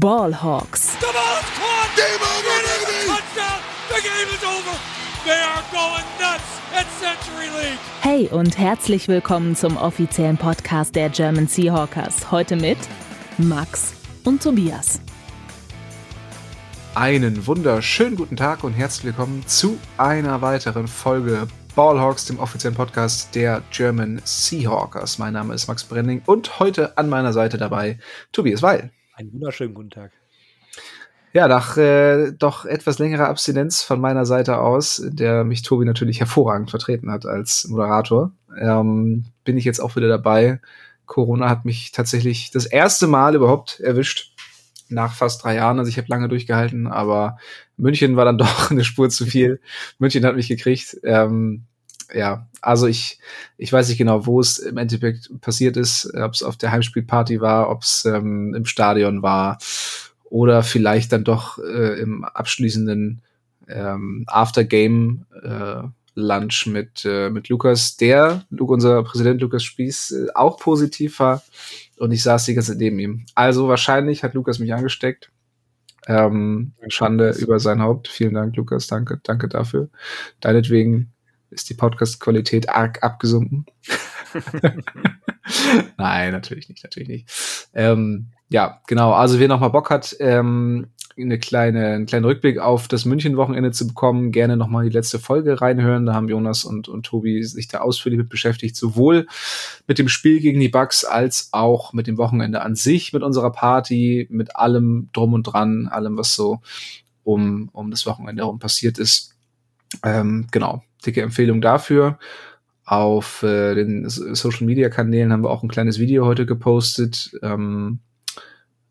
Ballhawks. The ball is caught. Game over, baby. Touchdown. The game is over. They are going nuts at Century League. Hey und herzlich willkommen zum offiziellen Podcast der German Seahawkers. Heute mit Max und Tobias. Einen wunderschönen guten Tag und herzlich willkommen zu einer weiteren Folge Ballhawks, dem offiziellen Podcast der German Seahawkers. Mein Name ist Max Brenning und heute an meiner Seite dabei Tobias Weil. Einen wunderschönen guten Tag. Ja, nach äh, doch etwas längerer Abstinenz von meiner Seite aus, der mich Tobi natürlich hervorragend vertreten hat als Moderator, ähm, bin ich jetzt auch wieder dabei. Corona hat mich tatsächlich das erste Mal überhaupt erwischt nach fast drei Jahren. Also ich habe lange durchgehalten, aber München war dann doch eine Spur zu viel. München hat mich gekriegt. Ähm, ja, also ich, ich weiß nicht genau, wo es im Endeffekt passiert ist, ob es auf der Heimspielparty war, ob es ähm, im Stadion war oder vielleicht dann doch äh, im abschließenden ähm, Aftergame äh, Lunch mit, äh, mit Lukas, der, unser Präsident Lukas Spieß, äh, auch positiv war und ich saß die ganze Zeit neben ihm. Also wahrscheinlich hat Lukas mich angesteckt. Ähm, Schande über sein Haupt. Vielen Dank, Lukas. Danke, danke dafür. Deinetwegen ist die Podcast-Qualität arg abgesunken. Nein, natürlich nicht, natürlich nicht. Ähm, ja, genau. Also wer noch mal Bock hat, ähm, eine kleine, einen kleinen Rückblick auf das München-Wochenende zu bekommen, gerne noch mal die letzte Folge reinhören. Da haben Jonas und, und Tobi sich da ausführlich mit beschäftigt, sowohl mit dem Spiel gegen die Bucks als auch mit dem Wochenende an sich, mit unserer Party, mit allem drum und dran, allem, was so um, um das Wochenende herum passiert ist. Ähm, genau, dicke Empfehlung dafür. Auf äh, den Social Media Kanälen haben wir auch ein kleines Video heute gepostet. Ähm,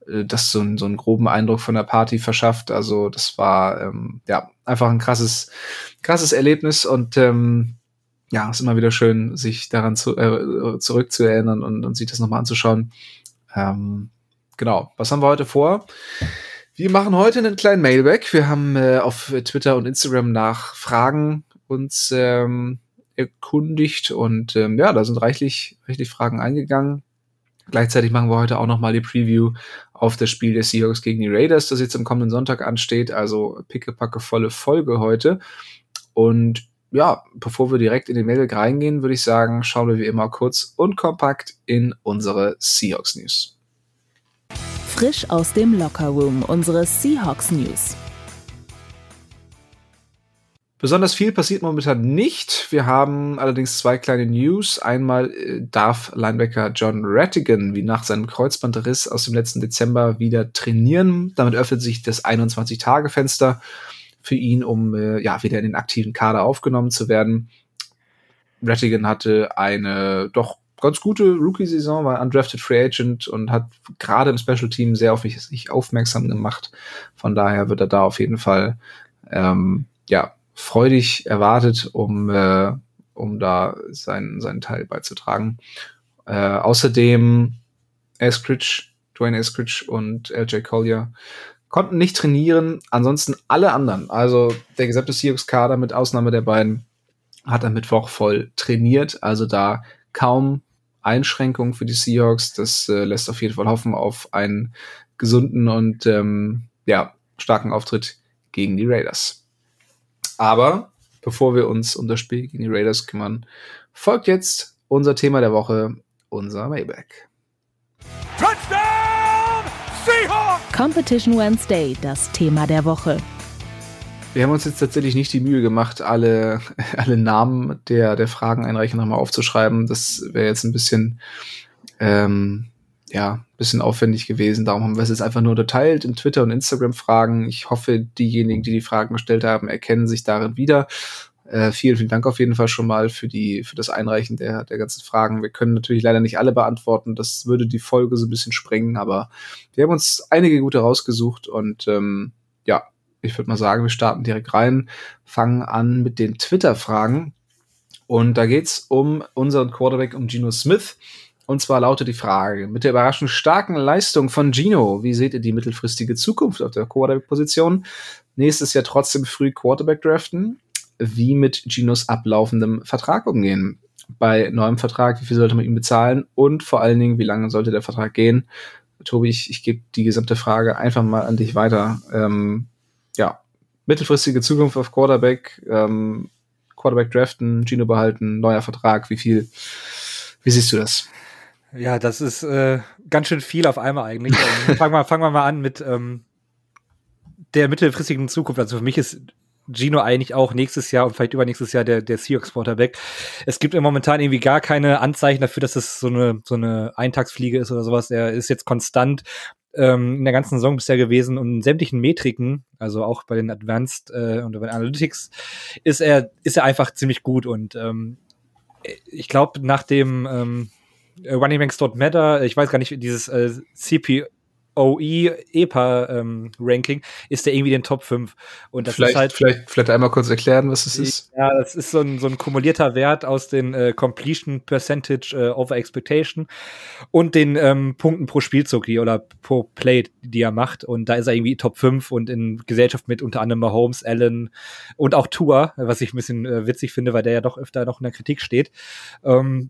äh, das so, einen, so einen groben Eindruck von der Party verschafft. Also das war ähm, ja einfach ein krasses, krasses Erlebnis und ähm, ja, ist immer wieder schön, sich daran zu, äh, zurückzuerinnern und, und sich das nochmal anzuschauen. Ähm, genau, was haben wir heute vor? Wir machen heute einen kleinen Mailback. Wir haben äh, auf Twitter und Instagram nach Fragen uns ähm, erkundigt und ähm, ja, da sind reichlich, reichlich Fragen eingegangen. Gleichzeitig machen wir heute auch nochmal die Preview auf das Spiel der Seahawks gegen die Raiders, das jetzt am kommenden Sonntag ansteht. Also pickepacke volle Folge heute. Und ja, bevor wir direkt in den Mailback reingehen, würde ich sagen, schauen wir wie immer kurz und kompakt in unsere Seahawks News. Frisch aus dem Lockerroom, unsere Seahawks News. Besonders viel passiert momentan nicht. Wir haben allerdings zwei kleine News. Einmal äh, darf Linebacker John Rattigan wie nach seinem Kreuzbandriss aus dem letzten Dezember wieder trainieren. Damit öffnet sich das 21-Tage-Fenster für ihn, um äh, ja wieder in den aktiven Kader aufgenommen zu werden. Rattigan hatte eine doch ganz gute Rookie-Saison, war undrafted Free Agent und hat gerade im Special Team sehr auf sich aufmerksam gemacht. Von daher wird er da auf jeden Fall ähm, ja freudig erwartet, um, äh, um da seinen, seinen Teil beizutragen. Äh, außerdem Eskridge, Dwayne Eskridge und LJ Collier konnten nicht trainieren. Ansonsten alle anderen, also der gesamte Seahawks-Kader mit Ausnahme der beiden, hat am Mittwoch voll trainiert. Also da kaum Einschränkungen für die Seahawks. Das äh, lässt auf jeden Fall hoffen auf einen gesunden und ähm, ja, starken Auftritt gegen die Raiders. Aber bevor wir uns um das Spiel gegen die Raiders kümmern, folgt jetzt unser Thema der Woche, unser Mailback. Touchdown Seahawks! Competition Wednesday, das Thema der Woche. Wir haben uns jetzt tatsächlich nicht die Mühe gemacht, alle, alle Namen der, der Frageneinreicher nochmal aufzuschreiben. Das wäre jetzt ein bisschen ähm, ja, bisschen aufwendig gewesen. Darum haben wir es jetzt einfach nur unterteilt in Twitter und Instagram-Fragen. Ich hoffe, diejenigen, die die Fragen gestellt haben, erkennen sich darin wieder. Äh, vielen, vielen Dank auf jeden Fall schon mal für die, für das Einreichen der, der ganzen Fragen. Wir können natürlich leider nicht alle beantworten. Das würde die Folge so ein bisschen sprengen, aber wir haben uns einige gute rausgesucht und ähm, ja, ich würde mal sagen, wir starten direkt rein, fangen an mit den Twitter-Fragen. Und da geht's um unseren Quarterback, um Geno Smith. Und zwar lautet die Frage, mit der überraschend starken Leistung von Gino, wie seht ihr die mittelfristige Zukunft auf der Quarterback-Position? Nächstes Jahr trotzdem früh Quarterback draften? Wie mit Ginos ablaufendem Vertrag umgehen? Bei neuem Vertrag, wie viel sollte man ihm bezahlen? Und vor allen Dingen, wie lange sollte der Vertrag gehen? Tobi, ich, ich gebe die gesamte Frage einfach mal an dich weiter. Ähm, ja, mittelfristige Zukunft auf Quarterback, ähm, Quarterback draften, Gino behalten, neuer Vertrag, wie viel, wie siehst du das? Ja, das ist äh, ganz schön viel auf einmal eigentlich. Fangen, wir, fangen wir mal an mit ähm, der mittelfristigen Zukunft. Also für mich ist Gino eigentlich auch nächstes Jahr und vielleicht übernächstes Jahr der, der Seahawks Quarterback. Es gibt im momentan irgendwie gar keine Anzeichen dafür, dass es so eine, so eine Eintagsfliege ist oder sowas. Er ist jetzt konstant ähm, in der ganzen Saison bisher gewesen und in sämtlichen Metriken, also auch bei den Advanced äh, und bei den Analytics, ist er, ist er einfach ziemlich gut und ähm, ich glaube, nach dem ähm, Running Backs Don't Matter, ich weiß gar nicht, dieses äh, CP OE EPA ähm, Ranking ist der irgendwie den Top 5 und das vielleicht, ist halt vielleicht vielleicht einmal kurz erklären, was es ist. Ja, das ist so ein, so ein kumulierter Wert aus den äh, Completion Percentage äh, over Expectation und den ähm, Punkten pro Spielzug die, oder pro Play, die er macht und da ist er irgendwie Top 5 und in Gesellschaft mit unter anderem Mahomes, Allen und auch Tua, was ich ein bisschen äh, witzig finde, weil der ja doch öfter noch in der Kritik steht. Ähm,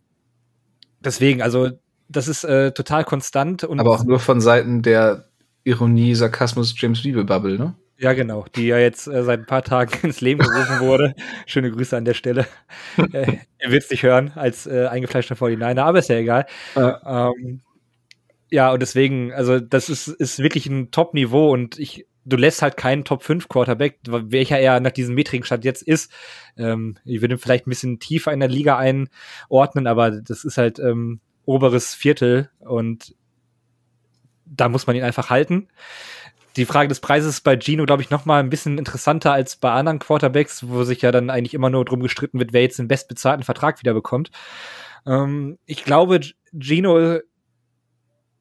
deswegen, also das ist äh, total konstant. Und Aber auch nur von Seiten der Ironie, Sarkasmus, James Wiebe Bubble, ne? Ja, genau, die ja jetzt äh, seit ein paar Tagen ins Leben gerufen wurde. Schöne Grüße an der Stelle. äh, er wird es nicht hören als äh, eingefleischter 49er, aber ist ja egal. Ja. Ähm, ja, und deswegen, also das ist, ist wirklich ein Top-Niveau und ich, du lässt halt keinen Top 5 Quarterback, welcher er nach diesem metrigen Stand jetzt ist. Ähm, ich würde ihn vielleicht ein bisschen tiefer in der Liga einordnen, aber das ist halt ähm, oberes Viertel und da muss man ihn einfach halten. Die Frage des Preises bei Gino, glaube ich, noch mal ein bisschen interessanter als bei anderen Quarterbacks, wo sich ja dann eigentlich immer nur drum gestritten wird, wer jetzt den bestbezahlten Vertrag wieder bekommt. Ähm, ich glaube, Gino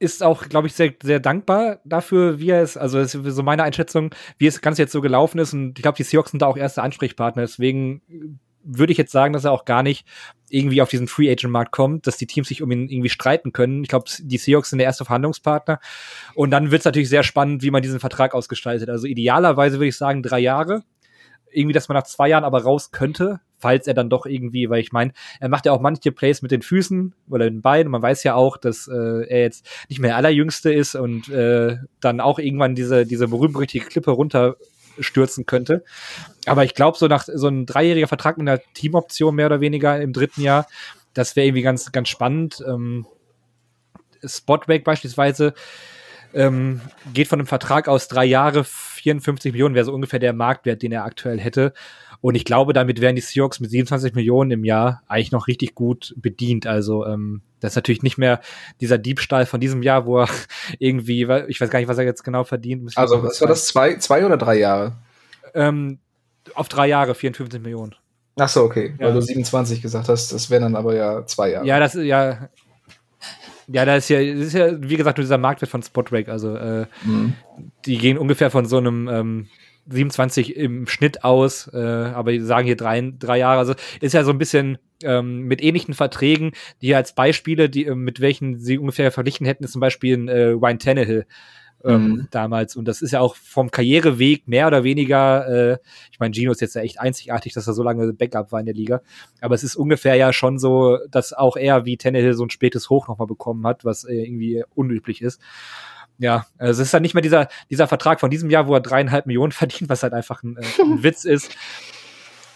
ist auch, glaube ich, sehr, sehr dankbar dafür, wie er es, also ist so meine Einschätzung, wie es ganz jetzt so gelaufen ist. Und ich glaube, die Seahawks sind da auch erste Ansprechpartner. Deswegen würde ich jetzt sagen, dass er auch gar nicht irgendwie auf diesen Free Agent Markt kommt, dass die Teams sich um ihn irgendwie streiten können. Ich glaube, die Seahawks sind der erste Verhandlungspartner. Und dann wird es natürlich sehr spannend, wie man diesen Vertrag ausgestaltet. Also idealerweise würde ich sagen drei Jahre. Irgendwie, dass man nach zwei Jahren aber raus könnte, falls er dann doch irgendwie, weil ich meine, er macht ja auch manche Plays mit den Füßen oder den Beinen. Man weiß ja auch, dass äh, er jetzt nicht mehr der allerjüngste ist und äh, dann auch irgendwann diese, diese berühmt-berüchtigte Klippe runter stürzen könnte. Aber ich glaube, so nach so ein dreijähriger Vertrag mit einer Teamoption mehr oder weniger im dritten Jahr, das wäre irgendwie ganz, ganz spannend. Ähm, Spotback beispielsweise ähm, geht von einem Vertrag aus drei Jahre, 54 Millionen wäre so ungefähr der Marktwert, den er aktuell hätte. Und ich glaube, damit wären die Seahawks mit 27 Millionen im Jahr eigentlich noch richtig gut bedient. Also ähm, das ist natürlich nicht mehr dieser Diebstahl von diesem Jahr, wo er irgendwie, ich weiß gar nicht, was er jetzt genau verdient. Also was war das, zwei, zwei oder drei Jahre? Ähm, auf drei Jahre, 54 Millionen. Ach so, okay, ja. weil du 27 gesagt hast, das wären dann aber ja zwei Jahre. Ja, das ist ja, ja, da ist ja, das ist ja, wie gesagt, nur dieser Marktwert von Spotrake. Also äh, mhm. die gehen ungefähr von so einem ähm, 27 im Schnitt aus, äh, aber die sagen hier drei, drei Jahre. Also ist ja so ein bisschen ähm, mit ähnlichen Verträgen, die als Beispiele, die, äh, mit welchen sie ungefähr verglichen hätten, ist zum Beispiel ein äh, Ryan Tannehill. Ähm, mhm. damals. Und das ist ja auch vom Karriereweg mehr oder weniger, äh, ich meine, Gino ist jetzt ja echt einzigartig, dass er so lange Backup war in der Liga. Aber es ist ungefähr ja schon so, dass auch er wie Tannehill so ein spätes Hoch nochmal bekommen hat, was äh, irgendwie unüblich ist ja, also es ist dann nicht mehr dieser, dieser Vertrag von diesem Jahr, wo er dreieinhalb Millionen verdient, was halt einfach ein, äh, ein Witz ist.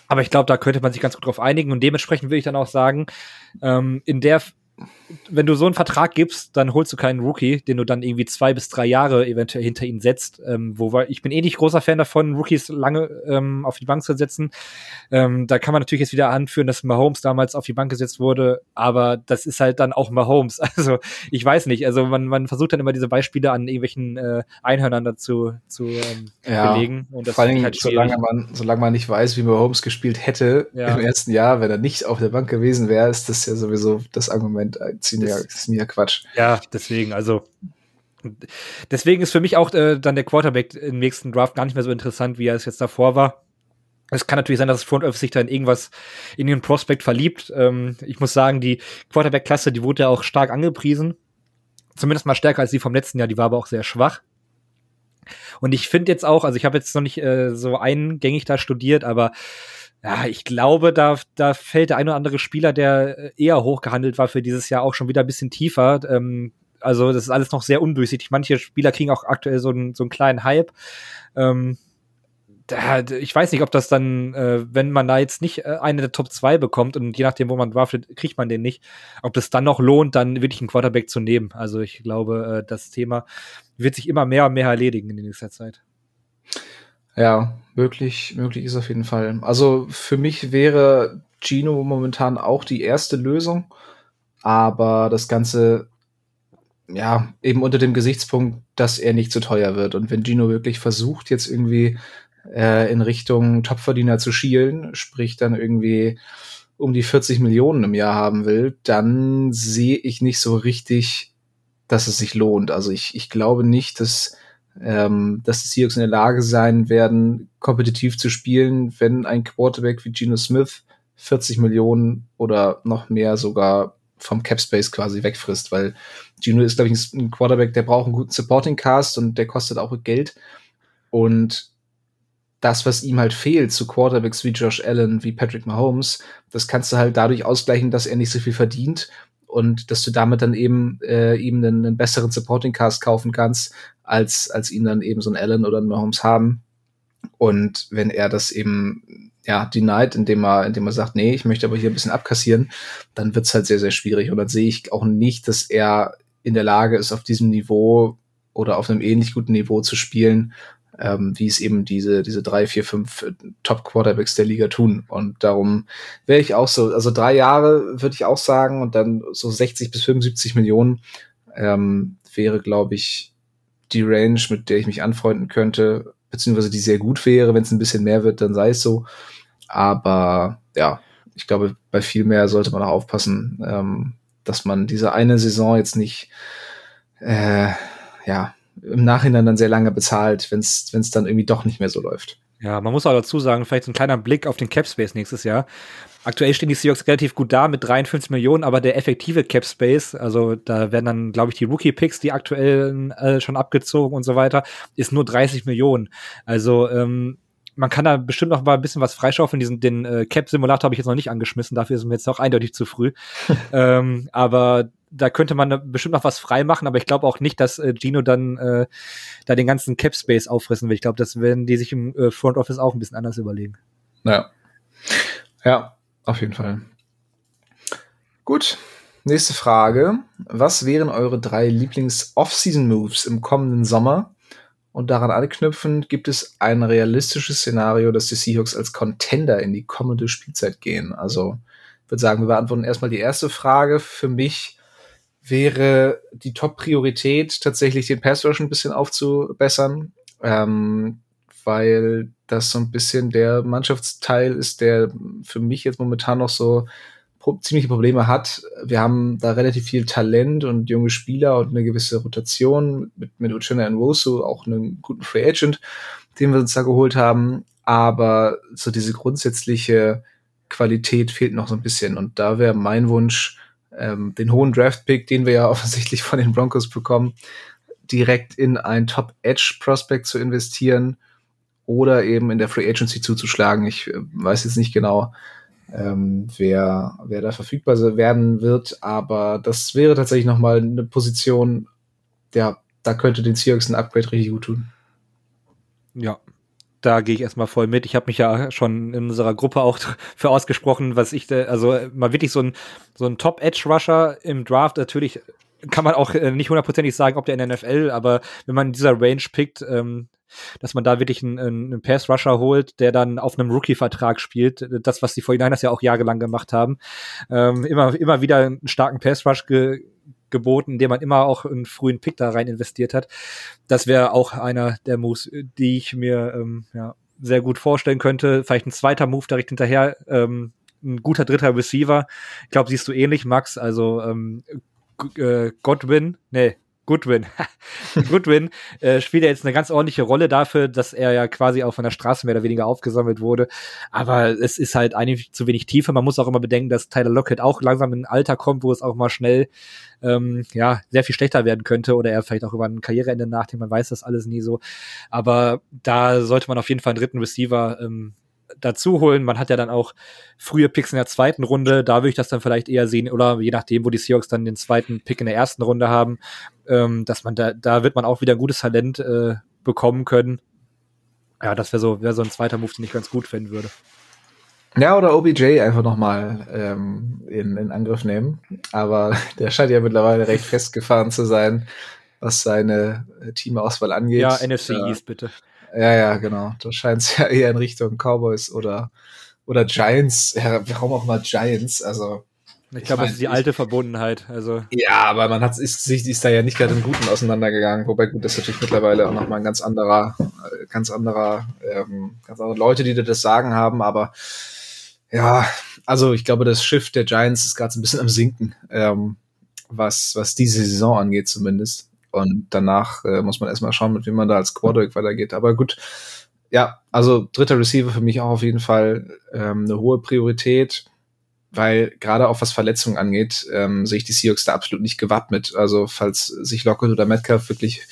Aber ich glaube, da könnte man sich ganz gut drauf einigen und dementsprechend würde ich dann auch sagen, ähm, in der wenn du so einen Vertrag gibst, dann holst du keinen Rookie, den du dann irgendwie zwei bis drei Jahre eventuell hinter ihn setzt. Ähm, wo wir, ich bin eh nicht großer Fan davon, Rookies lange ähm, auf die Bank zu setzen. Ähm, da kann man natürlich jetzt wieder anführen, dass Mahomes damals auf die Bank gesetzt wurde, aber das ist halt dann auch Mahomes. Also ich weiß nicht. Also man, man versucht dann immer diese Beispiele an irgendwelchen äh, Einhörnern dazu zu ähm, ja, belegen. Und das vor allem, halt solange man, solange man nicht weiß, wie Mahomes gespielt hätte ja. im ersten Jahr, wenn er nicht auf der Bank gewesen wäre, ist das ja sowieso das Argument Moment äh, ziemlicher, ziemlicher Quatsch. Ja, deswegen, also deswegen ist für mich auch äh, dann der Quarterback im nächsten Draft gar nicht mehr so interessant, wie er es jetzt davor war. Es kann natürlich sein, dass das Front Office sich da in irgendwas in den Prospekt verliebt. Ähm, ich muss sagen, die Quarterback-Klasse, die wurde ja auch stark angepriesen. Zumindest mal stärker als die vom letzten Jahr, die war aber auch sehr schwach. Und ich finde jetzt auch, also ich habe jetzt noch nicht äh, so eingängig da studiert, aber ja, ich glaube, da, da fällt der ein oder andere Spieler, der äh, eher hochgehandelt war für dieses Jahr, auch schon wieder ein bisschen tiefer. Ähm, Also das ist alles noch sehr undurchsichtig. Manche Spieler kriegen auch aktuell so einen, so einen kleinen Hype. Ähm, da, ich weiß nicht, ob das dann, äh, wenn man da jetzt nicht äh, eine der Top 2 bekommt und je nachdem, wo man draftet, kriegt man den nicht, ob das dann noch lohnt, dann wirklich einen Quarterback zu nehmen. Also ich glaube, äh, das Thema wird sich immer mehr und mehr erledigen in nächster Zeit. Ja, möglich, möglich ist auf jeden Fall. Also für mich wäre Gino momentan auch die erste Lösung, aber das Ganze ja, eben unter dem Gesichtspunkt, dass er nicht zu teuer wird. Und wenn Gino wirklich versucht, jetzt irgendwie äh, in Richtung Topverdiener zu schielen, sprich dann irgendwie um die 40 Millionen im Jahr haben will, dann sehe ich nicht so richtig, dass es sich lohnt. Also ich, ich glaube nicht, dass, ähm, dass die Seahawks in der Lage sein werden, kompetitiv zu spielen, wenn ein Quarterback wie Geno Smith 40 Millionen oder noch mehr sogar vom Cap Space quasi wegfrisst, weil Gino ist, glaube ich, ein Quarterback, der braucht einen guten Supporting Cast und der kostet auch Geld. Und das, was ihm halt fehlt zu Quarterbacks wie Josh Allen, wie Patrick Mahomes, das kannst du halt dadurch ausgleichen, dass er nicht so viel verdient und dass du damit dann eben äh, ihm einen, einen besseren Supporting Cast kaufen kannst, als, als ihn dann eben so ein Allen oder ein Mahomes haben. Und wenn er das eben ja, denied, indem er, indem er sagt, nee, ich möchte aber hier ein bisschen abkassieren, dann wird's halt sehr, sehr schwierig. Und dann sehe ich auch nicht, dass er in der Lage ist, auf diesem Niveau oder auf einem ähnlich guten Niveau zu spielen, ähm, wie es eben diese, diese drei, vier, fünf äh, Top-Quarterbacks der Liga tun. Und darum wäre ich auch so, also drei Jahre würde ich auch sagen und dann so 60 bis 75 Millionen ähm, wäre, glaube ich, die Range, mit der ich mich anfreunden könnte, beziehungsweise die sehr gut wäre. Wenn es ein bisschen mehr wird, dann sei es so. Aber ja, ich glaube, bei viel mehr sollte man auch aufpassen, ähm, dass man diese eine Saison jetzt nicht äh, ja, im Nachhinein dann sehr lange bezahlt, wenn es dann irgendwie doch nicht mehr so läuft. Ja, man muss auch dazu sagen, vielleicht so ein kleiner Blick auf den Cap Space nächstes Jahr. Aktuell stehen die Seahawks relativ gut da mit 53 Millionen, aber der effektive Cap Space, also da werden dann, glaube ich, die Rookie Picks, die aktuell äh, schon abgezogen und so weiter, ist nur 30 Millionen. Also ähm, man kann da bestimmt noch mal ein bisschen was freischaufeln. Diesen, den äh, Cap-Simulator habe ich jetzt noch nicht angeschmissen, dafür ist mir jetzt auch eindeutig zu früh. ähm, aber da könnte man bestimmt noch was frei machen, aber ich glaube auch nicht, dass äh, Gino dann äh, da den ganzen Cap Space auffressen will. Ich glaube, das werden die sich im äh, Front Office auch ein bisschen anders überlegen. Ja. Ja, auf jeden Fall. Gut. Nächste Frage. Was wären eure drei Lieblings-Off-Season-Moves im kommenden Sommer? Und daran anknüpfend gibt es ein realistisches Szenario, dass die Seahawks als Contender in die kommende Spielzeit gehen. Also, ich würde sagen, wir beantworten erstmal die erste Frage. Für mich wäre die Top-Priorität tatsächlich den Pass Rush ein bisschen aufzubessern, ähm, weil das so ein bisschen der Mannschaftsteil ist, der für mich jetzt momentan noch so pro ziemliche Probleme hat. Wir haben da relativ viel Talent und junge Spieler und eine gewisse Rotation mit, mit Uchenna Nwosu, auch einen guten Free Agent, den wir uns da geholt haben. Aber so diese grundsätzliche Qualität fehlt noch so ein bisschen. Und da wäre mein Wunsch, ähm, den hohen Draft-Pick, den wir ja offensichtlich von den Broncos bekommen, direkt in ein Top-Edge-Prospect zu investieren oder eben in der Free Agency zuzuschlagen. Ich äh, weiß jetzt nicht genau, ähm, wer, wer da verfügbar werden wird, aber das wäre tatsächlich nochmal eine Position, ja, da könnte den Seahawks ein Upgrade richtig gut tun. Ja, da gehe ich erstmal voll mit. Ich habe mich ja schon in unserer Gruppe auch für ausgesprochen, was ich, da, also mal wirklich so ein, so ein Top-Edge-Rusher im Draft, natürlich kann man auch äh, nicht hundertprozentig sagen, ob der in der NFL, aber wenn man in dieser Range pickt, ähm, dass man da wirklich einen, einen Pass-Rusher holt, der dann auf einem Rookie-Vertrag spielt, das, was die 49ers ja auch jahrelang gemacht haben, ähm, immer, immer wieder einen starken Pass-Rush ge geboten, indem man immer auch einen frühen Pick da rein investiert hat. Das wäre auch einer der Moves, die ich mir ähm, ja, sehr gut vorstellen könnte. Vielleicht ein zweiter Move direkt hinterher, ähm, ein guter dritter Receiver. Ich glaube, siehst du ähnlich, Max. Also ähm, äh, Godwin, nee, Goodwin. Goodwin äh, spielt ja jetzt eine ganz ordentliche Rolle dafür, dass er ja quasi auch von der Straße mehr oder weniger aufgesammelt wurde. Aber es ist halt eigentlich zu wenig Tiefe. Man muss auch immer bedenken, dass Tyler Lockett auch langsam in ein Alter kommt, wo es auch mal schnell ähm, ja sehr viel schlechter werden könnte oder er vielleicht auch über ein Karriereende nachdenkt. Man weiß das alles nie so. Aber da sollte man auf jeden Fall einen dritten Receiver ähm, dazu holen. Man hat ja dann auch frühe Picks in der zweiten Runde. Da würde ich das dann vielleicht eher sehen, oder je nachdem, wo die Seahawks dann den zweiten Pick in der ersten Runde haben, ähm, dass man da, da wird man auch wieder ein gutes Talent äh, bekommen können. Ja, das wäre so, wäre so ein zweiter Move, den ich ganz gut finden würde. Ja, oder OBJ einfach nochmal ähm, in, in Angriff nehmen. Aber der scheint ja mittlerweile recht festgefahren zu sein, was seine Teamauswahl angeht. Ja, NFC äh, East bitte. Ja, ja, genau. Da scheint es ja eher in Richtung Cowboys oder, oder Giants. Ja, warum auch mal Giants? Also. Ich, ich glaube, das ist die alte Verbundenheit. Also. Ja, aber man hat ist, sich ist da ja nicht gerade im Guten auseinandergegangen. Wobei gut, das ist natürlich mittlerweile auch nochmal ein ganz anderer, äh, ganz anderer, ähm, ganz andere Leute, die da das Sagen haben, aber ja, also ich glaube, das Schiff der Giants ist gerade so ein bisschen am Sinken, ähm, was, was diese Saison angeht zumindest. Und danach äh, muss man erstmal schauen, mit wem man da als Quarterback weitergeht. Aber gut, ja, also dritter Receiver für mich auch auf jeden Fall ähm, eine hohe Priorität, weil gerade auch was Verletzungen angeht, ähm, sehe ich die Seahawks da absolut nicht gewappnet. Also falls sich Lockett oder Metcalf wirklich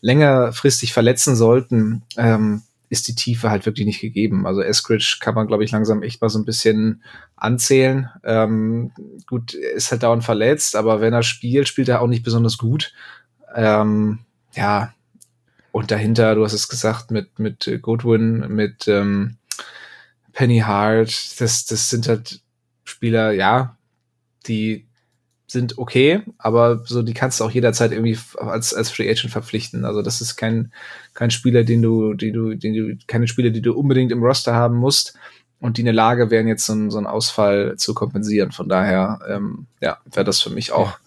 längerfristig verletzen sollten, ähm, ist die Tiefe halt wirklich nicht gegeben. Also Eskridge kann man, glaube ich, langsam echt mal so ein bisschen anzählen. Ähm, gut, ist halt dauernd verletzt, aber wenn er spielt, spielt er auch nicht besonders gut. Ähm, ja, und dahinter, du hast es gesagt, mit, mit Goodwin, mit ähm, Penny Hart, das, das sind halt Spieler, ja, die sind okay, aber so die kannst du auch jederzeit irgendwie als als Free Agent verpflichten. Also das ist kein kein Spieler, den du, die du, den du keine Spieler, die du unbedingt im Roster haben musst und die in der Lage wären jetzt so, so einen Ausfall zu kompensieren. Von daher ähm, ja wäre das für mich auch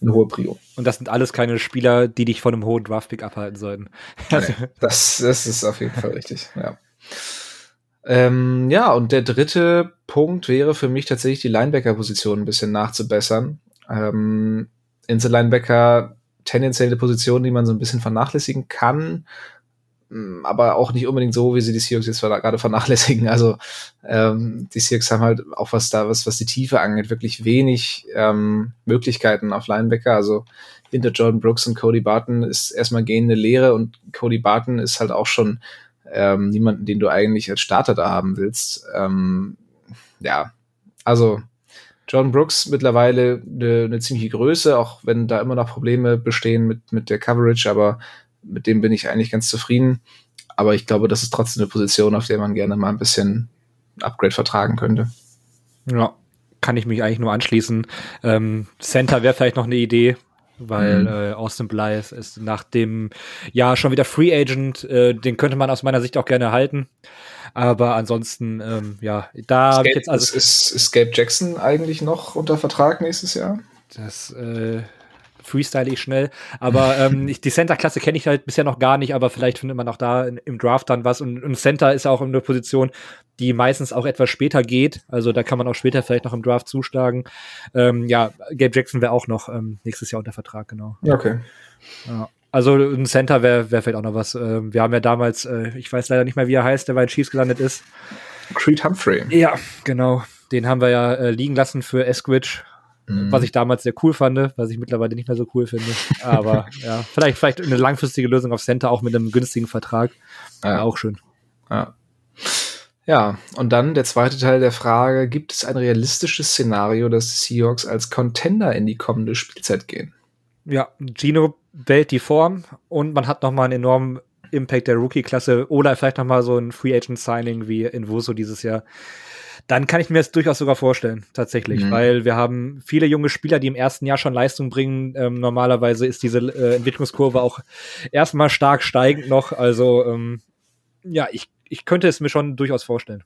eine hohe Prio. Und das sind alles keine Spieler, die dich von einem hohen Draftpick abhalten sollten. Nee, das das ist auf jeden Fall richtig. Ja. Ähm, ja, und der dritte Punkt wäre für mich tatsächlich die Linebacker-Position ein bisschen nachzubessern. Ähm, Insel Linebacker tendenziell eine Position, die man so ein bisschen vernachlässigen kann, aber auch nicht unbedingt so, wie sie die Seahawks jetzt gerade vernachlässigen. Also ähm, die Seahawks haben halt auch was da, was, was die Tiefe angeht, wirklich wenig ähm, Möglichkeiten auf Linebacker. Also hinter Jordan Brooks und Cody Barton ist erstmal gehende Lehre und Cody Barton ist halt auch schon ähm, niemanden, den du eigentlich als Starter da haben willst. Ähm, ja, also John Brooks mittlerweile eine, eine ziemliche Größe, auch wenn da immer noch Probleme bestehen mit, mit der Coverage, aber mit dem bin ich eigentlich ganz zufrieden. Aber ich glaube, das ist trotzdem eine Position, auf der man gerne mal ein bisschen Upgrade vertragen könnte. Ja, kann ich mich eigentlich nur anschließen. Ähm, Center wäre vielleicht noch eine Idee, weil mhm. äh, Austin Blythe ist nach dem Jahr schon wieder Free Agent. Äh, den könnte man aus meiner Sicht auch gerne halten. Aber ansonsten, ähm, ja, da ich jetzt also. Ist, ist Gabe Jackson eigentlich noch unter Vertrag nächstes Jahr? Das äh, freestyle ich schnell. Aber ähm, die Center-Klasse kenne ich halt bisher noch gar nicht, aber vielleicht findet man auch da in, im Draft dann was. Und, und Center ist auch in der Position, die meistens auch etwas später geht. Also da kann man auch später vielleicht noch im Draft zuschlagen. Ähm, ja, Gabe Jackson wäre auch noch ähm, nächstes Jahr unter Vertrag, genau. Okay. Ja. Also ein Center wäre wär vielleicht auch noch was. Ähm, wir haben ja damals, äh, ich weiß leider nicht mehr, wie er heißt, der bei den Chiefs gelandet ist. Creed Humphrey. Ja, genau. Den haben wir ja äh, liegen lassen für Eskridge, mhm. was ich damals sehr cool fand, was ich mittlerweile nicht mehr so cool finde. Aber ja, vielleicht, vielleicht eine langfristige Lösung auf Center, auch mit einem günstigen Vertrag. Ja. Auch schön. Ja. Ja, und dann der zweite Teil der Frage, gibt es ein realistisches Szenario, dass die Seahawks als Contender in die kommende Spielzeit gehen? Ja, Gino wählt die Form und man hat nochmal einen enormen Impact der Rookie-Klasse oder vielleicht nochmal so ein Free Agent Signing wie in Wuso dieses Jahr. Dann kann ich mir das durchaus sogar vorstellen, tatsächlich, mhm. weil wir haben viele junge Spieler, die im ersten Jahr schon Leistung bringen. Ähm, normalerweise ist diese äh, Entwicklungskurve auch erstmal stark steigend noch. Also ähm, ja, ich ich könnte es mir schon durchaus vorstellen.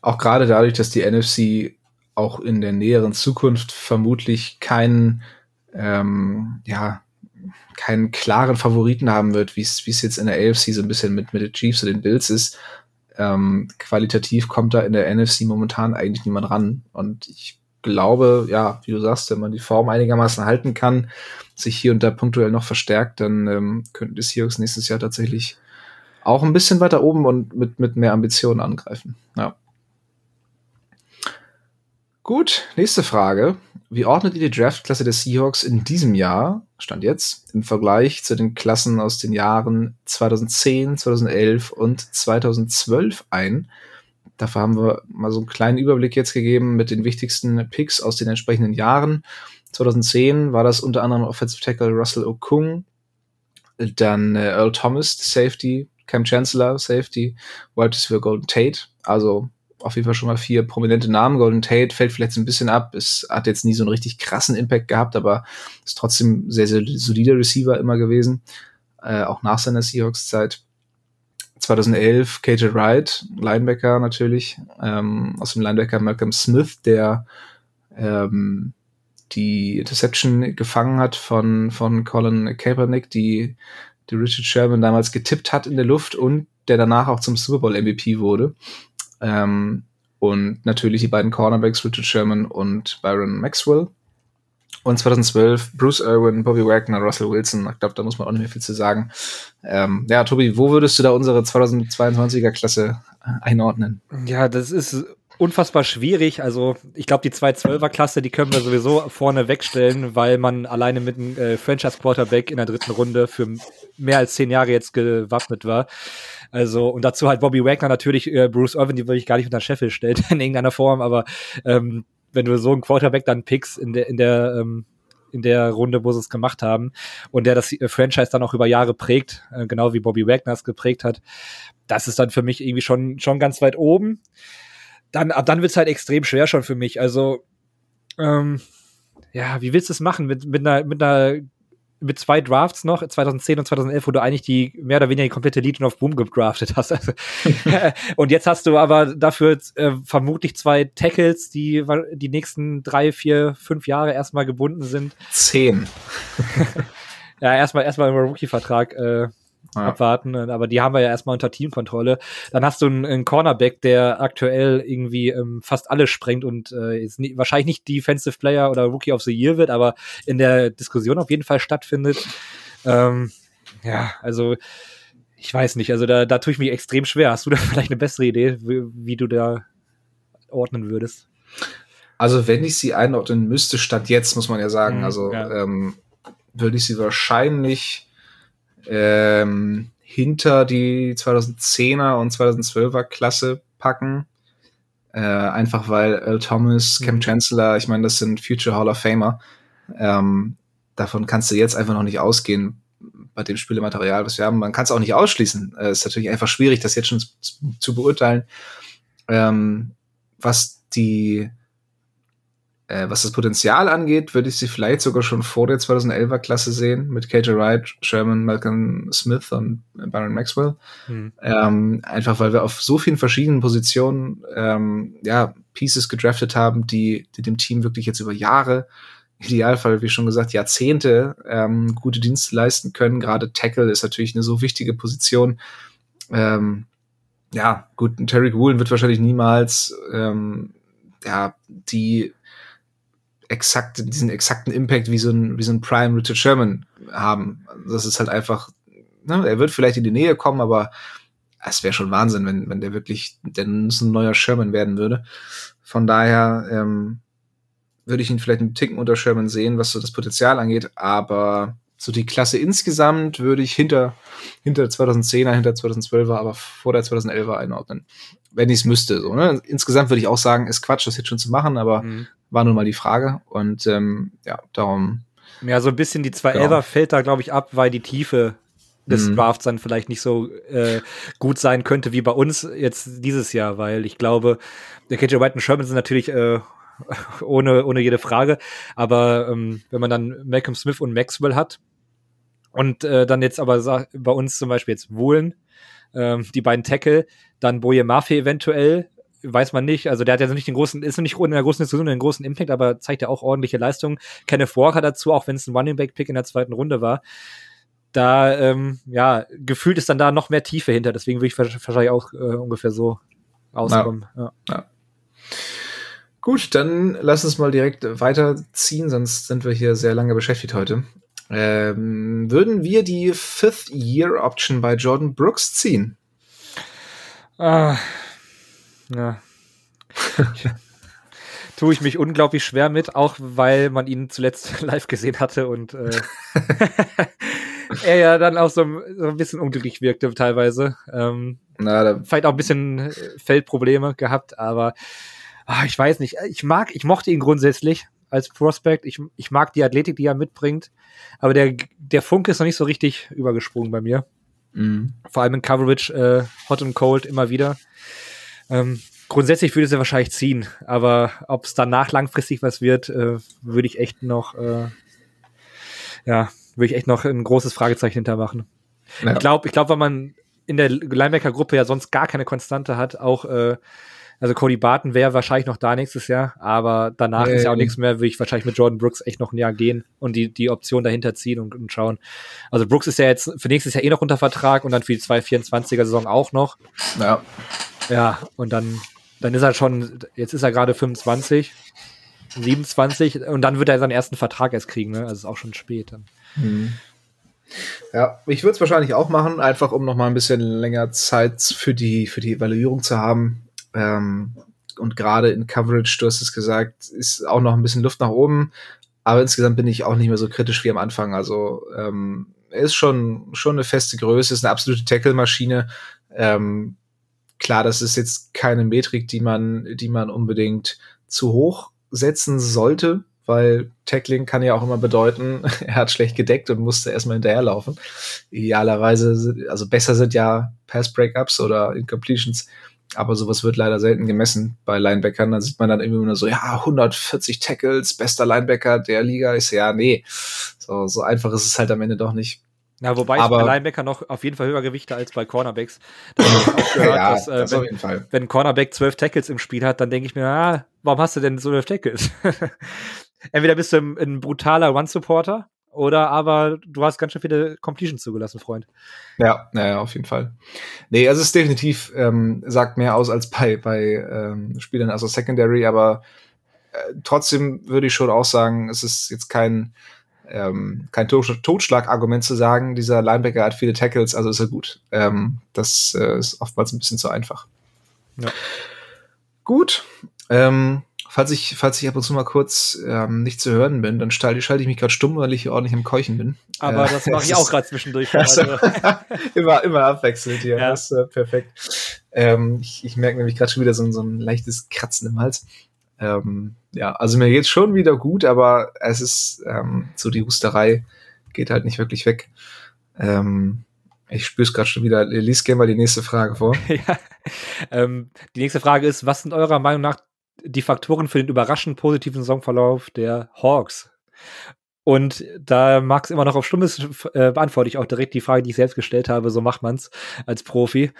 Auch gerade dadurch, dass die NFC auch in der näheren Zukunft vermutlich keinen, ähm, ja, keinen klaren Favoriten haben wird, wie es jetzt in der AFC so ein bisschen mit, mit den Chiefs und den Bills ist. Ähm, qualitativ kommt da in der NFC momentan eigentlich niemand ran. Und ich glaube, ja, wie du sagst, wenn man die Form einigermaßen halten kann, sich hier und da punktuell noch verstärkt, dann ähm, könnten die Seahawks nächstes Jahr tatsächlich auch ein bisschen weiter oben und mit, mit mehr Ambitionen angreifen. Ja. Gut, nächste Frage. Wie ordnet ihr die Draftklasse der Seahawks in diesem Jahr, stand jetzt, im Vergleich zu den Klassen aus den Jahren 2010, 2011 und 2012 ein? dafür haben wir mal so einen kleinen Überblick jetzt gegeben mit den wichtigsten Picks aus den entsprechenden Jahren. 2010 war das unter anderem Offensive Tackle Russell Okung, dann äh, Earl Thomas, Safety, Cam Chancellor, Safety, Wide Receiver Golden Tate. Also auf jeden Fall schon mal vier prominente Namen. Golden Tate fällt vielleicht ein bisschen ab. Es hat jetzt nie so einen richtig krassen Impact gehabt, aber ist trotzdem sehr, sehr solider Receiver immer gewesen. Äh, auch nach seiner Seahawks-Zeit. 2011 KJ Wright, Linebacker natürlich, ähm, aus dem Linebacker Malcolm Smith, der ähm, die Interception gefangen hat von, von Colin Kaepernick, die, die Richard Sherman damals getippt hat in der Luft und der danach auch zum Super Bowl MVP wurde. Ähm, und natürlich die beiden Cornerbacks, Richard Sherman und Byron Maxwell. Und 2012 Bruce Irwin, Bobby Wagner, Russell Wilson. Ich glaube, da muss man auch nicht mehr viel zu sagen. Ähm, ja, Tobi, wo würdest du da unsere 2022er Klasse einordnen? Ja, das ist unfassbar schwierig. Also ich glaube, die 212er Klasse, die können wir sowieso vorne wegstellen, weil man alleine mit einem äh, Franchise Quarterback in der dritten Runde für mehr als zehn Jahre jetzt gewappnet war. Also, und dazu halt Bobby Wagner natürlich, äh, Bruce Irvin, die würde ich gar nicht unter Sheffield stellen in irgendeiner Form, aber ähm, wenn du so einen Quarterback dann pickst in der, in der, ähm, in der Runde, wo sie es gemacht haben und der das äh, Franchise dann auch über Jahre prägt, äh, genau wie Bobby Wagner es geprägt hat, das ist dann für mich irgendwie schon, schon ganz weit oben. Dann, ab dann wird's halt extrem schwer schon für mich. Also, ähm, ja, wie willst du es machen mit, mit einer, mit einer mit zwei Drafts noch, 2010 und 2011, wo du eigentlich die mehr oder weniger die komplette Legion of Boom gedraftet hast. Also, und jetzt hast du aber dafür äh, vermutlich zwei Tackles, die die nächsten drei, vier, fünf Jahre erstmal gebunden sind. Zehn. ja, erstmal erstmal im Rookie-Vertrag äh, ja. abwarten. Aber die haben wir ja erstmal unter Teamkontrolle. Dann hast du einen, einen Cornerback, der aktuell irgendwie ähm, fast alles sprengt und äh, ist nie, wahrscheinlich nicht Defensive Player oder Rookie of the Year wird, aber in der Diskussion auf jeden Fall stattfindet. Ähm, ja, also ich weiß nicht, also da, da tue ich mich extrem schwer. Hast du da vielleicht eine bessere Idee, wie, wie du da ordnen würdest? Also wenn ich sie einordnen müsste, statt jetzt, muss man ja sagen, mhm, also ja. Ähm, würde ich sie wahrscheinlich ähm, hinter die 2010er und 2012er Klasse packen. Äh, einfach weil Earl Thomas, Cam mhm. Chancellor, ich meine, das sind Future Hall of Famer. Ähm, davon kannst du jetzt einfach noch nicht ausgehen bei dem Spielematerial, was wir haben. Man kann es auch nicht ausschließen. Es äh, ist natürlich einfach schwierig, das jetzt schon zu, zu beurteilen. Ähm, was die äh, was das Potenzial angeht, würde ich sie vielleicht sogar schon vor der 2011er Klasse sehen, mit KJ Wright, Sherman, Malcolm Smith und Baron Maxwell. Hm. Ähm, einfach weil wir auf so vielen verschiedenen Positionen ähm, ja, Pieces gedraftet haben, die, die dem Team wirklich jetzt über Jahre, Idealfall, wie schon gesagt, Jahrzehnte ähm, gute Dienste leisten können. Gerade Tackle ist natürlich eine so wichtige Position. Ähm, ja, gut, Terry Woolen wird wahrscheinlich niemals ähm, ja, die exakt, diesen exakten Impact wie so ein, wie so ein Prime Richard Sherman haben. Das ist halt einfach, ne, er wird vielleicht in die Nähe kommen, aber es wäre schon Wahnsinn, wenn, wenn der wirklich denn ein neuer Sherman werden würde. Von daher ähm, würde ich ihn vielleicht einen Ticken unter Sherman sehen, was so das Potenzial angeht, aber so die Klasse insgesamt würde ich hinter, hinter 2010er, hinter 2012er, aber vor der 2011er einordnen. Wenn ich es müsste. So, ne? Insgesamt würde ich auch sagen, ist Quatsch, das jetzt schon zu machen, aber mhm. war nun mal die Frage. Und ähm, ja, darum. Ja, so ein bisschen die 211er genau. fällt da, glaube ich, ab, weil die Tiefe des mhm. Drafts dann vielleicht nicht so äh, gut sein könnte wie bei uns jetzt dieses Jahr, weil ich glaube, der KJ White und Sherman sind natürlich äh, ohne, ohne jede Frage. Aber ähm, wenn man dann Malcolm Smith und Maxwell hat und äh, dann jetzt aber bei uns zum Beispiel jetzt Wohlen, ähm, die beiden Tackle, dann Boje Mafe eventuell, weiß man nicht. Also der hat ja nicht den großen, ist nicht in der großen Diskussion einen großen Impact, aber zeigt ja auch ordentliche Leistungen. Kenneth Walker dazu, auch wenn es ein Running Back Pick in der zweiten Runde war. Da, ähm, ja, gefühlt ist dann da noch mehr Tiefe hinter. Deswegen würde ich wahrscheinlich auch äh, ungefähr so auskommen. Ja. ja. ja. Gut, dann lass uns mal direkt weiterziehen, sonst sind wir hier sehr lange beschäftigt heute. Ähm, würden wir die Fifth Year Option bei Jordan Brooks ziehen? Ah, ja. Tue ich mich unglaublich schwer mit, auch weil man ihn zuletzt live gesehen hatte und äh, er ja dann auch so, so ein bisschen unglücklich wirkte teilweise. Ähm, Na, vielleicht auch ein bisschen äh, Feldprobleme gehabt, aber ach, ich weiß nicht. Ich mag, ich mochte ihn grundsätzlich als Prospect. Ich, ich mag die Athletik, die er mitbringt, aber der, der Funke ist noch nicht so richtig übergesprungen bei mir. Mhm. Vor allem in Coverage, äh, Hot und Cold immer wieder. Ähm, grundsätzlich würde sie wahrscheinlich ziehen, aber ob es danach langfristig was wird, äh, würde ich echt noch, äh, ja, würde ich echt noch ein großes Fragezeichen hintermachen. Ja. Ich glaube, ich glaube, wenn man in der Linebacker-Gruppe ja sonst gar keine Konstante hat, auch äh, also Cody Barton wäre wahrscheinlich noch da nächstes Jahr, aber danach nee, ist ja auch nichts mehr, würde ich wahrscheinlich mit Jordan Brooks echt noch ein Jahr gehen und die, die Option dahinter ziehen und, und schauen. Also Brooks ist ja jetzt für nächstes Jahr eh noch unter Vertrag und dann für die 224er Saison auch noch. Ja. Ja, und dann, dann ist er schon, jetzt ist er gerade 25, 27 und dann wird er seinen ersten Vertrag erst kriegen, ne? Also ist auch schon spät dann. Mhm. Ja, ich würde es wahrscheinlich auch machen, einfach um noch mal ein bisschen länger Zeit für die, für die Evaluierung zu haben. Ähm, und gerade in Coverage, du hast es gesagt, ist auch noch ein bisschen Luft nach oben. Aber insgesamt bin ich auch nicht mehr so kritisch wie am Anfang. Also ähm, er ist schon, schon eine feste Größe, ist eine absolute Tackle-Maschine. Ähm, klar, das ist jetzt keine Metrik, die man, die man unbedingt zu hoch setzen sollte, weil Tackling kann ja auch immer bedeuten, er hat schlecht gedeckt und musste erstmal hinterherlaufen. Idealerweise, also besser sind ja Pass-Breakups oder Incompletions aber sowas wird leider selten gemessen bei Linebackern. Da sieht man dann immer nur so, ja, 140 Tackles, bester Linebacker der Liga. Ich so, ja, nee. So, so einfach ist es halt am Ende doch nicht. Ja, wobei aber, ich bei Linebacker noch auf jeden Fall höher Gewichte als bei Cornerbacks. Da gehört, ja, dass, äh, das wenn, auf jeden Fall. wenn Cornerback zwölf Tackles im Spiel hat, dann denke ich mir, ah, warum hast du denn so zwölf Tackles? Entweder bist du ein, ein brutaler Run-Supporter oder aber du hast ganz schön viele Completions zugelassen, Freund. Ja, ja, auf jeden Fall. Nee, also es ist definitiv, ähm, sagt mehr aus als bei, bei ähm, Spielern also Secondary, aber äh, trotzdem würde ich schon auch sagen, es ist jetzt kein, ähm, kein Totschlagargument zu sagen, dieser Linebacker hat viele Tackles, also ist er gut. Ähm, das äh, ist oftmals ein bisschen zu einfach. Ja. Gut. Ähm, Falls ich, falls ich ab und zu mal kurz ähm, nicht zu hören bin, dann schalte, schalte ich mich gerade stumm, weil ich hier ordentlich im Keuchen bin. Aber äh, das mache ich auch gerade zwischendurch. Also, immer, immer abwechselnd hier. Ja. Das ist äh, perfekt. Ähm, ich, ich merke nämlich gerade schon wieder so, so ein leichtes Kratzen im Hals. Ähm, ja, also mir geht's schon wieder gut, aber es ist ähm, so die Husterei geht halt nicht wirklich weg. Ähm, ich spüre es gerade schon wieder. Lies gerne mal die nächste Frage vor. ja. Ähm, die nächste Frage ist, was sind eurer Meinung nach die Faktoren für den überraschend positiven Saisonverlauf der Hawks. Und da Max immer noch auf Stumm ist, äh, beantworte ich auch direkt die Frage, die ich selbst gestellt habe. So macht man's als Profi.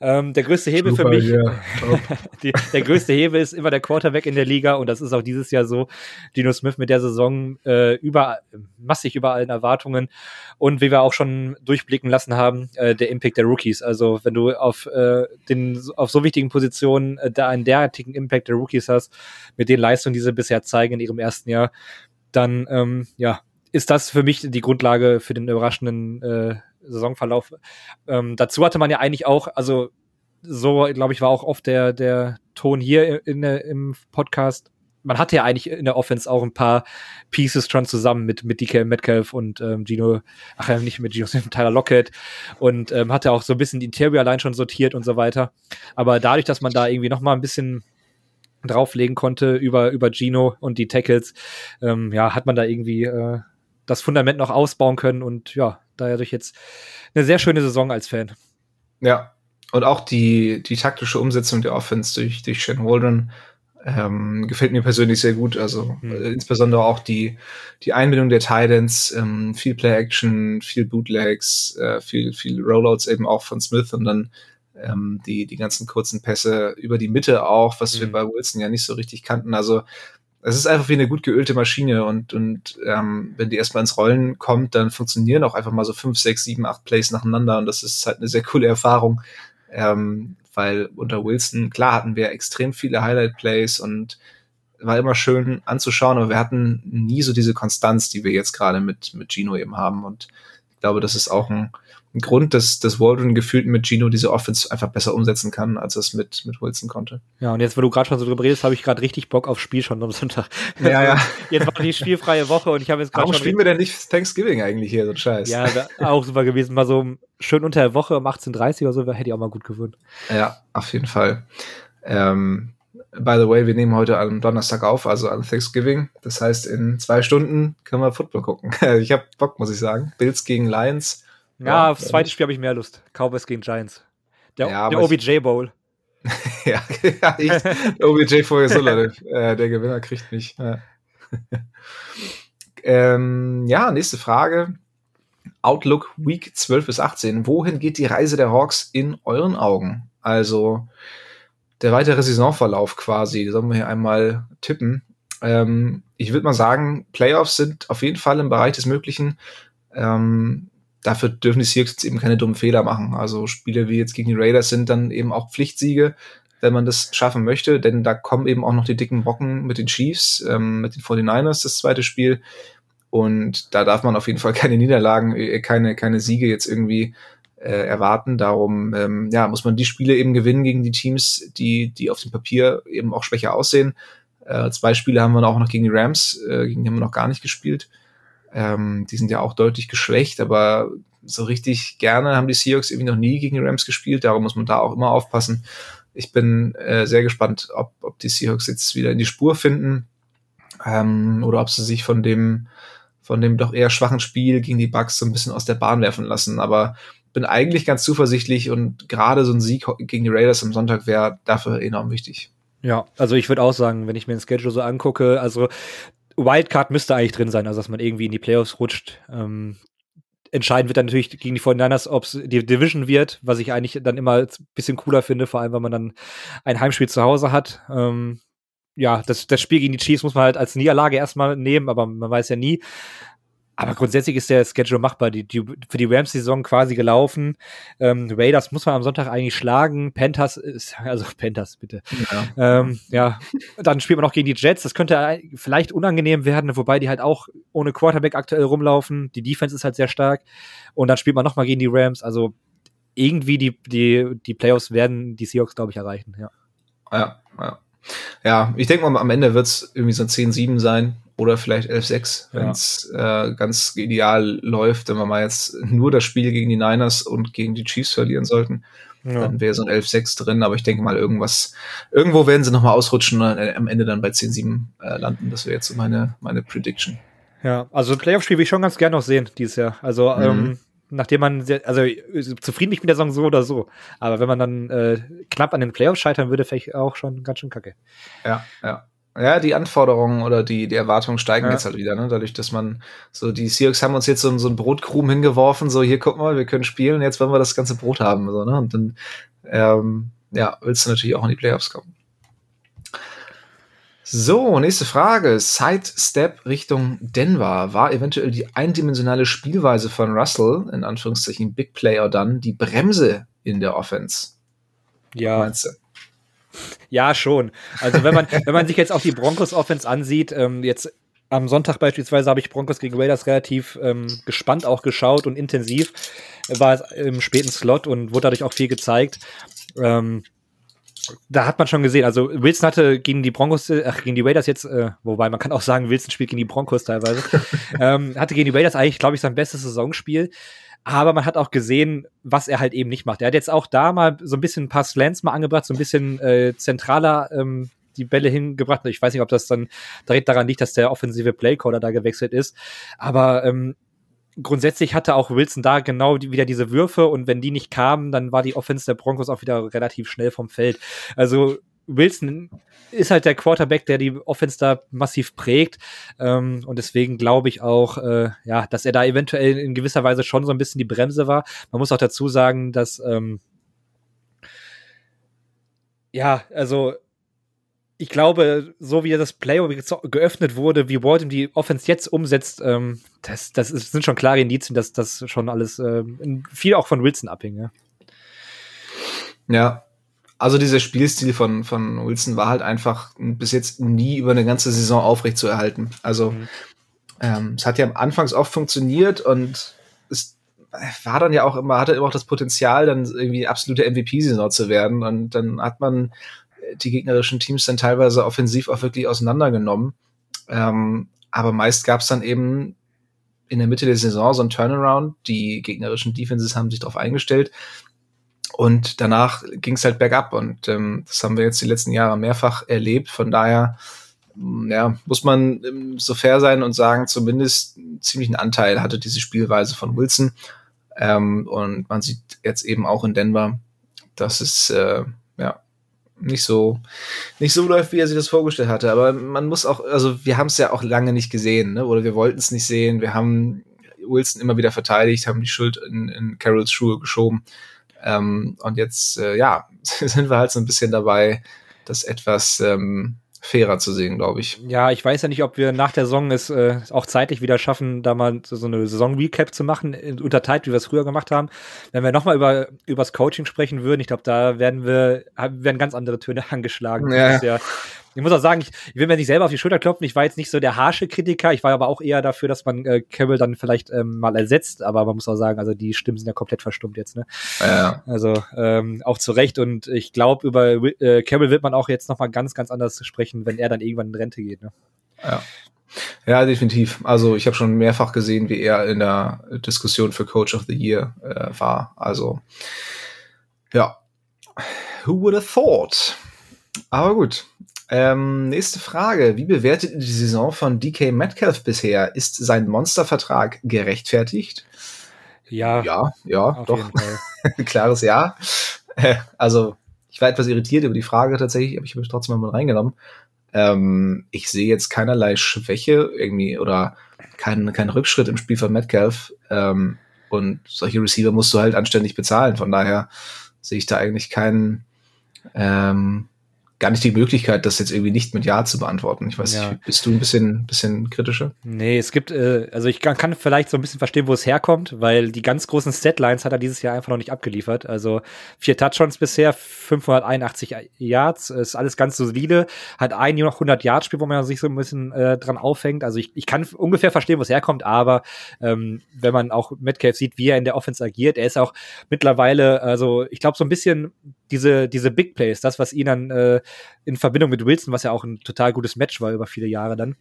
Ähm, der größte Hebel Super, für mich, yeah. die, der größte Hebel ist immer der Quarterback in der Liga und das ist auch dieses Jahr so. Dino Smith mit der Saison äh, über, massig über allen Erwartungen und wie wir auch schon durchblicken lassen haben, äh, der Impact der Rookies. Also wenn du auf äh, den auf so wichtigen Positionen äh, da einen derartigen Impact der Rookies hast, mit den Leistungen, die sie bisher zeigen in ihrem ersten Jahr, dann ähm, ja, ist das für mich die Grundlage für den überraschenden äh, Saisonverlauf. Ähm, dazu hatte man ja eigentlich auch, also so, glaube ich, war auch oft der, der Ton hier in, in, im Podcast. Man hatte ja eigentlich in der Offense auch ein paar Pieces schon zusammen mit, mit DK Metcalf und ähm, Gino, ach ja, nicht mit Gino, mit Tyler Lockett und ähm, hatte auch so ein bisschen die Interior allein schon sortiert und so weiter. Aber dadurch, dass man da irgendwie noch mal ein bisschen drauflegen konnte über, über Gino und die Tackles, ähm, ja, hat man da irgendwie äh, das Fundament noch ausbauen können und ja, dadurch jetzt eine sehr schöne Saison als Fan. Ja, und auch die, die taktische Umsetzung der Offense durch, durch Shane Waldron ähm, gefällt mir persönlich sehr gut. Also mhm. äh, insbesondere auch die, die Einbindung der Titans, ähm, viel Play-Action, viel Bootlegs, äh, viel, viel Rollouts eben auch von Smith und dann ähm, die, die ganzen kurzen Pässe über die Mitte auch, was mhm. wir bei Wilson ja nicht so richtig kannten. Also es ist einfach wie eine gut geölte Maschine und, und ähm, wenn die erstmal ins Rollen kommt, dann funktionieren auch einfach mal so fünf, sechs, sieben, acht Plays nacheinander und das ist halt eine sehr coole Erfahrung, ähm, weil unter Wilson, klar hatten wir extrem viele Highlight-Plays und war immer schön anzuschauen, aber wir hatten nie so diese Konstanz, die wir jetzt gerade mit, mit Gino eben haben und ich glaube, das ist auch ein, ein Grund, dass, dass Waldron gefühlt mit Gino diese Offense einfach besser umsetzen kann, als es mit, mit Wilson konnte. Ja, und jetzt, wo du gerade schon so drüber redest, habe ich gerade richtig Bock auf Spiel schon am Sonntag. Ja, ja. Jetzt war die spielfreie Woche und ich habe jetzt gerade Warum spielen wir denn nicht Thanksgiving eigentlich hier, so ein Scheiß? Ja, auch super gewesen. Mal so schön unter der Woche um 18.30 oder so, hätte ich auch mal gut gewöhnt. Ja, auf jeden Fall. Ähm, by the way, wir nehmen heute am Donnerstag auf, also an Thanksgiving. Das heißt, in zwei Stunden können wir Football gucken. ich habe Bock, muss ich sagen. Bills gegen Lions. Ja, aufs zweite Spiel habe ich mehr Lust. Cowboys gegen Giants. Der, ja, der OBJ Bowl. ja, ja ich, OBJ vorher so, Leute. Äh, der Gewinner kriegt mich. Ja. ähm, ja, nächste Frage. Outlook Week 12 bis 18. Wohin geht die Reise der Hawks in euren Augen? Also der weitere Saisonverlauf quasi. Sollen wir hier einmal tippen? Ähm, ich würde mal sagen, Playoffs sind auf jeden Fall im Bereich des Möglichen. Ähm, dafür dürfen die Seahawks jetzt eben keine dummen Fehler machen. Also Spiele wie jetzt gegen die Raiders sind dann eben auch Pflichtsiege, wenn man das schaffen möchte, denn da kommen eben auch noch die dicken Brocken mit den Chiefs, ähm, mit den 49ers, das zweite Spiel. Und da darf man auf jeden Fall keine Niederlagen, äh, keine, keine Siege jetzt irgendwie äh, erwarten. Darum ähm, ja, muss man die Spiele eben gewinnen gegen die Teams, die, die auf dem Papier eben auch schwächer aussehen. Äh, zwei Spiele haben wir auch noch gegen die Rams, äh, gegen die haben wir noch gar nicht gespielt. Ähm, die sind ja auch deutlich geschwächt, aber so richtig gerne haben die Seahawks irgendwie noch nie gegen die Rams gespielt. Darum muss man da auch immer aufpassen. Ich bin äh, sehr gespannt, ob, ob die Seahawks jetzt wieder in die Spur finden ähm, oder ob sie sich von dem von dem doch eher schwachen Spiel gegen die Bucks so ein bisschen aus der Bahn werfen lassen. Aber bin eigentlich ganz zuversichtlich und gerade so ein Sieg gegen die Raiders am Sonntag wäre dafür enorm wichtig. Ja, also ich würde auch sagen, wenn ich mir den Schedule so angucke, also Wildcard müsste eigentlich drin sein, also dass man irgendwie in die Playoffs rutscht. Ähm, entscheidend wird dann natürlich gegen die 49ers, ob es die Division wird, was ich eigentlich dann immer ein bisschen cooler finde, vor allem, wenn man dann ein Heimspiel zu Hause hat. Ähm, ja, das, das Spiel gegen die Chiefs muss man halt als Niederlage erstmal nehmen, aber man weiß ja nie. Aber grundsätzlich ist der Schedule machbar. Die, die, für die Rams-Saison quasi gelaufen. Ähm, Raiders muss man am Sonntag eigentlich schlagen. Panthers ist, also Panthers, bitte. Ja. Ähm, ja. Dann spielt man noch gegen die Jets. Das könnte vielleicht unangenehm werden, wobei die halt auch ohne Quarterback aktuell rumlaufen. Die Defense ist halt sehr stark. Und dann spielt man nochmal gegen die Rams. Also irgendwie die, die, die Playoffs werden die Seahawks, glaube ich, erreichen. Ja. Ja, ja. Ja, ich denke mal, am Ende wird es irgendwie so 10-7 sein oder vielleicht 11-6, wenn es ja. äh, ganz ideal läuft. Wenn wir mal jetzt nur das Spiel gegen die Niners und gegen die Chiefs verlieren sollten, ja. dann wäre so ein 11-6 drin. Aber ich denke mal, irgendwas, irgendwo werden sie nochmal ausrutschen und am Ende dann bei 10-7 äh, landen. Das wäre jetzt so meine, meine Prediction. Ja, also Playoff-Spiel will ich schon ganz gerne noch sehen dieses Jahr. Also, mhm. ähm, nachdem man, sehr, also zufrieden bin ich mit der Saison so oder so. Aber wenn man dann äh, knapp an den Playoffs scheitern würde, vielleicht auch schon ganz schön kacke. Ja, ja. Ja, die Anforderungen oder die, die Erwartungen steigen ja. jetzt halt wieder, ne? Dadurch, dass man so, die Seahawks haben uns jetzt so, so ein Brotkrumen hingeworfen, so hier guck mal, wir können spielen, jetzt wollen wir das ganze Brot haben, so, ne? Und dann, ähm, ja, willst du natürlich auch in die Playoffs kommen. So, nächste Frage. Sidestep Richtung Denver. War eventuell die eindimensionale Spielweise von Russell, in Anführungszeichen Big Player dann, die Bremse in der Offense? Ja. Meinst du? Ja, schon. Also wenn man, wenn man sich jetzt auch die Broncos Offense ansieht, ähm, jetzt am Sonntag beispielsweise habe ich Broncos gegen Raiders relativ ähm, gespannt auch geschaut und intensiv. War es im späten Slot und wurde dadurch auch viel gezeigt. Ähm, da hat man schon gesehen, also Wilson hatte gegen die Broncos, äh, ach, gegen die Raiders jetzt, äh, wobei man kann auch sagen, Wilson spielt gegen die Broncos teilweise, ähm, hatte gegen die Raiders eigentlich, glaube ich, sein bestes Saisonspiel. Aber man hat auch gesehen, was er halt eben nicht macht. Er hat jetzt auch da mal so ein bisschen ein paar Slants mal angebracht, so ein bisschen äh, zentraler ähm, die Bälle hingebracht. Ich weiß nicht, ob das dann direkt daran liegt, dass der offensive Playcaller da gewechselt ist. Aber ähm, grundsätzlich hatte auch Wilson da genau die, wieder diese Würfe und wenn die nicht kamen, dann war die Offense der Broncos auch wieder relativ schnell vom Feld. Also Wilson ist halt der Quarterback, der die Offense da massiv prägt. Ähm, und deswegen glaube ich auch, äh, ja, dass er da eventuell in gewisser Weise schon so ein bisschen die Bremse war. Man muss auch dazu sagen, dass ähm, ja, also ich glaube, so wie das Playbook geöffnet wurde, wie Walton die Offense jetzt umsetzt, ähm, das, das ist, sind schon klare Indizien, dass das schon alles ähm, viel auch von Wilson abhing. Ja. ja, also dieser Spielstil von, von Wilson war halt einfach bis jetzt nie über eine ganze Saison aufrecht zu erhalten. Also mhm. ähm, es hat ja am Anfangs oft funktioniert und es war dann ja auch immer, hatte immer auch das Potenzial, dann irgendwie absolute MVP-Saison zu werden. Und dann hat man die gegnerischen Teams dann teilweise offensiv auch wirklich auseinandergenommen. Ähm, aber meist gab es dann eben in der Mitte der Saison so ein Turnaround. Die gegnerischen Defenses haben sich darauf eingestellt. Und danach ging es halt bergab. Und ähm, das haben wir jetzt die letzten Jahre mehrfach erlebt. Von daher ja, muss man ähm, so fair sein und sagen, zumindest einen ziemlichen Anteil hatte diese Spielweise von Wilson. Ähm, und man sieht jetzt eben auch in Denver, dass es äh, ja nicht so nicht so läuft, wie er sich das vorgestellt hatte. Aber man muss auch, also wir haben es ja auch lange nicht gesehen, ne? oder wir wollten es nicht sehen. Wir haben Wilson immer wieder verteidigt, haben die Schuld in, in Carols Schuhe geschoben. Ähm, und jetzt, äh, ja, sind wir halt so ein bisschen dabei, das etwas ähm, fairer zu sehen, glaube ich. Ja, ich weiß ja nicht, ob wir nach der Saison es äh, auch zeitlich wieder schaffen, da mal so, so eine Saison-Recap zu machen, unterteilt, wie wir es früher gemacht haben. Wenn wir nochmal über übers Coaching sprechen würden, ich glaube, da werden wir werden ganz andere Töne angeschlagen. Ja. ja ich muss auch sagen, ich, ich will mir nicht selber auf die Schulter klopfen. Ich war jetzt nicht so der harsche Kritiker. Ich war aber auch eher dafür, dass man äh, Carroll dann vielleicht ähm, mal ersetzt. Aber man muss auch sagen, also die Stimmen sind ja komplett verstummt jetzt. Ne? Ja. Also ähm, auch zu Recht. Und ich glaube, über äh, Carroll wird man auch jetzt noch mal ganz, ganz anders sprechen, wenn er dann irgendwann in Rente geht. Ne? Ja. Ja, definitiv. Also ich habe schon mehrfach gesehen, wie er in der Diskussion für Coach of the Year äh, war. Also ja, who would have thought? Aber gut, ähm, nächste Frage. Wie bewertet ihr die Saison von DK Metcalf bisher? Ist sein Monstervertrag gerechtfertigt? Ja. Ja, ja, doch. Klares Ja. Also, ich war etwas irritiert über die Frage tatsächlich, aber ich habe es trotzdem mal reingenommen. Ähm, ich sehe jetzt keinerlei Schwäche irgendwie oder keinen kein Rückschritt im Spiel von Metcalf. Ähm, und solche Receiver musst du halt anständig bezahlen. Von daher sehe ich da eigentlich keinen, ähm, gar nicht die Möglichkeit, das jetzt irgendwie nicht mit Ja zu beantworten. Ich weiß ja. nicht, bist du ein bisschen, bisschen kritischer? Nee, es gibt, äh, also ich kann, kann, vielleicht so ein bisschen verstehen, wo es herkommt, weil die ganz großen Statlines hat er dieses Jahr einfach noch nicht abgeliefert. Also vier Touchdowns bisher, 581 Yards, ist alles ganz solide. Hat ein noch 100 Yards Spiel, wo man sich so ein bisschen äh, dran aufhängt. Also ich, ich kann ungefähr verstehen, wo es herkommt, aber ähm, wenn man auch Metcalf sieht, wie er in der Offense agiert, er ist auch mittlerweile, also ich glaube so ein bisschen diese, diese Big Plays, das, was ihn dann äh, in Verbindung mit Wilson, was ja auch ein total gutes Match war über viele Jahre dann.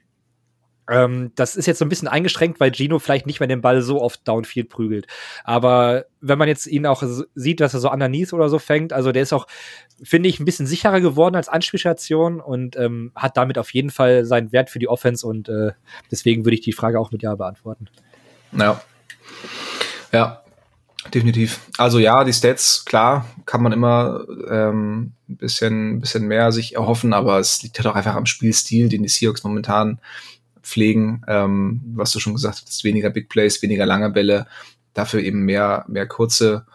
Ähm, das ist jetzt so ein bisschen eingeschränkt, weil Gino vielleicht nicht mehr den Ball so oft downfield prügelt. Aber wenn man jetzt ihn auch sieht, dass er so underneath oder so fängt, also der ist auch, finde ich, ein bisschen sicherer geworden als Anspielstation und ähm, hat damit auf jeden Fall seinen Wert für die Offense und äh, deswegen würde ich die Frage auch mit Ja beantworten. Ja. Ja, Definitiv. Also ja, die Stats, klar, kann man immer ähm, ein bisschen, bisschen mehr sich erhoffen, aber es liegt halt auch einfach am Spielstil, den die Seahawks momentan pflegen. Ähm, was du schon gesagt hast, weniger Big Plays, weniger lange Bälle, dafür eben mehr, mehr kurze,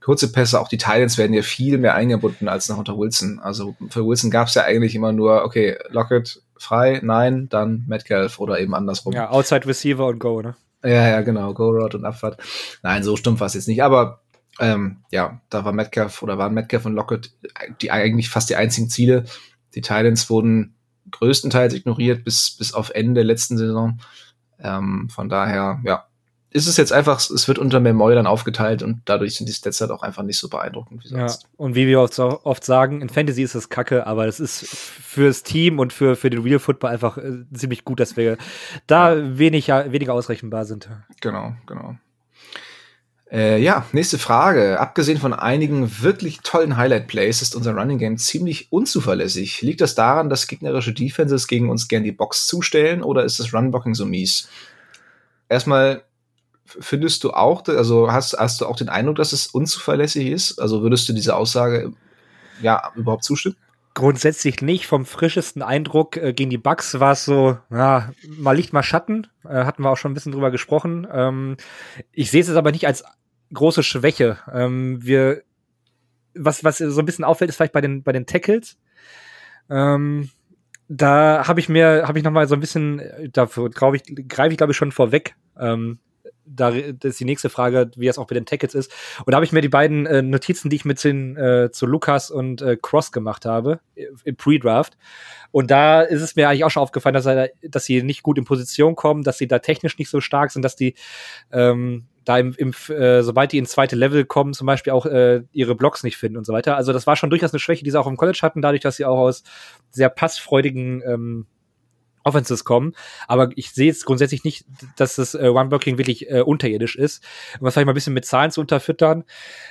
kurze Pässe. Auch die Titans werden ja viel mehr eingebunden als noch unter Wilson. Also für Wilson gab es ja eigentlich immer nur, okay, Lockett frei, nein, dann Metcalf oder eben andersrum. Ja, Outside Receiver und Go, ne? Ja, ja, genau. Go-Road und Abfahrt. Nein, so stumpf war es jetzt nicht. Aber ähm, ja, da war Metcalf oder waren Metcalf und Lockett die eigentlich fast die einzigen Ziele. Die Titans wurden größtenteils ignoriert bis, bis auf Ende der letzten Saison. Ähm, von daher, ja, ist es jetzt einfach, es wird unter Memoy dann aufgeteilt und dadurch sind die Stats halt auch einfach nicht so beeindruckend wie sonst. Ja, und wie wir oft, oft sagen, in Fantasy ist es kacke, aber es ist fürs Team und für, für den Real Football einfach äh, ziemlich gut, dass wir da ja. wenig, weniger ausrechenbar sind. Genau, genau. Äh, ja, nächste Frage. Abgesehen von einigen wirklich tollen Highlight-Plays ist unser Running Game ziemlich unzuverlässig. Liegt das daran, dass gegnerische Defenses gegen uns gern die Box zustellen oder ist das Runblocking so mies? Erstmal findest du auch, also hast, hast du auch den Eindruck, dass es unzuverlässig ist? Also würdest du dieser Aussage ja überhaupt zustimmen? Grundsätzlich nicht. Vom frischesten Eindruck äh, gegen die Bugs war es so, ja, mal Licht, mal Schatten. Äh, hatten wir auch schon ein bisschen drüber gesprochen. Ähm, ich sehe es jetzt aber nicht als große Schwäche. Ähm, wir, was, was so ein bisschen auffällt, ist vielleicht bei den, bei den Tackles. Ähm, da habe ich mir, habe ich noch mal so ein bisschen, äh, dafür ich, greife ich glaube ich schon vorweg. Ähm, da das ist die nächste Frage, wie es auch bei den Tickets ist. Und da habe ich mir die beiden äh, Notizen, die ich mit den, äh, zu Lukas und äh, Cross gemacht habe, im Pre-Draft. Und da ist es mir eigentlich auch schon aufgefallen, dass, er, dass sie nicht gut in Position kommen, dass sie da technisch nicht so stark sind, dass die, ähm, da im, im äh, sobald die ins zweite Level kommen, zum Beispiel auch äh, ihre Blocks nicht finden und so weiter. Also das war schon durchaus eine Schwäche, die sie auch im College hatten, dadurch, dass sie auch aus sehr passfreudigen ähm, Offenses kommen. Aber ich sehe jetzt grundsätzlich nicht, dass das äh, One-Blocking wirklich äh, unterirdisch ist. Um das vielleicht mal ein bisschen mit Zahlen zu unterfüttern.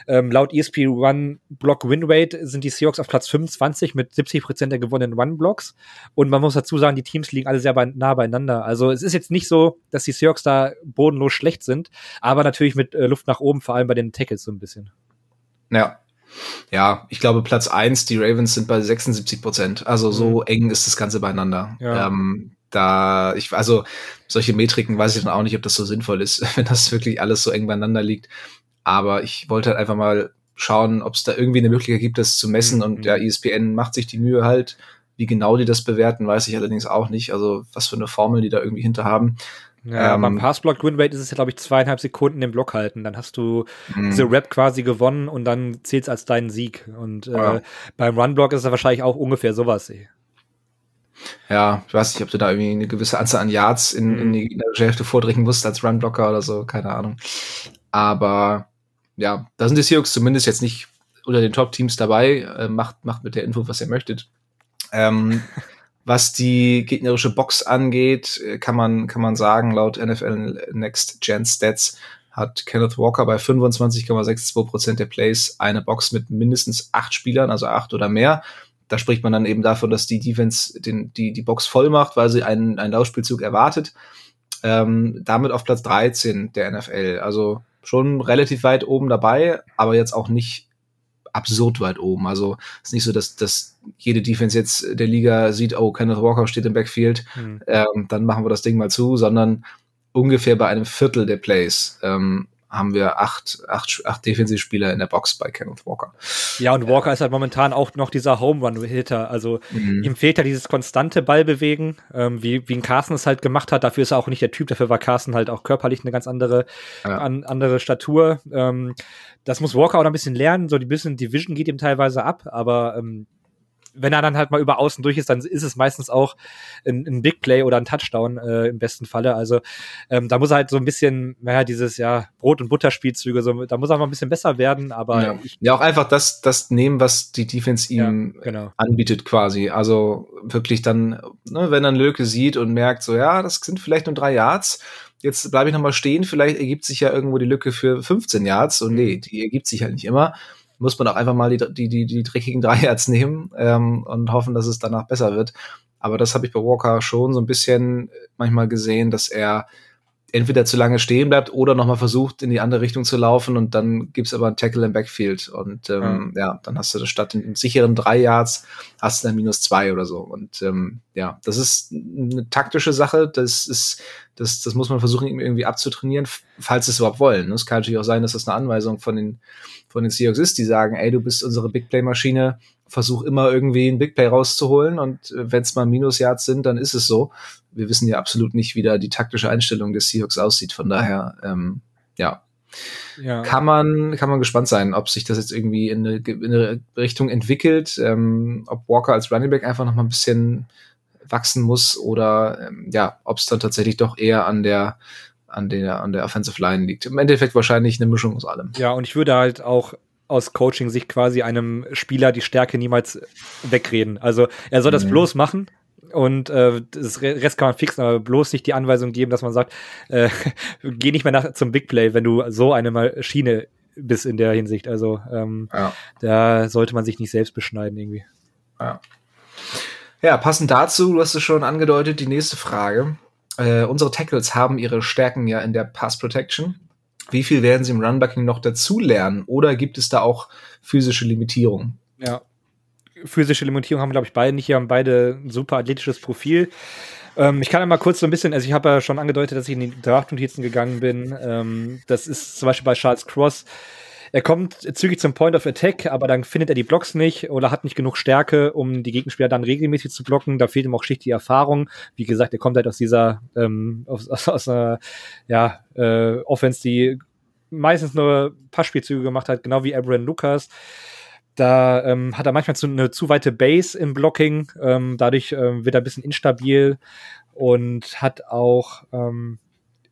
Ähm, laut ESP One-Block Win-Rate sind die Seahawks auf Platz 25 mit 70 Prozent der gewonnenen One-Blocks. Und man muss dazu sagen, die Teams liegen alle sehr nah beieinander. Also es ist jetzt nicht so, dass die Seahawks da bodenlos schlecht sind, aber natürlich mit äh, Luft nach oben, vor allem bei den Tackles so ein bisschen. Ja, ja, ich glaube, Platz eins die Ravens sind bei 76 Prozent. Also so mhm. eng ist das Ganze beieinander. Ja. Ähm, da, ich, also solche Metriken weiß ich dann auch nicht, ob das so sinnvoll ist, wenn das wirklich alles so eng beieinander liegt. Aber ich wollte halt einfach mal schauen, ob es da irgendwie eine Möglichkeit gibt, das zu messen. Mhm. Und ja, ESPN macht sich die Mühe halt. Wie genau die das bewerten, weiß ich allerdings auch nicht. Also was für eine Formel die da irgendwie hinter haben. Ja, ähm, beim Passblock-Winrate ist es ja, glaube ich, zweieinhalb Sekunden den Block halten. Dann hast du mh. diese Rap quasi gewonnen und dann zählt es als deinen Sieg. Und äh, ja. beim Run-Block ist es wahrscheinlich auch ungefähr sowas. Ey. Ja, ich weiß nicht, ob du da irgendwie eine gewisse Anzahl an Yards in, in mhm. die Hälfte vordringen musst als Run-Blocker oder so, keine Ahnung. Aber ja, da sind die Seahawks zumindest jetzt nicht unter den Top-Teams dabei. Äh, macht, macht mit der Info, was ihr möchtet. Ähm, Was die gegnerische Box angeht, äh, kann man, kann man sagen, laut NFL Next Gen Stats hat Kenneth Walker bei 25,62 Prozent der Plays eine Box mit mindestens acht Spielern, also acht oder mehr. Da spricht man dann eben davon, dass die Defense den, die, die Box voll macht, weil sie einen, einen Laufspielzug erwartet. Ähm, damit auf Platz 13 der NFL. Also schon relativ weit oben dabei, aber jetzt auch nicht absurd weit oben. Also es ist nicht so, dass, dass jede Defense jetzt der Liga sieht, oh, Kenneth Walker steht im Backfield, mhm. ähm, dann machen wir das Ding mal zu, sondern ungefähr bei einem Viertel der Plays ähm, haben wir acht, acht, acht Defensivspieler in der Box bei Kenneth Walker. Ja, und Walker ist halt momentan auch noch dieser Home Run Hitter. Also mhm. ihm fehlt ja dieses konstante Ballbewegen, ähm, wie, wie ein Carsten es halt gemacht hat. Dafür ist er auch nicht der Typ. Dafür war Carsten halt auch körperlich eine ganz andere, ja. an, andere Statur. Ähm, das muss Walker auch noch ein bisschen lernen. So die bisschen Division geht ihm teilweise ab, aber ähm, wenn er dann halt mal über außen durch ist, dann ist es meistens auch ein, ein Big Play oder ein Touchdown äh, im besten Falle. Also ähm, da muss er halt so ein bisschen, naja, dieses ja Brot- und Butterspielzüge, so, da muss er mal ein bisschen besser werden, aber ja, ja auch einfach das, das nehmen, was die Defense ihm ja, genau. anbietet quasi. Also wirklich dann, ne, wenn er eine Lücke sieht und merkt, so ja, das sind vielleicht nur drei Yards, jetzt bleibe ich nochmal stehen, vielleicht ergibt sich ja irgendwo die Lücke für 15 Yards und nee, die ergibt sich halt nicht immer muss man auch einfach mal die, die, die, die dreckigen Dreierts nehmen ähm, und hoffen, dass es danach besser wird. Aber das habe ich bei Walker schon so ein bisschen manchmal gesehen, dass er entweder zu lange stehen bleibt oder nochmal versucht, in die andere Richtung zu laufen und dann gibt's aber einen Tackle im Backfield. Und ähm, ja. ja, dann hast du das statt in sicheren drei Yards, hast du dann minus zwei oder so. Und ähm, ja, das ist eine taktische Sache. Das ist, das, das muss man versuchen, irgendwie abzutrainieren, falls es überhaupt wollen. Es kann natürlich auch sein, dass das eine Anweisung von den, von den Seahawks ist, die sagen, ey, du bist unsere Big Play-Maschine, versuch immer irgendwie ein Big Play rauszuholen und äh, wenn es mal Minus-Yards sind, dann ist es so. Wir wissen ja absolut nicht, wie da die taktische Einstellung des Seahawks aussieht. Von daher, ähm, ja, ja. Kann man, kann man gespannt sein, ob sich das jetzt irgendwie in eine, in eine Richtung entwickelt, ähm, ob Walker als Running Back einfach noch mal ein bisschen wachsen muss oder ähm, ja, ob es dann tatsächlich doch eher an der an der an der Offensive Line liegt. Im Endeffekt wahrscheinlich eine Mischung aus allem. Ja, und ich würde halt auch aus Coaching-Sicht quasi einem Spieler die Stärke niemals wegreden. Also er soll das mhm. bloß machen und äh, das Rest kann man fixen, aber bloß nicht die Anweisung geben, dass man sagt, äh, geh nicht mehr nach, zum Big Play, wenn du so eine Maschine bist in der Hinsicht. Also ähm, ja. da sollte man sich nicht selbst beschneiden irgendwie. Ja. ja, passend dazu, du hast es schon angedeutet, die nächste Frage. Äh, unsere Tackles haben ihre Stärken ja in der Pass Protection. Wie viel werden sie im Runbacking noch dazulernen? Oder gibt es da auch physische Limitierungen? Ja, physische Limitierung haben, glaube ich, beide nicht. Wir haben beide ein super athletisches Profil. Ähm, ich kann ja mal kurz so ein bisschen, also ich habe ja schon angedeutet, dass ich in die Draft-Notizen gegangen bin. Ähm, das ist zum Beispiel bei Charles Cross. Er kommt zügig zum Point of Attack, aber dann findet er die Blocks nicht oder hat nicht genug Stärke, um die Gegenspieler dann regelmäßig zu blocken. Da fehlt ihm auch schlicht die Erfahrung. Wie gesagt, er kommt halt aus dieser, ähm, aus, aus, aus einer ja, äh, Offense, die meistens nur Passspielzüge gemacht hat, genau wie Abraham Lucas. Da ähm, hat er manchmal zu, eine zu weite Base im Blocking. Ähm, dadurch ähm, wird er ein bisschen instabil und hat auch ähm,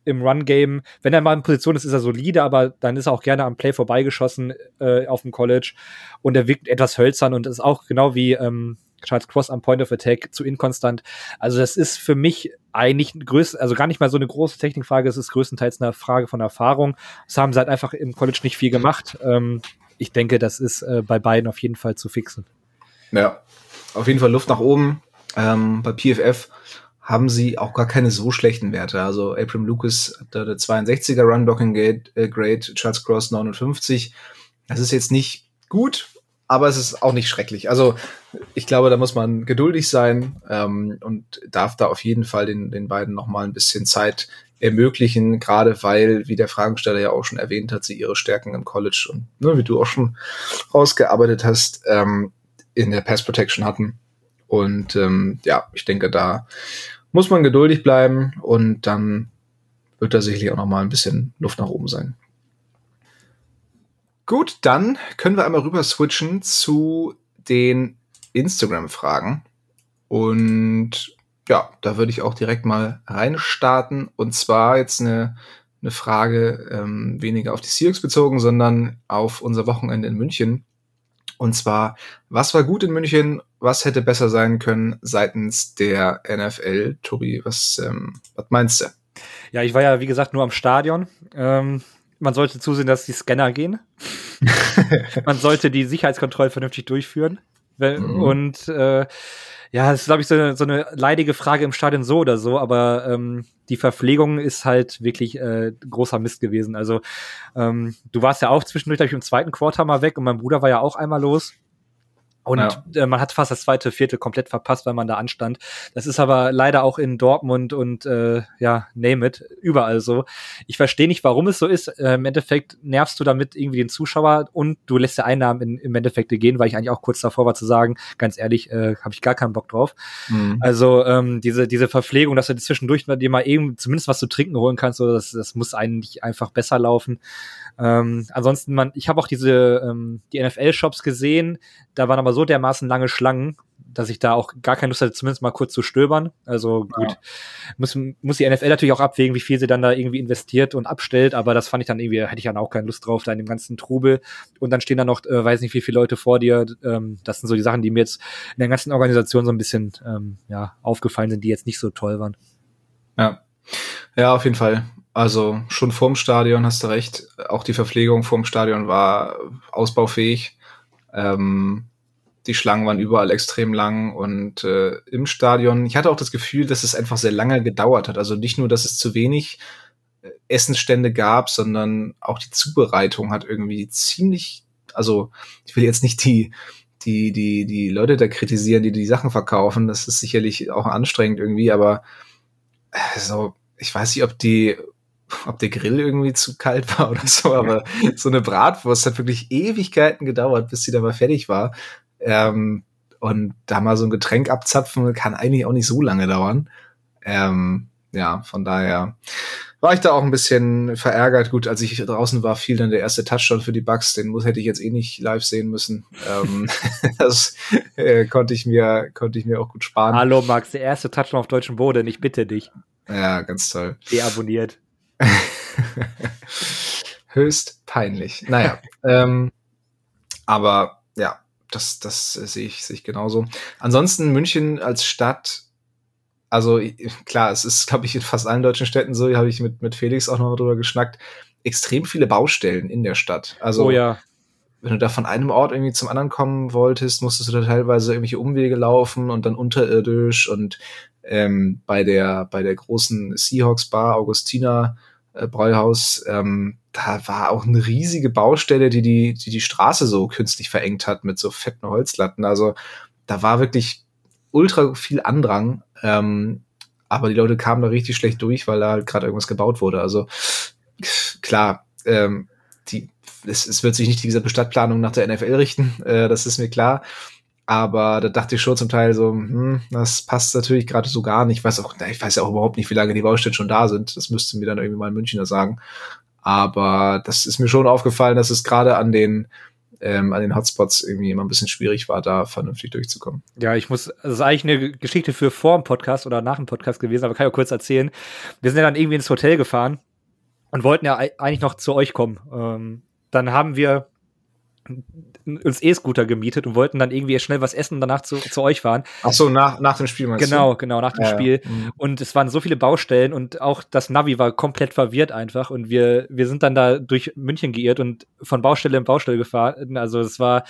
im Run-Game. Wenn er mal in Position ist, ist er solide, aber dann ist er auch gerne am Play vorbeigeschossen äh, auf dem College. Und er wirkt etwas hölzern und ist auch genau wie ähm, Charles Cross am Point of Attack zu inkonstant. Also das ist für mich eigentlich größ also gar nicht mal so eine große Technikfrage, es ist größtenteils eine Frage von Erfahrung. Das haben sie halt einfach im College nicht viel gemacht. Ähm, ich denke, das ist äh, bei beiden auf jeden Fall zu fixen. Ja, auf jeden Fall Luft nach oben. Ähm, bei PFF haben sie auch gar keine so schlechten Werte. Also Abram Lucas hat da der 62er Run Blocking Grade, Charles Cross 59. Das ist jetzt nicht gut, aber es ist auch nicht schrecklich. Also ich glaube, da muss man geduldig sein ähm, und darf da auf jeden Fall den, den beiden noch mal ein bisschen Zeit ermöglichen, gerade weil, wie der Fragensteller ja auch schon erwähnt hat, sie ihre Stärken im College und ne, wie du auch schon rausgearbeitet hast, ähm, in der Pass Protection hatten. Und ähm, ja, ich denke, da muss man geduldig bleiben und dann wird da sicherlich auch noch mal ein bisschen Luft nach oben sein. Gut, dann können wir einmal rüber switchen zu den Instagram-Fragen. Und ja, da würde ich auch direkt mal reinstarten. Und zwar jetzt eine, eine Frage ähm, weniger auf die Seahawks bezogen, sondern auf unser Wochenende in München. Und zwar, was war gut in München? Was hätte besser sein können seitens der NFL? Tobi, was, ähm, was meinst du? Ja, ich war ja, wie gesagt, nur am Stadion. Ähm, man sollte zusehen, dass die Scanner gehen. man sollte die Sicherheitskontrolle vernünftig durchführen. Mhm. Und äh, ja, das ist, glaube ich, so eine, so eine leidige Frage im Stadion so oder so, aber ähm, die Verpflegung ist halt wirklich äh, großer Mist gewesen. Also ähm, du warst ja auch zwischendurch, glaube ich, im zweiten Quarter mal weg und mein Bruder war ja auch einmal los. Und ja. äh, man hat fast das zweite Viertel komplett verpasst, weil man da anstand. Das ist aber leider auch in Dortmund und äh, ja, name it, überall so. Ich verstehe nicht, warum es so ist. Äh, Im Endeffekt nervst du damit irgendwie den Zuschauer und du lässt der Einnahmen in, im Endeffekt gehen, weil ich eigentlich auch kurz davor war zu sagen, ganz ehrlich, äh, habe ich gar keinen Bock drauf. Mhm. Also ähm, diese, diese Verpflegung, dass du zwischendurch dir mal eben zumindest was zu trinken holen kannst, so, das, das muss eigentlich einfach besser laufen. Ähm, ansonsten, man, ich habe auch diese ähm, die NFL-Shops gesehen, da waren aber so dermaßen lange Schlangen, dass ich da auch gar keine Lust hatte, zumindest mal kurz zu stöbern. Also gut, ja. muss, muss die NFL natürlich auch abwägen, wie viel sie dann da irgendwie investiert und abstellt, aber das fand ich dann irgendwie, hätte ich dann auch keine Lust drauf, da in dem ganzen Trubel. Und dann stehen da noch, äh, weiß nicht, wie viele Leute vor dir. Ähm, das sind so die Sachen, die mir jetzt in der ganzen Organisation so ein bisschen ähm, ja, aufgefallen sind, die jetzt nicht so toll waren. Ja. Ja, auf jeden Fall. Also schon vorm Stadion hast du recht. Auch die Verpflegung vorm Stadion war ausbaufähig. Ähm, die Schlangen waren überall extrem lang und äh, im Stadion, ich hatte auch das Gefühl, dass es einfach sehr lange gedauert hat. Also nicht nur, dass es zu wenig äh, Essensstände gab, sondern auch die Zubereitung hat irgendwie ziemlich, also ich will jetzt nicht die, die, die, die Leute da kritisieren, die die Sachen verkaufen. Das ist sicherlich auch anstrengend irgendwie, aber äh, so, ich weiß nicht, ob die ob der Grill irgendwie zu kalt war oder so, aber so eine Bratwurst hat wirklich Ewigkeiten gedauert, bis sie da mal fertig war. Ähm, und da mal so ein Getränk abzapfen kann eigentlich auch nicht so lange dauern. Ähm, ja, von daher war ich da auch ein bisschen verärgert. Gut, als ich draußen war, fiel dann der erste Touchdown für die Bucks. Den muss hätte ich jetzt eh nicht live sehen müssen. ähm, das äh, konnte ich mir konnte ich mir auch gut sparen. Hallo Max, der erste Touchdown auf deutschem Boden. Ich bitte dich. Ja, ganz toll. Deabonniert. Höchst peinlich. Naja, ähm, aber ja, das, das sehe ich, sehe ich genauso. Ansonsten München als Stadt, also klar, es ist, glaube ich, in fast allen deutschen Städten so, habe ich mit, mit Felix auch noch drüber geschnackt, extrem viele Baustellen in der Stadt. Also, oh ja. wenn du da von einem Ort irgendwie zum anderen kommen wolltest, musstest du da teilweise irgendwelche Umwege laufen und dann unterirdisch und ähm, bei der, bei der großen Seahawks Bar, Augustina, äh, Bräuhaus, ähm, da war auch eine riesige Baustelle, die die, die die Straße so künstlich verengt hat mit so fetten Holzlatten. Also da war wirklich ultra viel Andrang. Ähm, aber die Leute kamen da richtig schlecht durch, weil da halt gerade irgendwas gebaut wurde. Also klar, ähm, die, es, es wird sich nicht die Stadtplanung nach der NFL richten, äh, das ist mir klar. Aber da dachte ich schon zum Teil so, hm, das passt natürlich gerade so gar nicht. Ich weiß auch, ich weiß ja auch überhaupt nicht, wie lange die Baustellen schon da sind. Das müsste mir dann irgendwie mal ein Münchner sagen. Aber das ist mir schon aufgefallen, dass es gerade an den ähm, an den Hotspots irgendwie immer ein bisschen schwierig war, da vernünftig durchzukommen. Ja, ich muss, das ist eigentlich eine Geschichte für vor dem Podcast oder nach dem Podcast gewesen, aber kann ich auch kurz erzählen. Wir sind ja dann irgendwie ins Hotel gefahren und wollten ja eigentlich noch zu euch kommen. Ähm, dann haben wir uns E-Scooter gemietet und wollten dann irgendwie schnell was essen und danach zu, zu euch fahren. Ach so, nach, nach dem Spiel meinst Genau, du? genau, nach dem ja, Spiel. Ja. Mhm. Und es waren so viele Baustellen und auch das Navi war komplett verwirrt einfach und wir, wir sind dann da durch München geirrt und von Baustelle in Baustelle gefahren. Also es war,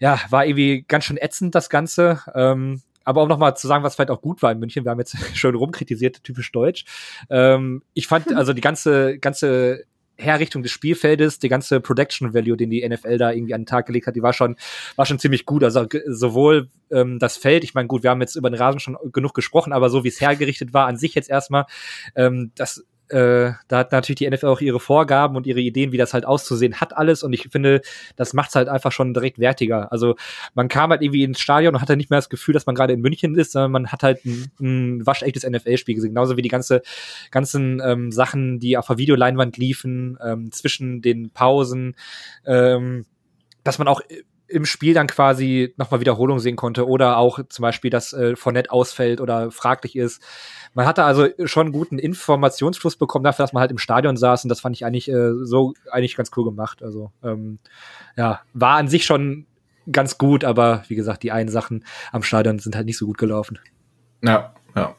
ja, war irgendwie ganz schön ätzend, das Ganze. Ähm, aber um nochmal zu sagen, was vielleicht auch gut war in München, wir haben jetzt schon rumkritisiert, typisch deutsch. Ähm, ich fand also die ganze, ganze Herrichtung des Spielfeldes, die ganze Production Value, den die NFL da irgendwie an den Tag gelegt hat, die war schon, war schon ziemlich gut. Also sowohl ähm, das Feld, ich meine, gut, wir haben jetzt über den Rasen schon genug gesprochen, aber so wie es hergerichtet war, an sich jetzt erstmal, ähm, das äh, da hat natürlich die NFL auch ihre Vorgaben und ihre Ideen, wie das halt auszusehen hat alles. Und ich finde, das macht es halt einfach schon direkt wertiger. Also man kam halt irgendwie ins Stadion und hatte nicht mehr das Gefühl, dass man gerade in München ist, sondern man hat halt ein, ein waschechtes NFL-Spiel gesehen. Genauso wie die ganze, ganzen ähm, Sachen, die auf der Videoleinwand liefen, ähm, zwischen den Pausen, ähm, dass man auch im Spiel dann quasi nochmal Wiederholung sehen konnte oder auch zum Beispiel, dass äh, Fournette ausfällt oder fraglich ist. Man hatte also schon einen guten Informationsfluss bekommen dafür, dass man halt im Stadion saß und das fand ich eigentlich äh, so eigentlich ganz cool gemacht. Also ähm, ja, war an sich schon ganz gut, aber wie gesagt, die einen Sachen am Stadion sind halt nicht so gut gelaufen. Ja, ja.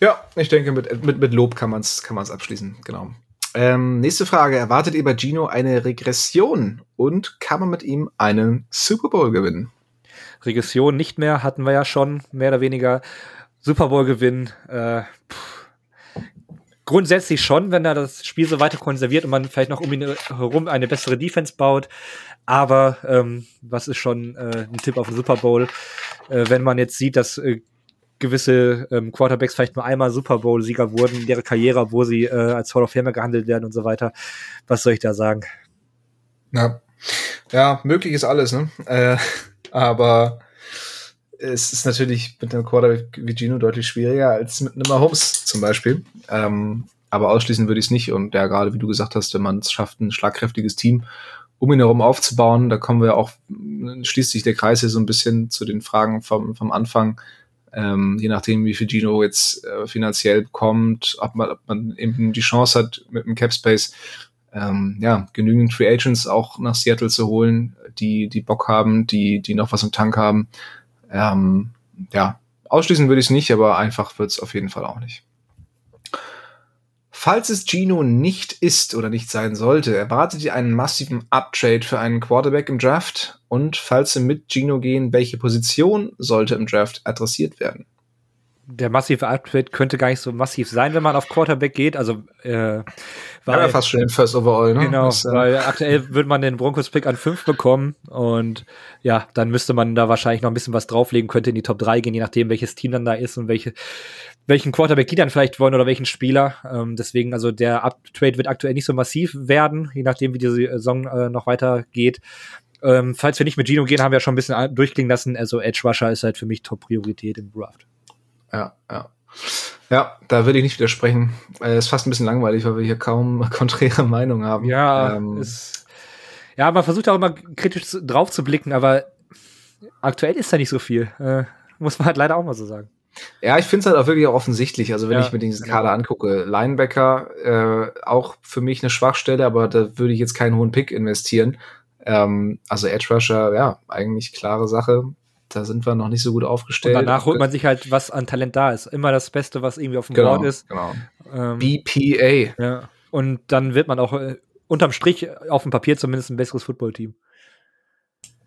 Ja, ich denke, mit, mit, mit Lob kann man es kann man's abschließen, genau. Ähm, nächste Frage. Erwartet ihr bei Gino eine Regression und kann man mit ihm einen Super Bowl gewinnen? Regression nicht mehr, hatten wir ja schon, mehr oder weniger. Super Bowl gewinnen. Äh, grundsätzlich schon, wenn er das Spiel so weiter konserviert und man vielleicht noch um ihn herum eine bessere Defense baut. Aber ähm, was ist schon äh, ein Tipp auf den Super Bowl? Äh, wenn man jetzt sieht, dass äh, gewisse ähm, Quarterbacks vielleicht nur einmal Super Bowl-Sieger wurden in ihrer Karriere, wo sie äh, als Hall of Famer gehandelt werden und so weiter. Was soll ich da sagen? Ja, ja möglich ist alles, ne? Äh, aber es ist natürlich mit einem Quarterback wie Gino deutlich schwieriger als mit einem Mahomes zum Beispiel. Ähm, aber ausschließen würde ich es nicht. Und ja, gerade wie du gesagt hast, wenn man es schafft, ein schlagkräftiges Team um ihn herum aufzubauen, da kommen wir auch, schließt sich der Kreis hier so ein bisschen zu den Fragen vom, vom Anfang ähm, je nachdem, wie viel Gino jetzt äh, finanziell bekommt, ob man, ob man eben die Chance hat, mit dem Cap Space ähm, ja, genügend Free Agents auch nach Seattle zu holen, die, die Bock haben, die, die noch was im Tank haben. Ähm, ja, ausschließen würde ich es nicht, aber einfach wird es auf jeden Fall auch nicht. Falls es Gino nicht ist oder nicht sein sollte, erwartet ihr einen massiven Uptrade für einen Quarterback im Draft? Und falls sie mit Gino gehen, welche Position sollte im Draft adressiert werden? der massive Upgrade könnte gar nicht so massiv sein, wenn man auf Quarterback geht. Also äh, weil, ja, fast schon den First Overall, ne? Genau, das, äh, weil aktuell würde man den Broncos-Pick an 5 bekommen und ja, dann müsste man da wahrscheinlich noch ein bisschen was drauflegen, könnte in die Top 3 gehen, je nachdem, welches Team dann da ist und welche, welchen Quarterback die dann vielleicht wollen oder welchen Spieler. Ähm, deswegen, also der Uptrade wird aktuell nicht so massiv werden, je nachdem, wie die Saison äh, noch weitergeht. Ähm, falls wir nicht mit Gino gehen, haben wir ja schon ein bisschen durchklingen lassen. Also Edge Rusher ist halt für mich Top-Priorität im Draft. Ja, ja. Ja, da würde ich nicht widersprechen. Es ist fast ein bisschen langweilig, weil wir hier kaum konträre Meinung haben. Ja, ähm, ist, ja, man versucht auch immer kritisch drauf zu blicken, aber aktuell ist da nicht so viel. Äh, muss man halt leider auch mal so sagen. Ja, ich finde es halt auch wirklich auch offensichtlich. Also wenn ja, ich mir diesen genau. Kader angucke, Linebacker äh, auch für mich eine Schwachstelle, aber da würde ich jetzt keinen hohen Pick investieren. Ähm, also Edge Rusher, ja, eigentlich klare Sache. Da sind wir noch nicht so gut aufgestellt. Und danach holt man sich halt, was an Talent da ist. Immer das Beste, was irgendwie auf dem genau, Board ist. Genau. Ähm, BPA. Ja. Und dann wird man auch äh, unterm Strich auf dem Papier zumindest ein besseres Footballteam.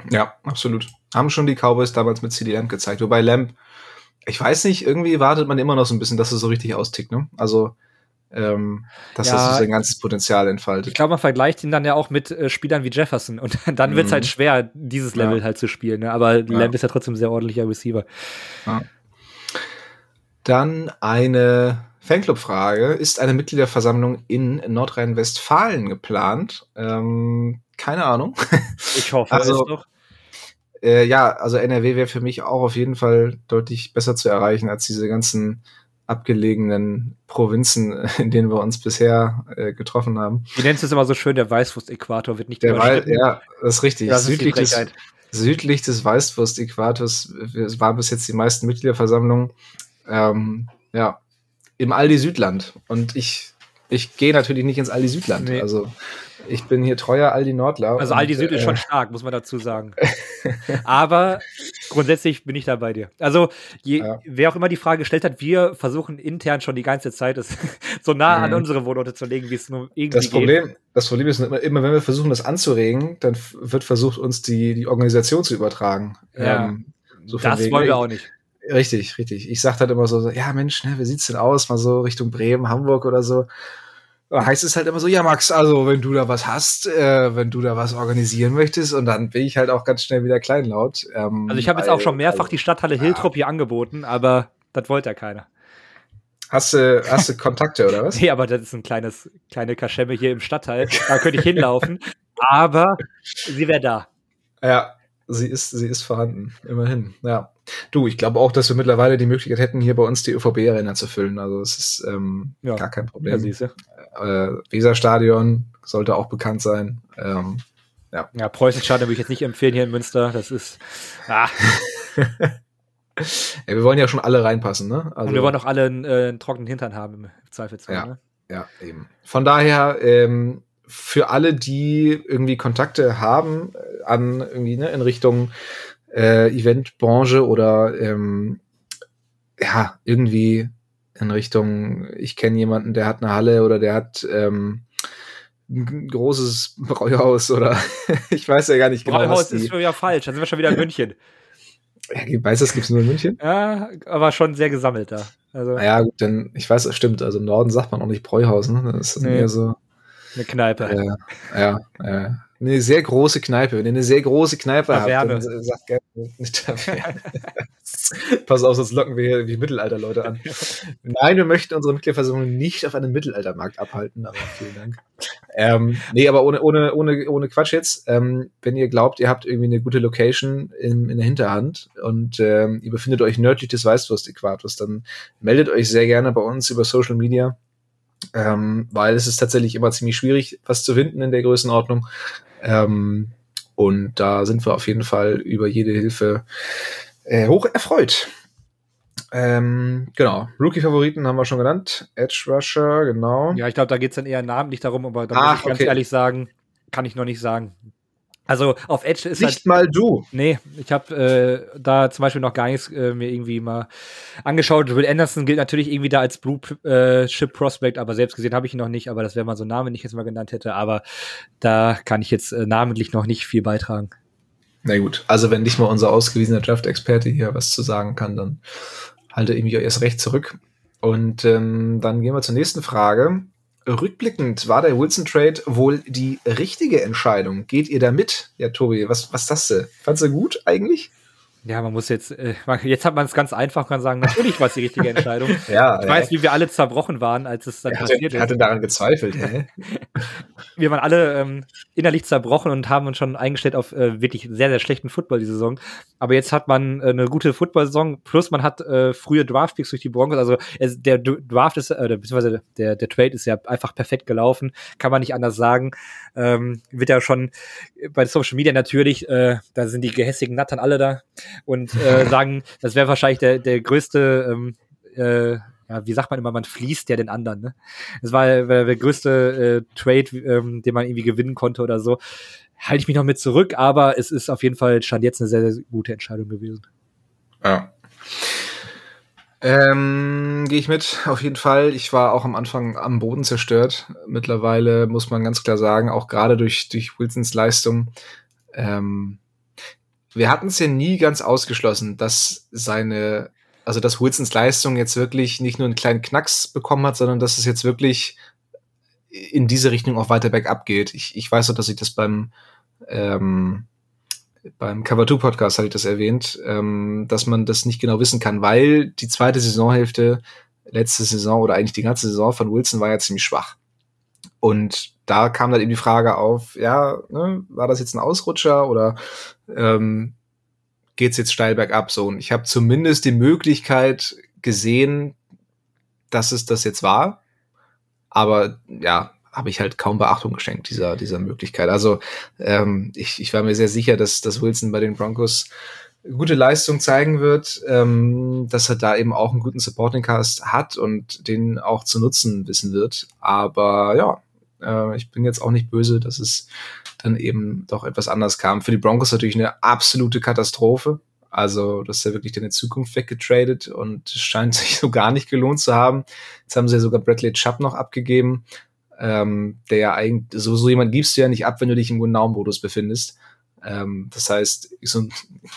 Ja, absolut. Haben schon die Cowboys damals mit CD Lamb gezeigt. Wobei Lamb ich weiß nicht, irgendwie wartet man immer noch so ein bisschen, dass er so richtig austickt, ne? Also, ähm, dass ja, das so sein ganzes Potenzial entfaltet. Ich glaube, man vergleicht ihn dann ja auch mit äh, Spielern wie Jefferson und dann mhm. wird es halt schwer, dieses Level ja. halt zu spielen. Ne? Aber ja. Lamb ist ja trotzdem ein sehr ordentlicher Receiver. Ja. Dann eine Fanclub-Frage. Ist eine Mitgliederversammlung in Nordrhein-Westfalen geplant? Ähm, keine Ahnung. Ich hoffe also, es doch äh, ja, also NRW wäre für mich auch auf jeden Fall deutlich besser zu erreichen als diese ganzen abgelegenen Provinzen, in denen wir uns bisher äh, getroffen haben. Wie nennst du es immer so schön, der Weißwurst-Äquator wird nicht der Wei Ja, das ist richtig. Das südlich, ist des, südlich des Weißwurst-Äquators war bis jetzt die meisten Mitgliederversammlungen. Ähm, ja, im Aldi Südland. Und ich, ich gehe natürlich nicht ins Aldi Südland. Nee. Also ich bin hier treuer Aldi Nordler. Also Aldi Süd äh, ist schon stark, muss man dazu sagen. Aber grundsätzlich bin ich da bei dir. Also je, ja. wer auch immer die Frage gestellt hat, wir versuchen intern schon die ganze Zeit, es so nah mhm. an unsere Wohnorte zu legen, wie es nur irgendwie das Problem, geht. Das Problem ist immer, immer, wenn wir versuchen, das anzuregen, dann wird versucht, uns die, die Organisation zu übertragen. Ja. Ähm, so das wegen, wollen wir auch nicht. Richtig, richtig. Ich sag halt immer so, ja Mensch, ne, wie sieht's denn aus? Mal so Richtung Bremen, Hamburg oder so heißt es halt immer so, ja Max, also wenn du da was hast, äh, wenn du da was organisieren möchtest und dann bin ich halt auch ganz schnell wieder kleinlaut. Ähm, also ich habe jetzt auch schon mehrfach also, die Stadthalle Hiltrop ja. hier angeboten, aber das wollte ja keiner. Hast du, hast du Kontakte oder was? nee, aber das ist ein kleines, kleine Kaschemme hier im Stadtteil. Da könnte ich hinlaufen. aber sie wäre da. Ja, sie ist, sie ist vorhanden, immerhin. Ja. Du, ich glaube auch, dass wir mittlerweile die Möglichkeit hätten, hier bei uns die ÖVB-Arena zu füllen. Also es ist ähm, ja. gar kein Problem. Ja, siehste. Äh, Weserstadion sollte auch bekannt sein. Ähm, ja. ja, Preußenstadion würde ich jetzt nicht empfehlen hier in Münster. Das ist. Ah. ja, wir wollen ja schon alle reinpassen, ne? Also, Und wir wollen auch alle einen, äh, einen trockenen Hintern haben im Zweifelsfall. Ja, ne? ja eben. Von daher, ähm, für alle, die irgendwie Kontakte haben äh, an irgendwie ne, in Richtung äh, Eventbranche oder ähm, ja, irgendwie in Richtung, ich kenne jemanden, der hat eine Halle oder der hat ähm, ein großes Bräuhaus oder ich weiß ja gar nicht genau. Bräuhaus ist schon wieder falsch, dann sind wir schon wieder in München. Ja, weiß das gibt es nur in München? Ja, aber schon sehr gesammelt da. Also. Ja, gut, denn ich weiß, es stimmt. Also im Norden sagt man auch nicht Bräuhaus, ne? Das ist nee. eher so. Eine Kneipe. Ja, ja, ja eine sehr große Kneipe. Wenn ihr eine sehr große Kneipe Taverne. habt, dann sagt gerne nicht Pass auf, sonst locken wir hier wie Mittelalter-Leute an. Nein, wir möchten unsere Mitgliederversammlung nicht auf einem Mittelaltermarkt abhalten, aber vielen Dank. Ähm, nee, aber ohne, ohne, ohne, ohne Quatsch jetzt. Ähm, wenn ihr glaubt, ihr habt irgendwie eine gute Location in, in der Hinterhand und ähm, ihr befindet euch nördlich des Weißwurst-Äquators, dann meldet euch sehr gerne bei uns über Social Media. Ähm, weil es ist tatsächlich immer ziemlich schwierig, was zu finden in der Größenordnung. Ähm, und da sind wir auf jeden Fall über jede Hilfe äh, hoch erfreut. Ähm, genau, Rookie-Favoriten haben wir schon genannt. Edge Rusher, genau. Ja, ich glaube, da geht es dann eher namentlich darum, aber da muss ich ganz okay. ehrlich sagen, kann ich noch nicht sagen. Also auf Edge ist nicht halt, mal du. Nee, ich habe äh, da zum Beispiel noch gar nichts äh, mir irgendwie mal angeschaut. Will Anderson gilt natürlich irgendwie da als Blue äh, Chip Prospect, aber selbst gesehen habe ich ihn noch nicht. Aber das wäre mal so ein Name, den ich jetzt mal genannt hätte. Aber da kann ich jetzt äh, namentlich noch nicht viel beitragen. Na gut, also wenn nicht mal unser ausgewiesener Draft-Experte hier was zu sagen kann, dann halte ich mich erst recht zurück. Und ähm, dann gehen wir zur nächsten Frage. Rückblickend war der Wilson-Trade wohl die richtige Entscheidung. Geht ihr da mit? Ja, Tobi, was, was das denn? Fandst du gut eigentlich? Ja, man muss jetzt, äh, jetzt hat man es ganz einfach, kann sagen, natürlich war es die richtige Entscheidung. ja, ich ja. weiß, wie wir alle zerbrochen waren, als es dann er passiert hatte, ist. hatte daran gezweifelt. Hä? wir waren alle ähm, innerlich zerbrochen und haben uns schon eingestellt auf äh, wirklich sehr, sehr schlechten Football die Saison. Aber jetzt hat man äh, eine gute Football-Saison, plus man hat äh, frühe Draft-Picks durch die Broncos. Also es, der Draft ist, äh, beziehungsweise der, der Trade ist ja einfach perfekt gelaufen, kann man nicht anders sagen. Ähm, wird ja schon bei Social Media natürlich, äh, da sind die gehässigen Nattern alle da und äh, sagen, das wäre wahrscheinlich der, der größte, ähm, äh, ja, wie sagt man immer, man fließt ja den anderen. Ne? Das war der, der größte äh, Trade, ähm, den man irgendwie gewinnen konnte oder so. Halte ich mich noch mit zurück, aber es ist auf jeden Fall, stand jetzt eine sehr, sehr gute Entscheidung gewesen. Ja. Ähm, Gehe ich mit, auf jeden Fall. Ich war auch am Anfang am Boden zerstört. Mittlerweile muss man ganz klar sagen, auch gerade durch, durch Wilsons Leistung, ähm, wir hatten es ja nie ganz ausgeschlossen, dass seine, also dass Wilsons Leistung jetzt wirklich nicht nur einen kleinen Knacks bekommen hat, sondern dass es jetzt wirklich in diese Richtung auch weiter bergab geht. Ich, ich weiß auch, dass ich das beim ähm, beim Cover 2 Podcast hatte ich das erwähnt, ähm, dass man das nicht genau wissen kann, weil die zweite Saisonhälfte, letzte Saison oder eigentlich die ganze Saison von Wilson war ja ziemlich schwach. Und da kam dann eben die Frage auf, ja, ne, war das jetzt ein Ausrutscher oder ähm, geht es jetzt steil bergab so? Und ich habe zumindest die Möglichkeit gesehen, dass es das jetzt war. Aber ja, habe ich halt kaum Beachtung geschenkt, dieser, dieser Möglichkeit. Also ähm, ich, ich war mir sehr sicher, dass, dass Wilson bei den Broncos gute Leistung zeigen wird, ähm, dass er da eben auch einen guten Supporting Cast hat und den auch zu nutzen wissen wird. Aber ja, äh, ich bin jetzt auch nicht böse, dass es dann eben doch etwas anders kam. Für die Broncos natürlich eine absolute Katastrophe. Also, das ist ja wirklich deine Zukunft weggetradet und es scheint sich so gar nicht gelohnt zu haben. Jetzt haben sie ja sogar Bradley Chubb noch abgegeben, ähm, der ja eigentlich, so, so jemand gibst du ja nicht ab, wenn du dich im Win-Now-Modus befindest. Ähm, das heißt, so,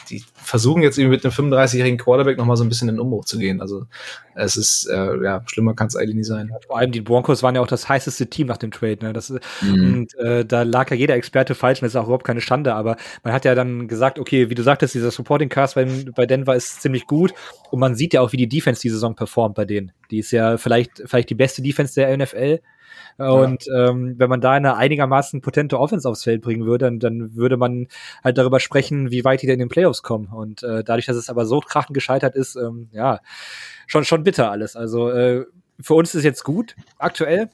die versuchen jetzt eben mit einem 35-jährigen Quarterback nochmal so ein bisschen in den Umbruch zu gehen. Also es ist, äh, ja, schlimmer kann es eigentlich nicht sein. Vor allem die Broncos waren ja auch das heißeste Team nach dem Trade. Ne? Das, mhm. Und äh, da lag ja jeder Experte falsch und das ist auch überhaupt keine Schande. Aber man hat ja dann gesagt, okay, wie du sagtest, dieser Supporting Cast bei, bei Denver ist ziemlich gut. Und man sieht ja auch, wie die Defense die Saison performt bei denen. Die ist ja vielleicht, vielleicht die beste Defense der NFL. Und ja. ähm, wenn man da eine einigermaßen potente Offense aufs Feld bringen würde, dann, dann würde man halt darüber sprechen, wie weit die denn in den Playoffs kommen. Und äh, dadurch, dass es aber so krachend gescheitert ist, ähm, ja, schon, schon bitter alles. Also äh, für uns ist jetzt gut aktuell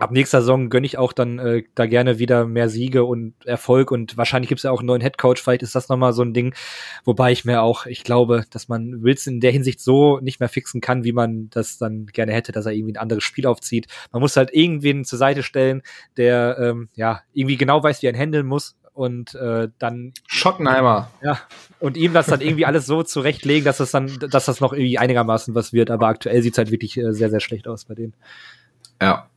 ab nächster Saison gönne ich auch dann äh, da gerne wieder mehr Siege und Erfolg und wahrscheinlich gibt es ja auch einen neuen Headcoach. Vielleicht ist das nochmal so ein Ding, wobei ich mir auch, ich glaube, dass man Wilson in der Hinsicht so nicht mehr fixen kann, wie man das dann gerne hätte, dass er irgendwie ein anderes Spiel aufzieht. Man muss halt irgendwen zur Seite stellen, der ähm, ja irgendwie genau weiß, wie er ihn handeln muss und äh, dann Schottenheimer. Ja, und ihm das dann irgendwie alles so zurechtlegen, dass das dann, dass das noch irgendwie einigermaßen was wird. Aber aktuell sieht es halt wirklich äh, sehr, sehr schlecht aus bei denen. Ja,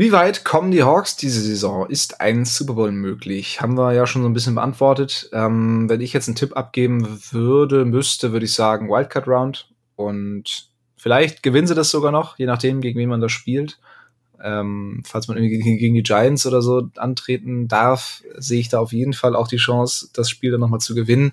wie weit kommen die Hawks diese Saison? Ist ein Super Bowl möglich? Haben wir ja schon so ein bisschen beantwortet. Ähm, wenn ich jetzt einen Tipp abgeben würde, müsste, würde ich sagen Wildcard Round. Und vielleicht gewinnen sie das sogar noch, je nachdem, gegen wen man das spielt. Ähm, falls man irgendwie gegen die Giants oder so antreten darf, sehe ich da auf jeden Fall auch die Chance, das Spiel dann nochmal zu gewinnen.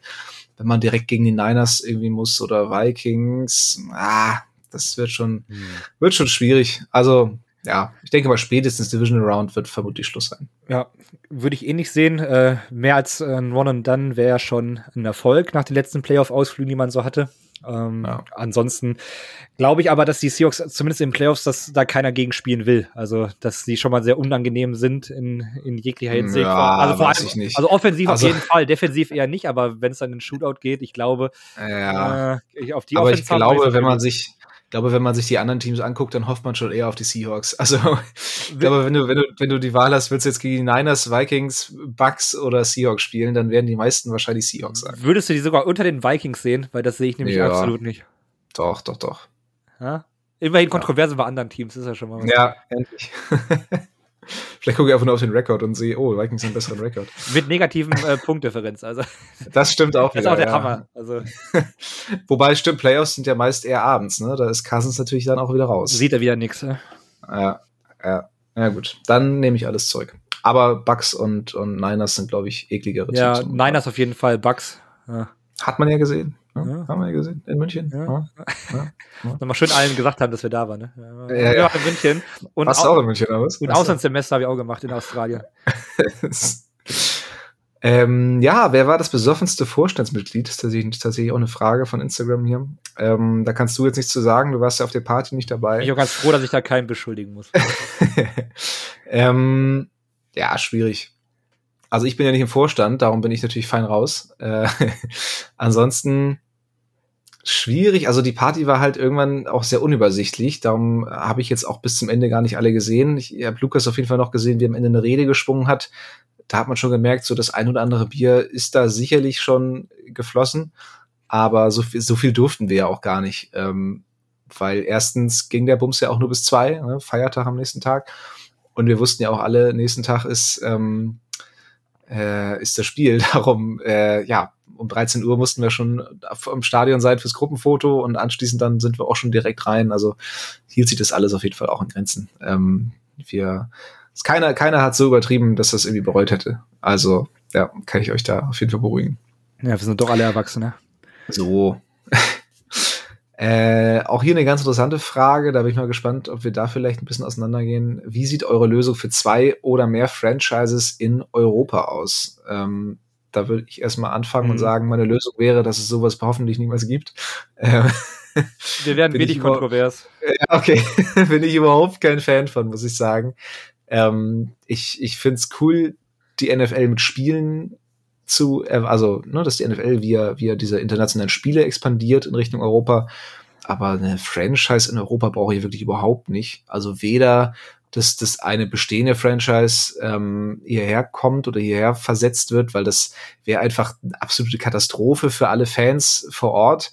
Wenn man direkt gegen die Niners irgendwie muss oder Vikings, ah, das wird schon, hm. wird schon schwierig. Also ja, ich denke mal, spätestens Division Round wird vermutlich Schluss sein. Ja, würde ich eh nicht sehen. Äh, mehr als ein One and Done wäre schon ein Erfolg nach den letzten Playoff-Ausflügen, die man so hatte. Ähm, ja. Ansonsten glaube ich aber, dass die Seahawks zumindest in den Playoffs, dass da keiner gegen spielen will. Also, dass sie schon mal sehr unangenehm sind in, in jeglicher Hinsicht. Ja, also, vor allem, also offensiv also, auf jeden Fall, defensiv eher nicht, aber wenn es dann in den Shootout geht, ich glaube, ja. äh, auf die Aber Offensive ich glaube, wenn man sich ich glaube, wenn man sich die anderen Teams anguckt, dann hofft man schon eher auf die Seahawks. Also, ich glaube, wenn du, wenn du, wenn du die Wahl hast, willst du jetzt gegen die Niners, Vikings, Bucks oder Seahawks spielen, dann werden die meisten wahrscheinlich Seahawks sagen. Würdest du die sogar unter den Vikings sehen? Weil das sehe ich nämlich ja. absolut nicht. Doch, doch, doch. Ja? Immerhin Kontroverse ja. bei anderen Teams, ist ja schon mal was. Ja, endlich. Vielleicht gucke ich einfach nur auf den Rekord und sehe, oh, Vikings haben einen besseren Rekord. Mit negativen äh, Punktdifferenz, also. Das stimmt auch. Das wieder, ist auch der ja. Hammer. Also. Wobei, stimmt, Playoffs sind ja meist eher abends, ne? Da ist Cousins natürlich dann auch wieder raus. Sieht er wieder nichts, ne? Ja, ja. Ja, gut. Dann nehme ich alles zurück. Aber Bucks und, und Niners sind, glaube ich, ekligere Ja, Teams Niners auf jeden Fall, Bucks. Ja. Hat man ja gesehen. Ja, Haben wir ja gesehen, in München. Ja. Nochmal schön allen gesagt haben, dass wir da waren. Ne? Ja, ja. in München. Und Warst du auch in München, was? Und Auslandssemester habe ich auch gemacht in Australien. ähm, ja, wer war das besoffenste Vorstandsmitglied? Das ist tatsächlich, tatsächlich auch eine Frage von Instagram hier. Ähm, da kannst du jetzt nichts zu sagen, du warst ja auf der Party nicht dabei. Ich bin auch ganz froh, dass ich da keinen beschuldigen muss. ähm, ja, schwierig also ich bin ja nicht im Vorstand, darum bin ich natürlich fein raus. Äh, ansonsten schwierig. Also die Party war halt irgendwann auch sehr unübersichtlich. Darum habe ich jetzt auch bis zum Ende gar nicht alle gesehen. Ich habe Lukas auf jeden Fall noch gesehen, wie er am Ende eine Rede geschwungen hat. Da hat man schon gemerkt, so das ein oder andere Bier ist da sicherlich schon geflossen. Aber so viel, so viel durften wir ja auch gar nicht. Ähm, weil erstens ging der Bums ja auch nur bis zwei, ne? Feiertag am nächsten Tag. Und wir wussten ja auch alle, nächsten Tag ist, ähm, äh, ist das Spiel. Darum, äh, ja, um 13 Uhr mussten wir schon im Stadion sein fürs Gruppenfoto und anschließend dann sind wir auch schon direkt rein. Also hielt sich das alles auf jeden Fall auch in Grenzen. Ähm, wir, keiner, keiner hat so übertrieben, dass das irgendwie bereut hätte. Also, ja, kann ich euch da auf jeden Fall beruhigen. Ja, wir sind doch alle Erwachsene. So. Äh, auch hier eine ganz interessante Frage, da bin ich mal gespannt, ob wir da vielleicht ein bisschen auseinandergehen. Wie sieht eure Lösung für zwei oder mehr Franchises in Europa aus? Ähm, da würde ich erstmal anfangen mhm. und sagen, meine Lösung wäre, dass es sowas hoffentlich niemals gibt. Äh, Wir werden wenig kontrovers. Okay, bin ich überhaupt kein Fan von, muss ich sagen. Ähm, ich ich finde es cool, die NFL mit Spielen zu, äh, also, ne, dass die NFL via, via diese internationalen Spiele expandiert in Richtung Europa. Aber eine Franchise in Europa brauche ich wirklich überhaupt nicht. Also weder dass das eine bestehende Franchise ähm, hierher kommt oder hierher versetzt wird, weil das wäre einfach eine absolute Katastrophe für alle Fans vor Ort.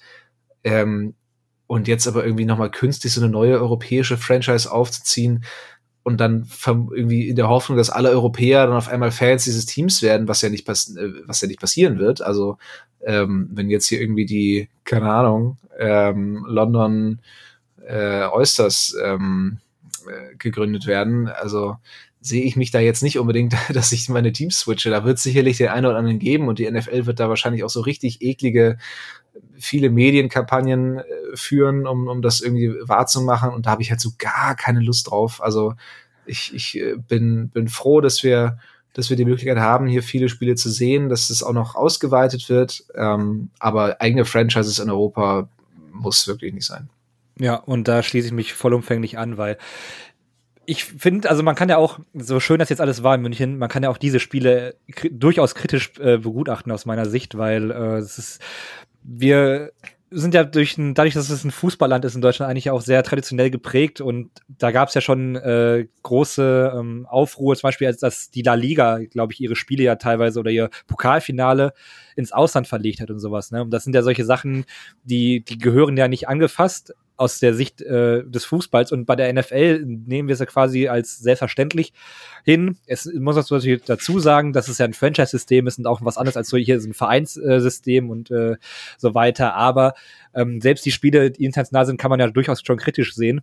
Ähm, und jetzt aber irgendwie nochmal künstlich so eine neue europäische Franchise aufzuziehen und dann irgendwie in der Hoffnung, dass alle Europäer dann auf einmal Fans dieses Teams werden, was ja nicht, pass äh, was ja nicht passieren wird. Also ähm, wenn jetzt hier irgendwie die, keine Ahnung, ähm, London äh, Oysters ähm, äh, gegründet werden. Also sehe ich mich da jetzt nicht unbedingt, dass ich meine Teams switche. Da wird sicherlich den einen oder anderen geben und die NFL wird da wahrscheinlich auch so richtig eklige, viele Medienkampagnen äh, führen, um, um das irgendwie wahrzumachen. Und da habe ich halt so gar keine Lust drauf. Also ich, ich äh, bin, bin froh, dass wir, dass wir die Möglichkeit haben, hier viele Spiele zu sehen, dass es auch noch ausgeweitet wird. Ähm, aber eigene Franchises in Europa muss wirklich nicht sein. Ja, und da schließe ich mich vollumfänglich an, weil ich finde, also man kann ja auch, so schön das jetzt alles war in München, man kann ja auch diese Spiele kri durchaus kritisch äh, begutachten aus meiner Sicht, weil äh, es ist, wir sind ja durch ein, dadurch, dass es ein Fußballland ist in Deutschland, eigentlich auch sehr traditionell geprägt und da gab es ja schon äh, große ähm, Aufruhr, zum Beispiel als dass die La Liga, glaube ich, ihre Spiele ja teilweise oder ihr Pokalfinale ins Ausland verlegt hat und sowas. Ne? Und das sind ja solche Sachen, die, die gehören ja nicht angefasst, aus der Sicht äh, des Fußballs und bei der NFL nehmen wir es ja quasi als selbstverständlich hin. Es muss auch dazu sagen, dass es ja ein Franchise-System ist und auch was anderes als so hier ist ein Vereinssystem und äh, so weiter. Aber ähm, selbst die Spiele, die international sind, kann man ja durchaus schon kritisch sehen.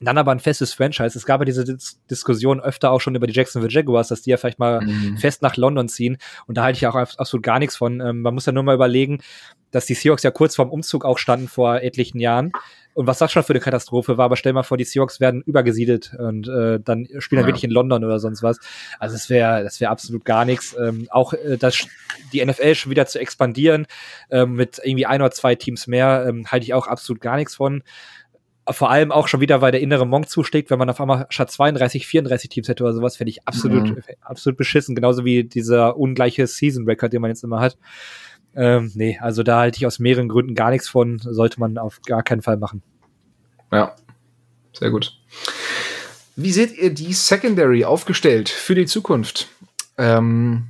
Dann aber ein festes Franchise. Es gab ja diese Dis Diskussion öfter auch schon über die Jacksonville Jaguars, dass die ja vielleicht mal mhm. fest nach London ziehen. Und da halte ich auch absolut gar nichts von. Ähm, man muss ja nur mal überlegen, dass die Seahawks ja kurz vorm Umzug auch standen vor etlichen Jahren. Und was das schon für eine Katastrophe war, aber stell mal vor, die Seahawks werden übergesiedelt und äh, dann spielen dann wirklich in London oder sonst was. Also das wäre das wäre absolut gar nichts. Ähm, auch äh, das, die NFL schon wieder zu expandieren ähm, mit irgendwie ein oder zwei Teams mehr, ähm, halte ich auch absolut gar nichts von vor allem auch schon wieder, weil der innere Monk zuschlägt, wenn man auf einmal statt 32, 34 Teams hätte oder sowas, fände ich absolut, mhm. absolut beschissen. Genauso wie dieser ungleiche Season-Record, den man jetzt immer hat. Ähm, nee, also da halte ich aus mehreren Gründen gar nichts von, sollte man auf gar keinen Fall machen. Ja, sehr gut. Wie seht ihr die Secondary aufgestellt für die Zukunft? Ähm,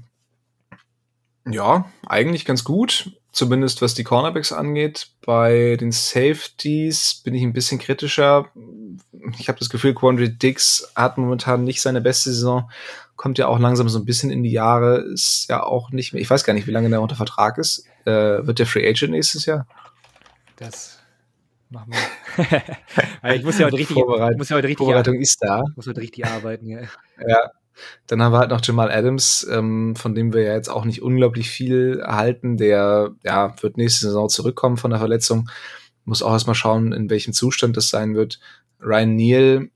ja, eigentlich ganz gut, zumindest was die Cornerbacks angeht. Bei den Safeties bin ich ein bisschen kritischer. Ich habe das Gefühl, Quandre Dix hat momentan nicht seine beste Saison kommt ja auch langsam so ein bisschen in die Jahre, ist ja auch nicht mehr, ich weiß gar nicht, wie lange der unter Vertrag ist. Äh, wird der Free Agent nächstes Jahr? Das machen wir. ich muss ja heute richtig, Vorbereit muss ja heute richtig Vorbereitung ist da. Muss heute richtig arbeiten, ja. ja. Dann haben wir halt noch Jamal Adams, ähm, von dem wir ja jetzt auch nicht unglaublich viel erhalten. Der ja, wird nächste Saison zurückkommen von der Verletzung. Muss auch erstmal schauen, in welchem Zustand das sein wird. Ryan Neal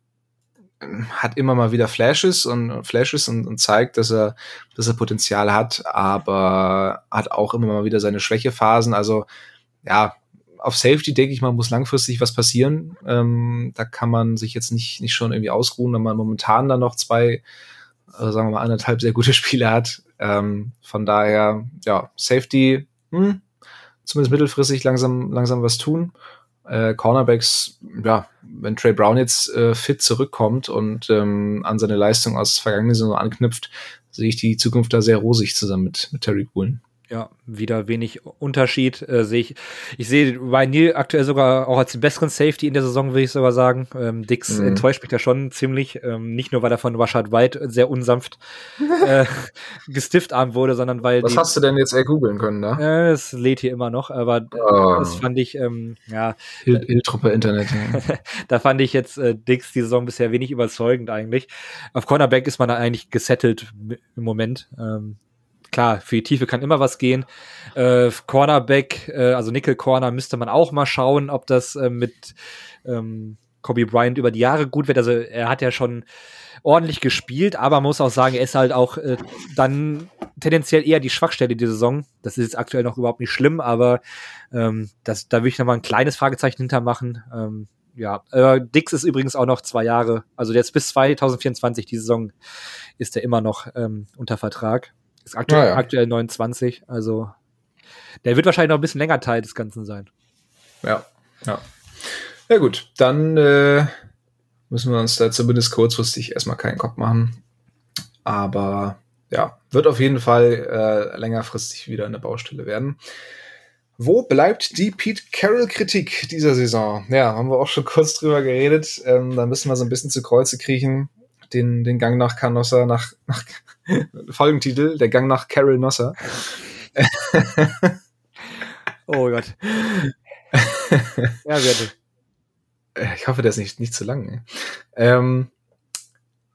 hat immer mal wieder Flashes und Flashes und, und, zeigt, dass er, dass er Potenzial hat, aber hat auch immer mal wieder seine Schwächephasen. Also ja, auf Safety denke ich mal, muss langfristig was passieren. Ähm, da kann man sich jetzt nicht, nicht schon irgendwie ausruhen, wenn man momentan dann noch zwei, äh, sagen wir mal, anderthalb sehr gute Spiele hat. Ähm, von daher, ja, Safety, hm, zumindest mittelfristig langsam, langsam was tun äh, Cornerbacks, ja, wenn Trey Brown jetzt äh, fit zurückkommt und ähm, an seine Leistung aus vergangenen Saison anknüpft, sehe ich die Zukunft da sehr rosig zusammen mit, mit Terry Bullen ja, wieder wenig Unterschied äh, sehe ich. Ich sehe Ryan Neal aktuell sogar auch als den besseren Safety in der Saison, würde ich sogar sagen. Ähm, Dix mhm. enttäuscht mich da schon ziemlich. Ähm, nicht nur, weil er von Rashad White sehr unsanft äh, gestiftarmt wurde, sondern weil. Was die, hast du denn jetzt googeln können, ne? Äh, es lädt hier immer noch, aber oh. das fand ich, ähm, ja. Hiltruppe Internet. da fand ich jetzt äh, Dix die Saison bisher wenig überzeugend eigentlich. Auf Cornerback ist man da eigentlich gesettelt im Moment. Ähm, klar, für die Tiefe kann immer was gehen. Äh, Cornerback, äh, also Nickel Corner, müsste man auch mal schauen, ob das äh, mit ähm, Kobe Bryant über die Jahre gut wird. Also er hat ja schon ordentlich gespielt, aber man muss auch sagen, er ist halt auch äh, dann tendenziell eher die Schwachstelle dieser Saison. Das ist jetzt aktuell noch überhaupt nicht schlimm, aber ähm, das, da würde ich noch mal ein kleines Fragezeichen hintermachen. Ähm, ja, äh, Dix ist übrigens auch noch zwei Jahre, also jetzt bis 2024, die Saison ist er immer noch ähm, unter Vertrag. Ist aktuell, ja, ja. aktuell 29, also der wird wahrscheinlich noch ein bisschen länger Teil des Ganzen sein. Ja, ja. Ja gut, dann äh, müssen wir uns da zumindest kurzfristig erstmal keinen Kopf machen. Aber ja, wird auf jeden Fall äh, längerfristig wieder eine Baustelle werden. Wo bleibt die Pete Carroll-Kritik dieser Saison? Ja, haben wir auch schon kurz drüber geredet. Ähm, da müssen wir so ein bisschen zu Kreuze kriechen. Den, den Gang nach Canossa, nach, nach Folgentitel, der Gang nach Carol Nosser. oh Gott. ja, bitte. Äh, ich hoffe, der ist nicht, nicht zu lang. Ähm,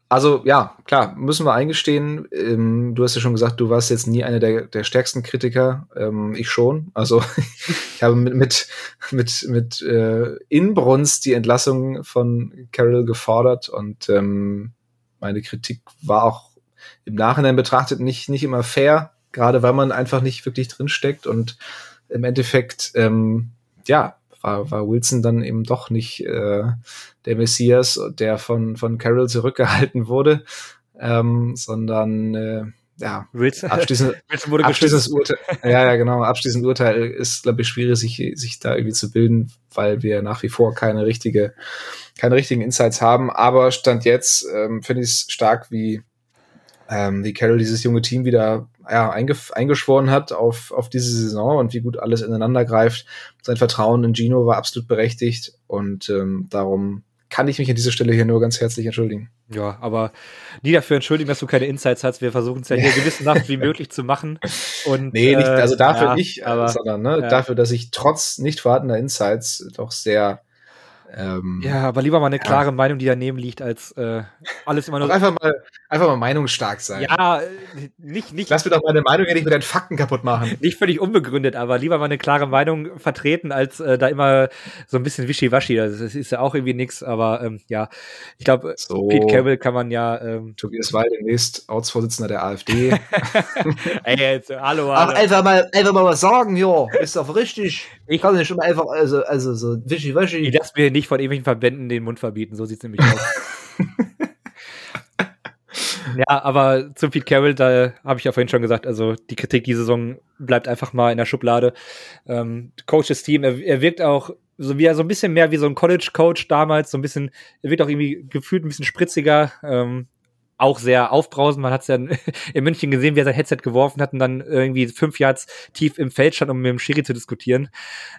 also ja, klar, müssen wir eingestehen. Ähm, du hast ja schon gesagt, du warst jetzt nie einer der, der stärksten Kritiker. Ähm, ich schon. Also ich habe mit, mit, mit, mit äh, Inbrunst die Entlassung von Carol gefordert und ähm, meine Kritik war auch im Nachhinein betrachtet nicht, nicht immer fair, gerade weil man einfach nicht wirklich drinsteckt und im Endeffekt, ähm, ja, war, war Wilson dann eben doch nicht äh, der Messias, der von, von Carroll zurückgehalten wurde, ähm, sondern äh, ja, Wilson, abschließend, Wilson wurde abschließendes Urteil, ja, ja, genau, abschließendes Urteil ist, glaube ich, schwierig, sich, sich da irgendwie zu bilden, weil wir nach wie vor keine richtige, keine richtigen Insights haben. Aber Stand jetzt ähm, finde ich es stark, wie, ähm, wie Carroll dieses junge Team wieder ja, eingeschworen hat auf, auf diese Saison und wie gut alles ineinander greift. Sein Vertrauen in Gino war absolut berechtigt und ähm, darum kann ich mich an dieser Stelle hier nur ganz herzlich entschuldigen. Ja, aber nie dafür entschuldigen, dass du keine Insights hast. Wir versuchen es ja hier gewissenhaft wie möglich zu machen. Und, nee, nicht, also dafür ja, nicht, aber, sondern ne, ja. dafür, dass ich trotz nicht vorhandener Insights doch sehr ähm, ja, aber lieber mal eine klare ja. Meinung, die daneben liegt, als äh, alles immer nur. einfach mal, einfach mal meinungsstark sein. Ja, nicht, nicht. Lass mir doch meine Meinung ja nicht mit deinen Fakten kaputt machen. Nicht völlig unbegründet, aber lieber mal eine klare Meinung vertreten, als äh, da immer so ein bisschen wischiwaschi. Das ist ja auch irgendwie nichts, aber ähm, ja, ich glaube, so. Pete Carroll kann man ja. Ähm, Tobias Weil demnächst Ortsvorsitzender der AfD. Ey, jetzt, hallo, hallo. Ach, einfach mal, einfach mal was sagen, ja, ist doch richtig. Ich kann nicht schon mal einfach, also, also so wischiwaschi. Ich lasse mir nicht von irgendwelchen Verbänden den Mund verbieten, so sieht es nämlich aus. ja, aber zu Pete Carroll, da habe ich ja vorhin schon gesagt, also die Kritik die Saison bleibt einfach mal in der Schublade. Ähm, Coaches Team, er, er wirkt auch so wie er so ein bisschen mehr wie so ein College-Coach damals, so ein bisschen, er wird auch irgendwie gefühlt ein bisschen spritziger. Ähm, auch sehr aufbrausend. Man hat es ja in München gesehen, wie er sein Headset geworfen hat und dann irgendwie fünf Yards tief im Feld stand, um mit dem Schiri zu diskutieren.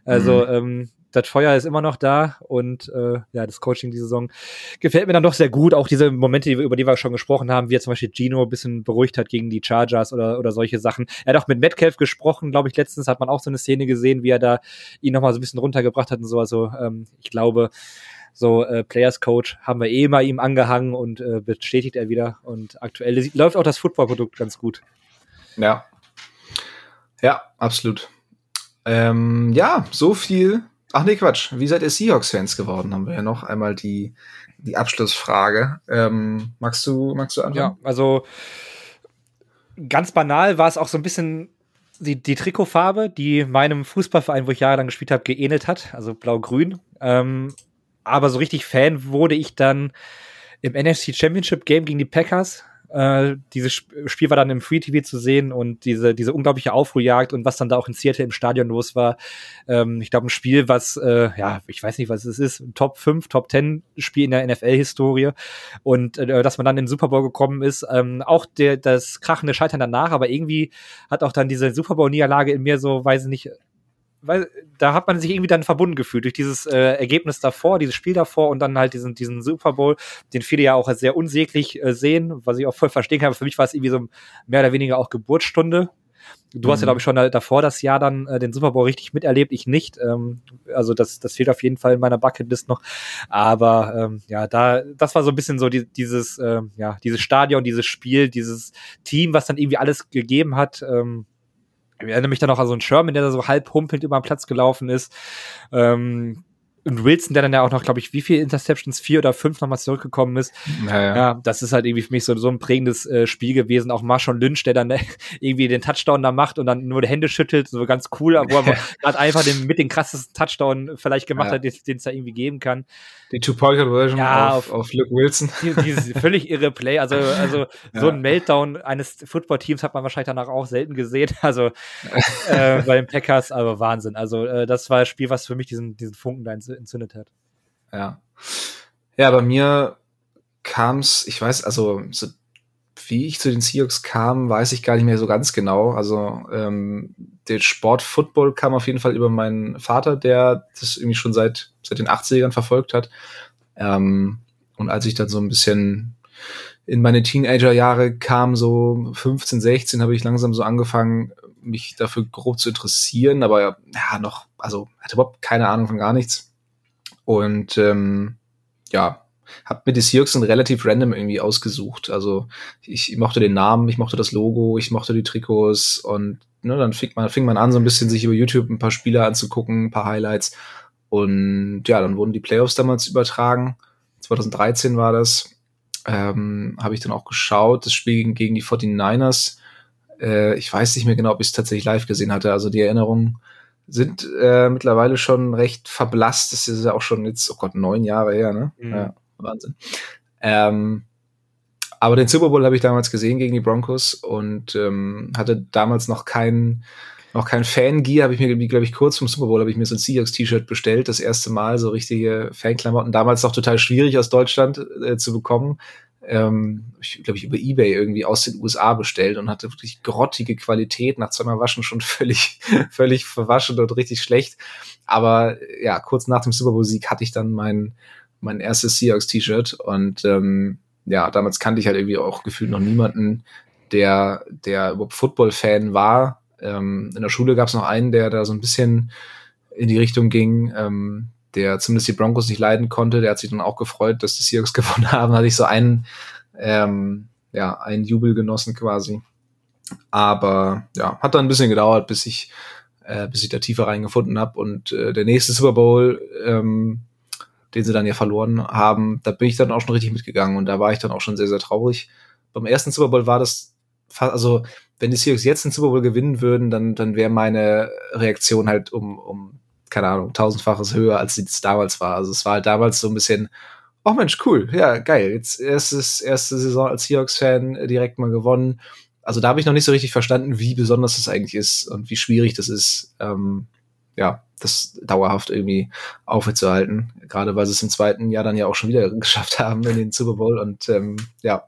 Also mhm. ähm, das Feuer ist immer noch da und äh, ja, das Coaching die Saison gefällt mir dann doch sehr gut. Auch diese Momente, über die wir schon gesprochen haben, wie er zum Beispiel Gino ein bisschen beruhigt hat gegen die Chargers oder, oder solche Sachen. Er hat auch mit Metcalf gesprochen, glaube ich, letztens hat man auch so eine Szene gesehen, wie er da ihn nochmal so ein bisschen runtergebracht hat und so. Also ähm, ich glaube, so äh, Players Coach haben wir eh mal ihm angehangen und äh, bestätigt er wieder. Und aktuell läuft auch das Football-Produkt ganz gut. Ja. Ja, absolut. Ähm, ja, so viel. Ach nee, Quatsch. Wie seid ihr Seahawks-Fans geworden? Haben wir ja noch einmal die, die Abschlussfrage. Ähm, magst du, magst du anfangen? Ja, also ganz banal war es auch so ein bisschen die, die Trikotfarbe, die meinem Fußballverein, wo ich jahrelang gespielt habe, geähnelt hat, also blau-grün. Ähm, aber so richtig Fan wurde ich dann im NFC Championship Game gegen die Packers. Äh, dieses Spiel war dann im Free TV zu sehen und diese, diese unglaubliche Aufruhrjagd und was dann da auch in Seattle im Stadion los war. Ähm, ich glaube, ein Spiel, was, äh, ja, ich weiß nicht, was es ist, Top 5, Top 10 Spiel in der NFL-Historie. Und äh, dass man dann in den Super Bowl gekommen ist, ähm, auch der, das krachende Scheitern danach, aber irgendwie hat auch dann diese Super Bowl-Niederlage in mir so, weiß ich nicht, weil da hat man sich irgendwie dann verbunden gefühlt durch dieses äh, Ergebnis davor, dieses Spiel davor und dann halt diesen, diesen Super Bowl, den viele ja auch sehr unsäglich äh, sehen, was ich auch voll verstehen kann. Aber für mich war es irgendwie so mehr oder weniger auch Geburtsstunde. Du mhm. hast ja, mhm. glaube ich, schon davor das Jahr dann äh, den Super Bowl richtig miterlebt, ich nicht. Ähm, also das, das fehlt auf jeden Fall in meiner Bucketlist noch. Aber ähm, ja, da, das war so ein bisschen so die, dieses, ähm, ja, dieses Stadion, dieses Spiel, dieses Team, was dann irgendwie alles gegeben hat. Ähm, ich erinnere mich dann auch an so einen Sherman, der da so halb humpelnd über den Platz gelaufen ist. Ähm, und Wilson, der dann ja auch noch, glaube ich, wie viele Interceptions, vier oder fünf nochmal zurückgekommen ist. Naja. Ja, das ist halt irgendwie für mich so, so ein prägendes äh, Spiel gewesen. Auch Marshawn Lynch, der dann äh, irgendwie den Touchdown da macht und dann nur die Hände schüttelt, so ganz cool, aber er gerade einfach den, mit den krassesten Touchdown vielleicht gemacht ja. hat, den es da irgendwie geben kann. Die Two-Point-Conversion ja, auf, auf, auf Luke Wilson. Dieses völlig irre Play. Also, also ja. so ein Meltdown eines Football-Teams hat man wahrscheinlich danach auch selten gesehen. Also äh, bei den Packers, aber Wahnsinn. Also äh, das war das Spiel, was für mich diesen, diesen Funken da entzündet hat. Ja. Ja, bei mir kam es, ich weiß, also so, wie ich zu den Seahawks kam, weiß ich gar nicht mehr so ganz genau. Also ähm, der Sport Football kam auf jeden Fall über meinen Vater, der das irgendwie schon seit, seit den 80ern verfolgt hat. Ähm, und als ich dann so ein bisschen in meine Teenager-Jahre kam, so 15, 16, habe ich langsam so angefangen, mich dafür grob zu interessieren, aber ja, noch, also hatte überhaupt keine Ahnung von gar nichts. Und ähm, ja, habe mir die Seahawks dann relativ random irgendwie ausgesucht. Also ich, mochte den Namen, ich mochte das Logo, ich mochte die Trikots und ne, dann fing man, fing man an, so ein bisschen sich über YouTube ein paar Spieler anzugucken, ein paar Highlights. Und ja, dann wurden die Playoffs damals übertragen. 2013 war das. Ähm, habe ich dann auch geschaut. Das Spiel gegen, gegen die 49ers. Äh, ich weiß nicht mehr genau, ob ich es tatsächlich live gesehen hatte. Also die Erinnerungen sind äh, mittlerweile schon recht verblasst. Das ist ja auch schon jetzt, oh Gott, neun Jahre her, ne? Mhm. Ja, Wahnsinn. Ähm, aber den Super Bowl habe ich damals gesehen gegen die Broncos und ähm, hatte damals noch keinen noch kein Fangear, habe ich mir, glaube ich, kurz vom Super Bowl habe ich mir so ein Seahawks-T-Shirt bestellt, das erste Mal, so richtige Fanklamotten, damals noch total schwierig aus Deutschland äh, zu bekommen ähm, ich glaube ich über eBay irgendwie aus den USA bestellt und hatte wirklich grottige Qualität, nach zweimal Waschen schon völlig, völlig verwaschen und richtig schlecht. Aber ja, kurz nach dem Super Bowl Sieg hatte ich dann mein, mein erstes Seahawks T-Shirt und ähm, ja, damals kannte ich halt irgendwie auch gefühlt noch niemanden, der, der überhaupt Football-Fan war. Ähm, in der Schule gab es noch einen, der da so ein bisschen in die Richtung ging. Ähm, der zumindest die Broncos nicht leiden konnte. Der hat sich dann auch gefreut, dass die Seahawks gewonnen haben. Hatte ich so einen, ähm, ja, einen Jubel genossen quasi. Aber ja, hat dann ein bisschen gedauert, bis ich, äh, bis ich da tiefer reingefunden habe. Und äh, der nächste Super Bowl, ähm, den sie dann ja verloren haben, da bin ich dann auch schon richtig mitgegangen und da war ich dann auch schon sehr, sehr traurig. Beim ersten Super Bowl war das also wenn die Seahawks jetzt den Super Bowl gewinnen würden, dann, dann wäre meine Reaktion halt um, um keine Ahnung, tausendfaches höher, als es damals war. Also es war halt damals so ein bisschen, oh Mensch, cool, ja, geil. Jetzt erstes, erste Saison als Seahawks-Fan direkt mal gewonnen. Also da habe ich noch nicht so richtig verstanden, wie besonders das eigentlich ist und wie schwierig das ist, ähm, ja, das dauerhaft irgendwie aufrechtzuerhalten. Gerade weil sie es im zweiten Jahr dann ja auch schon wieder geschafft haben in den Super Bowl. Und ähm, ja,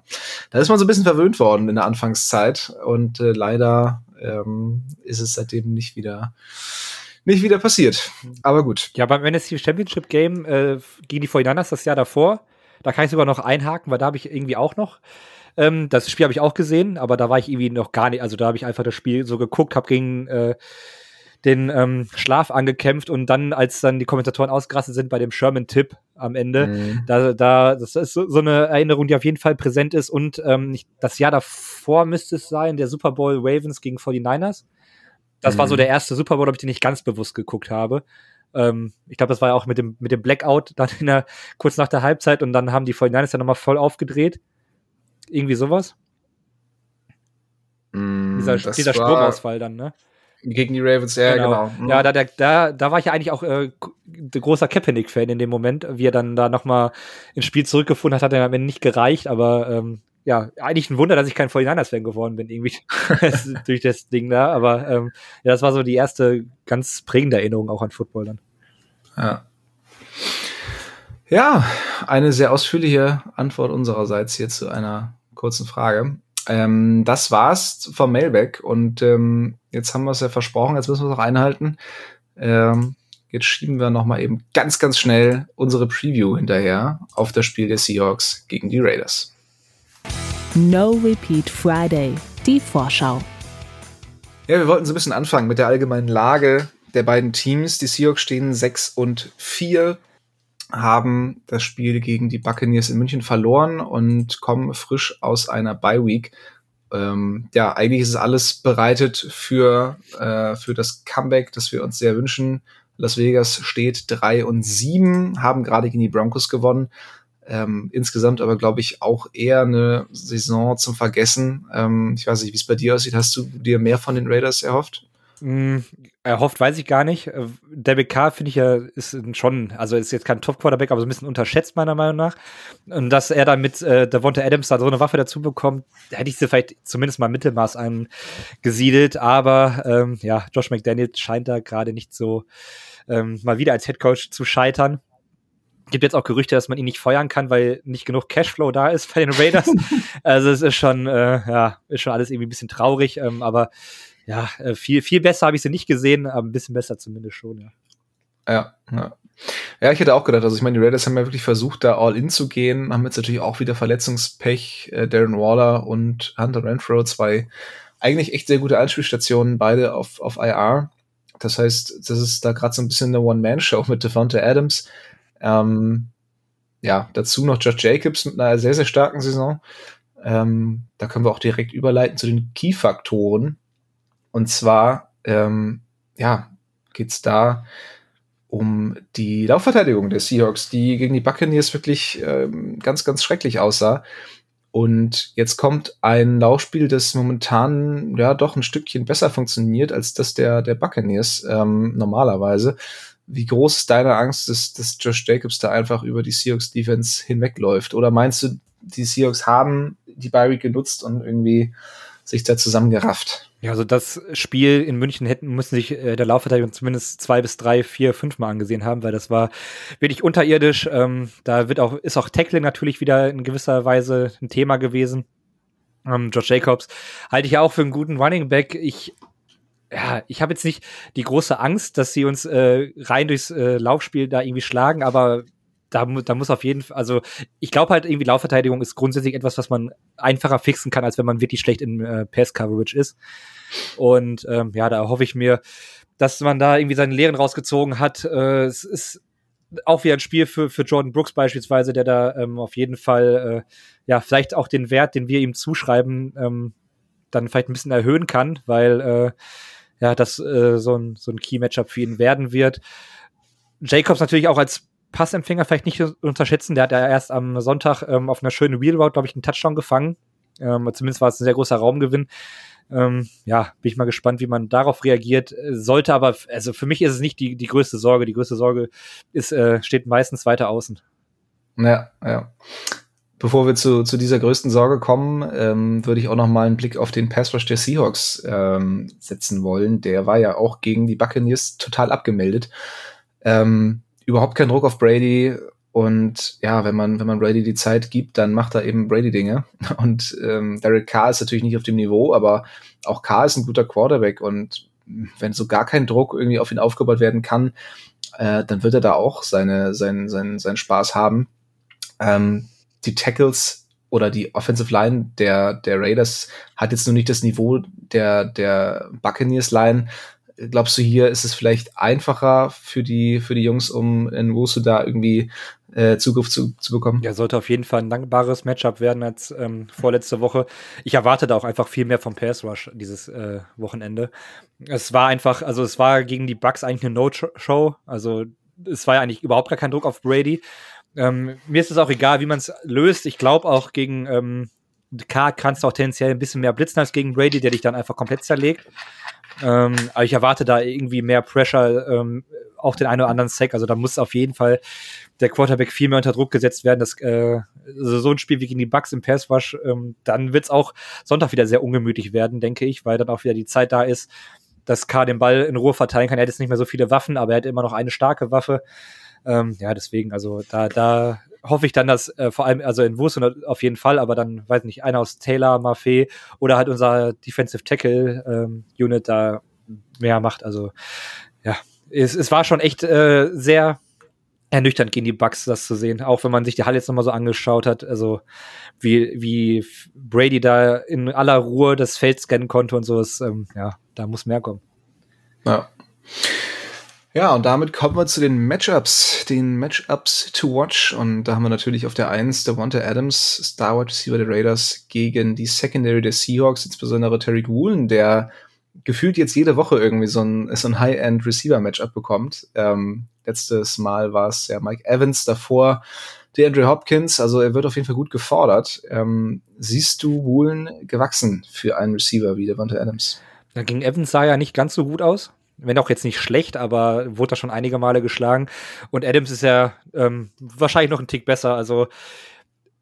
da ist man so ein bisschen verwöhnt worden in der Anfangszeit. Und äh, leider ähm, ist es seitdem nicht wieder nicht wieder passiert. Aber gut. Ja, beim NFC Championship Game äh, gegen die 49ers das Jahr davor, da kann ich sogar noch einhaken, weil da habe ich irgendwie auch noch ähm, das Spiel habe ich auch gesehen, aber da war ich irgendwie noch gar nicht, also da habe ich einfach das Spiel so geguckt, habe gegen äh, den ähm, Schlaf angekämpft und dann, als dann die Kommentatoren ausgerastet sind bei dem Sherman-Tipp am Ende, mhm. da, da, das ist so, so, eine Erinnerung, die auf jeden Fall präsent ist und ähm, das Jahr davor müsste es sein, der Super Bowl Ravens gegen 49ers. Das mhm. war so mhm. der erste Super Bowl, ob ich den nicht ganz bewusst geguckt habe. Ähm, ich glaube, das war ja auch mit dem, mit dem Blackout dann in der, kurz nach der Halbzeit und dann haben die 49ers ja nochmal voll aufgedreht. Irgendwie sowas. Mm, dieser dieser Stromausfall dann, ne? Gegen die Ravens, ja, genau. genau. Mhm. Ja, da, da, da war ich ja eigentlich auch äh, großer Kaepernick-Fan in dem Moment, wie er dann da nochmal ins Spiel zurückgefunden hat, hat er am Ende nicht gereicht, aber ähm, ja, eigentlich ein Wunder, dass ich kein 49ers-Fan geworden bin, irgendwie durch das Ding da. Aber ähm, ja, das war so die erste ganz prägende Erinnerung auch an Football dann. Ja. Ja, eine sehr ausführliche Antwort unsererseits hier zu einer kurzen Frage. Ähm, das war's vom Mailback und ähm, jetzt haben wir es ja versprochen, jetzt müssen wir es auch einhalten. Ähm, jetzt schieben wir nochmal eben ganz, ganz schnell unsere Preview hinterher auf das Spiel der Seahawks gegen die Raiders. No Repeat Friday, die Vorschau. Ja, wir wollten so ein bisschen anfangen mit der allgemeinen Lage der beiden Teams. Die Seahawks stehen 6 und 4, haben das Spiel gegen die Buccaneers in München verloren und kommen frisch aus einer Bye Week. Ähm, ja, eigentlich ist es alles bereitet für, äh, für das Comeback, das wir uns sehr wünschen. Las Vegas steht drei und sieben, haben gerade gegen die Broncos gewonnen. Ähm, insgesamt aber, glaube ich, auch eher eine Saison zum Vergessen. Ähm, ich weiß nicht, wie es bei dir aussieht. Hast du dir mehr von den Raiders erhofft? Mm, erhofft, weiß ich gar nicht. Äh, David Carr finde ich ja ist schon, also ist jetzt kein Top-Quarterback, aber so ein bisschen unterschätzt, meiner Meinung nach. Und dass er dann mit äh, Devonta Adams da so eine Waffe dazu bekommt, hätte ich sie vielleicht zumindest mal Mittelmaß angesiedelt. Aber ähm, ja, Josh McDaniels scheint da gerade nicht so ähm, mal wieder als Headcoach zu scheitern. Gibt jetzt auch Gerüchte, dass man ihn nicht feuern kann, weil nicht genug Cashflow da ist bei den Raiders. also es ist schon, äh, ja, ist schon alles irgendwie ein bisschen traurig, ähm, aber ja, äh, viel, viel besser habe ich sie nicht gesehen, aber ein bisschen besser zumindest schon, ja. Ja, ja. Ja, ich hätte auch gedacht, also ich meine, die Raiders haben ja wirklich versucht, da all in zu gehen, haben jetzt natürlich auch wieder Verletzungspech, äh, Darren Waller und Hunter Renfro, zwei eigentlich echt sehr gute Anspielstationen, beide auf, auf IR. Das heißt, das ist da gerade so ein bisschen eine One-Man-Show mit Devonta Adams. Ähm, ja, dazu noch Josh Jacobs mit einer sehr, sehr starken Saison. Ähm, da können wir auch direkt überleiten zu den Key-Faktoren. Und zwar, ähm, ja, geht's da um die Laufverteidigung der Seahawks, die gegen die Buccaneers wirklich ähm, ganz, ganz schrecklich aussah. Und jetzt kommt ein Laufspiel, das momentan ja doch ein Stückchen besser funktioniert als das der, der Buccaneers ähm, normalerweise. Wie groß ist deine Angst, dass, dass Josh Jacobs da einfach über die Seahawks Defense hinwegläuft? Oder meinst du, die Seahawks haben die Bayern genutzt und irgendwie sich da zusammengerafft? Ja, also das Spiel in München hätten müssen sich äh, der Laufverteidigung zumindest zwei bis drei, vier, fünf Mal angesehen haben, weil das war wirklich unterirdisch. Ähm, da wird auch ist auch Tackling natürlich wieder in gewisser Weise ein Thema gewesen. Ähm, Josh Jacobs halte ich ja auch für einen guten Running Back. Ich ja, ich habe jetzt nicht die große Angst, dass sie uns äh, rein durchs äh, Laufspiel da irgendwie schlagen, aber da, da muss auf jeden Fall, also ich glaube halt irgendwie Laufverteidigung ist grundsätzlich etwas, was man einfacher fixen kann, als wenn man wirklich schlecht in äh, Pass-Coverage ist. Und ähm, ja, da hoffe ich mir, dass man da irgendwie seine Lehren rausgezogen hat. Äh, es ist auch wieder ein Spiel für, für Jordan Brooks beispielsweise, der da ähm, auf jeden Fall äh, ja vielleicht auch den Wert, den wir ihm zuschreiben, ähm, dann vielleicht ein bisschen erhöhen kann, weil äh, ja das äh, so ein, so ein Key-Matchup für ihn werden wird. Jacobs natürlich auch als Passempfänger vielleicht nicht unterschätzen. Der hat ja erst am Sonntag ähm, auf einer schönen Wheelroute, glaube ich, einen Touchdown gefangen. Ähm, zumindest war es ein sehr großer Raumgewinn. Ähm, ja, bin ich mal gespannt, wie man darauf reagiert. Sollte aber, also für mich ist es nicht die, die größte Sorge. Die größte Sorge ist, äh, steht meistens weiter außen. Ja, ja. Bevor wir zu, zu dieser größten Sorge kommen, ähm, würde ich auch noch mal einen Blick auf den Pass Rush der Seahawks ähm, setzen wollen. Der war ja auch gegen die Buccaneers total abgemeldet. Ähm, überhaupt kein Druck auf Brady. Und ja, wenn man, wenn man Brady die Zeit gibt, dann macht er eben Brady-Dinge. Und ähm, Derek Carr ist natürlich nicht auf dem Niveau, aber auch Carr ist ein guter Quarterback. Und wenn so gar kein Druck irgendwie auf ihn aufgebaut werden kann, äh, dann wird er da auch seine, sein, sein, seinen Spaß haben. Ähm, die Tackles oder die Offensive Line der, der Raiders hat jetzt nur nicht das Niveau der, der Buccaneers Line, glaubst du, hier ist es vielleicht einfacher für die, für die Jungs, um in Wusu da irgendwie äh, Zugriff zu, zu bekommen? Ja, sollte auf jeden Fall ein dankbares Matchup werden als ähm, vorletzte Woche. Ich erwarte da auch einfach viel mehr vom Pass Rush dieses äh, Wochenende. Es war einfach, also es war gegen die Bucks eigentlich eine No-Show. Also es war ja eigentlich überhaupt gar kein Druck auf Brady. Ähm, mir ist es auch egal, wie man es löst. Ich glaube auch gegen ähm, K kannst du auch tendenziell ein bisschen mehr blitzen als gegen Brady, der dich dann einfach komplett zerlegt. Ähm, aber ich erwarte da irgendwie mehr Pressure ähm, auf den einen oder anderen Sack. Also da muss auf jeden Fall der Quarterback viel mehr unter Druck gesetzt werden. Das, äh, also so ein Spiel wie gegen die Bucks im Pass Rush, ähm, dann wird es auch Sonntag wieder sehr ungemütlich werden, denke ich, weil dann auch wieder die Zeit da ist, dass K den Ball in Ruhe verteilen kann. Er hat jetzt nicht mehr so viele Waffen, aber er hat immer noch eine starke Waffe. Ähm, ja, deswegen, also da, da hoffe ich dann, dass äh, vor allem, also in Wurst auf jeden Fall, aber dann, weiß nicht, einer aus Taylor, Maffei oder halt unser Defensive Tackle ähm, Unit da mehr macht. Also ja, es, es war schon echt äh, sehr ernüchternd gegen die Bugs das zu sehen, auch wenn man sich die Halle jetzt nochmal so angeschaut hat, also wie, wie Brady da in aller Ruhe das Feld scannen konnte und so, ist, ähm, ja, da muss mehr kommen. Ja. Ja, und damit kommen wir zu den Matchups, den Matchups to watch. Und da haben wir natürlich auf der 1 Devonta Adams, Star Wide Receiver der Raiders, gegen die Secondary der Seahawks, insbesondere Terry Woolen, der gefühlt jetzt jede Woche irgendwie so ein, so ein High-End-Receiver-Matchup bekommt. Ähm, letztes Mal war es ja Mike Evans, davor der Andrew Hopkins. Also er wird auf jeden Fall gut gefordert. Ähm, siehst du Woolen gewachsen für einen Receiver wie Devonta Adams? Ja, gegen Evans sah ja nicht ganz so gut aus. Wenn auch jetzt nicht schlecht, aber wurde da schon einige Male geschlagen. Und Adams ist ja ähm, wahrscheinlich noch ein Tick besser. Also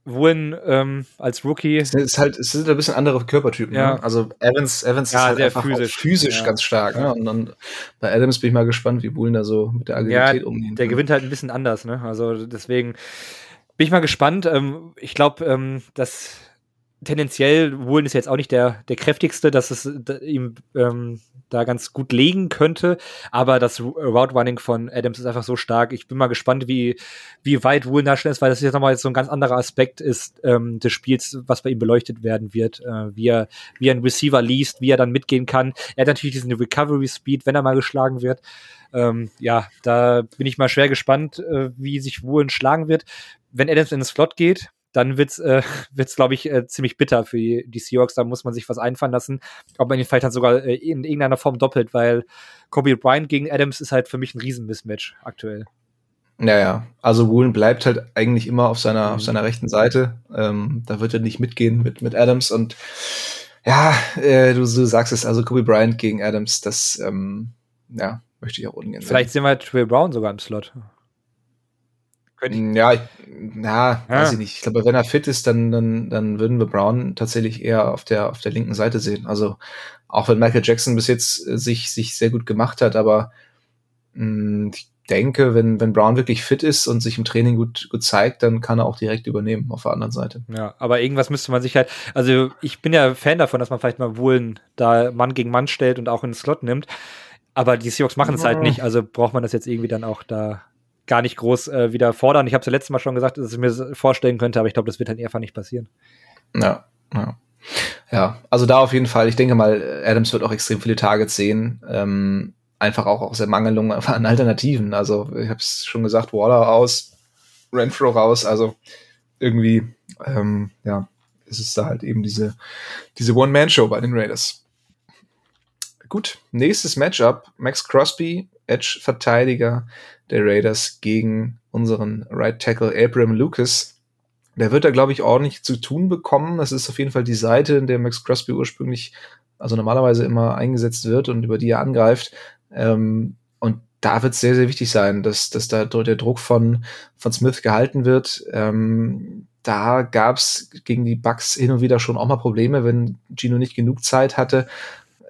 Woolen ähm, als Rookie. Es ist halt, es sind ein bisschen andere Körpertypen. Ja. Ne? Also Evans, Evans Ja, ist halt einfach physisch. physisch Ja. ganz stark. Ne? Und dann bei Adams bin ich mal gespannt, wie Woolen da so mit der Ja, Agilität umgehen der kann. gewinnt halt ein bisschen anders, ne? Also deswegen bin ich mal gespannt. Ähm, ich glaube, ähm, dass tendenziell Woolen ist jetzt auch nicht der, der kräftigste, dass es ihm ähm, da ganz gut legen könnte. Aber das Ru- Route Running von Adams ist einfach so stark. Ich bin mal gespannt, wie, wie weit Woolen da schnell ist, weil das jetzt nochmal so ein ganz anderer Aspekt ist ähm, des Spiels, was bei ihm beleuchtet werden wird, äh, wie er, wie er einen Receiver liest, wie er dann mitgehen kann. Er hat natürlich diesen Recovery Speed, wenn er mal geschlagen wird. Ähm, ja, da bin ich mal schwer gespannt, äh, wie sich Woolen schlagen wird. Wenn Adams in den Slot geht, dann wird's, äh, wird's glaube ich, äh, ziemlich bitter für die, die Seahawks. Da muss man sich was einfallen lassen. Ob man ihn vielleicht dann sogar äh, in irgendeiner Form doppelt, weil Kobe Bryant gegen Adams ist halt für mich ein Riesen-Mismatch aktuell. Ja, ja. Also Woolen bleibt halt eigentlich immer auf seiner, Mhm. auf seiner rechten Seite. Ähm, da wird er nicht mitgehen mit, mit Adams und ja, äh, du, du sagst es, also Kobe Bryant gegen Adams, das ähm, ja, möchte ich auch ungern. Vielleicht sehen wir Trey Brown sogar im Slot. Könnte ich, Mm, Ja, ich, na, Ja. weiß ich nicht. Ich glaube, wenn er fit ist, dann, dann, dann würden wir Brown tatsächlich eher auf der, auf der linken Seite sehen. Also, auch wenn Michael Jackson bis jetzt äh, sich, sich sehr gut gemacht hat, aber mh, ich denke, wenn, wenn Brown wirklich fit ist und sich im Training gut, gut zeigt, dann kann er auch direkt übernehmen auf der anderen Seite. ja, aber irgendwas müsste man sich halt, also ich bin ja Fan davon, dass man vielleicht mal Woolen da Mann gegen Mann stellt und auch in den Slot nimmt. Aber die Seahawks machen es halt nicht, also braucht man das jetzt irgendwie dann auch da gar nicht groß äh, wieder fordern. Ich habe es ja letztes Mal schon gesagt, dass ich mir das vorstellen könnte, aber ich glaube, das wird dann einfach nicht passieren. Ja, ja. Ja, also da auf jeden Fall. Ich denke mal, Adams wird auch extrem viele Targets sehen. Ähm, einfach auch aus der Mangelung an Alternativen. Also ich habe es schon gesagt, Waller aus, Renfro raus. Also irgendwie, ähm, ja, ist da halt eben diese, diese One-Man-Show bei den Raiders. Gut, nächstes Matchup. Max Crosby, Edge-Verteidiger der Raiders gegen unseren Right Tackle Abram Lucas. Der wird da, glaube ich, ordentlich zu tun bekommen. Das ist auf jeden Fall die Seite, in der Max Crosby ursprünglich, also normalerweise immer eingesetzt wird und über die er angreift. Ähm, und da wird es sehr, sehr wichtig sein, dass, dass da der Druck von, von Smith gehalten wird. Ähm, da gab es gegen die Bucks hin und wieder schon auch mal Probleme, wenn Gino nicht genug Zeit hatte,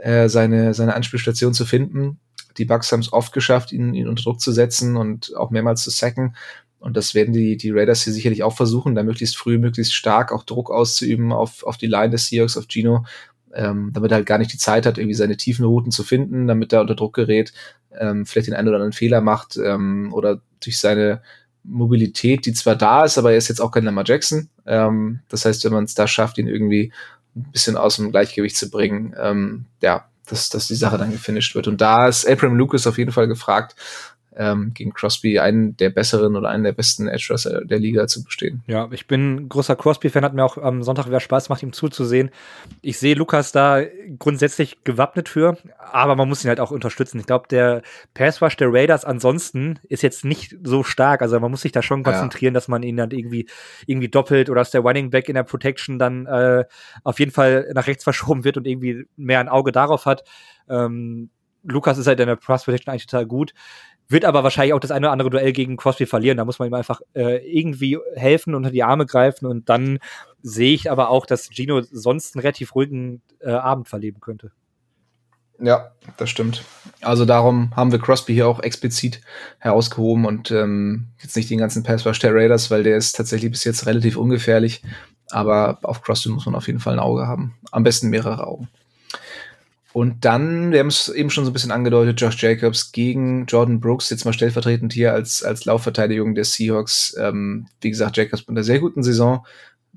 äh, seine, seine Anspielstation zu finden. Die Bucks haben es oft geschafft, ihn, ihn unter Druck zu setzen und auch mehrmals zu sacken. Und das werden die, die Raiders hier sicherlich auch versuchen, da möglichst früh, möglichst stark auch Druck auszuüben auf, auf die Line des Seahawks, auf Gino, ähm, damit er halt gar nicht die Zeit hat, irgendwie seine tiefen Routen zu finden, damit er unter Druck gerät, ähm, vielleicht den einen oder anderen Fehler macht ähm, oder durch seine Mobilität, die zwar da ist, aber er ist jetzt auch kein Lamar Jackson. Ähm, das heißt, wenn man es da schafft, ihn irgendwie ein bisschen aus dem Gleichgewicht zu bringen, ähm, ja, dass, dass die Sache dann gefinisht wird. Und da ist Abram Lucas auf jeden Fall gefragt, ähm, gegen Crosby einen der besseren oder einen der besten Edge Rusher der Liga zu bestehen. Ja, ich bin ein großer Crosby-Fan, hat mir auch am Sonntag wieder Spaß gemacht, ihm zuzusehen. Ich sehe Lukas da grundsätzlich gewappnet für, aber man muss ihn halt auch unterstützen. Ich glaube, der Pass-Rush der Raiders ansonsten ist jetzt nicht so stark. Also man muss sich da schon Ja. konzentrieren, dass man ihn dann irgendwie, irgendwie doppelt oder dass der Running Back in der Protection dann äh, auf jeden Fall nach rechts verschoben wird und irgendwie mehr ein Auge darauf hat. Ähm, Lukas ist halt in der Pass Protection eigentlich total gut wird aber wahrscheinlich auch das eine oder andere Duell gegen Crosby verlieren. Da muss man ihm einfach äh, irgendwie helfen, unter die Arme greifen und dann sehe ich aber auch, dass Gino sonst einen relativ ruhigen äh, Abend verleben könnte. Ja, das stimmt. Also darum haben wir Crosby hier auch explizit herausgehoben und ähm, jetzt nicht den ganzen Pass Rush der Raiders, weil der ist tatsächlich bis jetzt relativ ungefährlich. Aber auf Crosby muss man auf jeden Fall ein Auge haben. Am besten mehrere Augen. Und dann, wir haben es eben schon so ein bisschen angedeutet, Josh Jacobs gegen Jordan Brooks, jetzt mal stellvertretend hier als, als Laufverteidigung der Seahawks. Ähm, wie gesagt, Jacobs mit einer sehr guten Saison.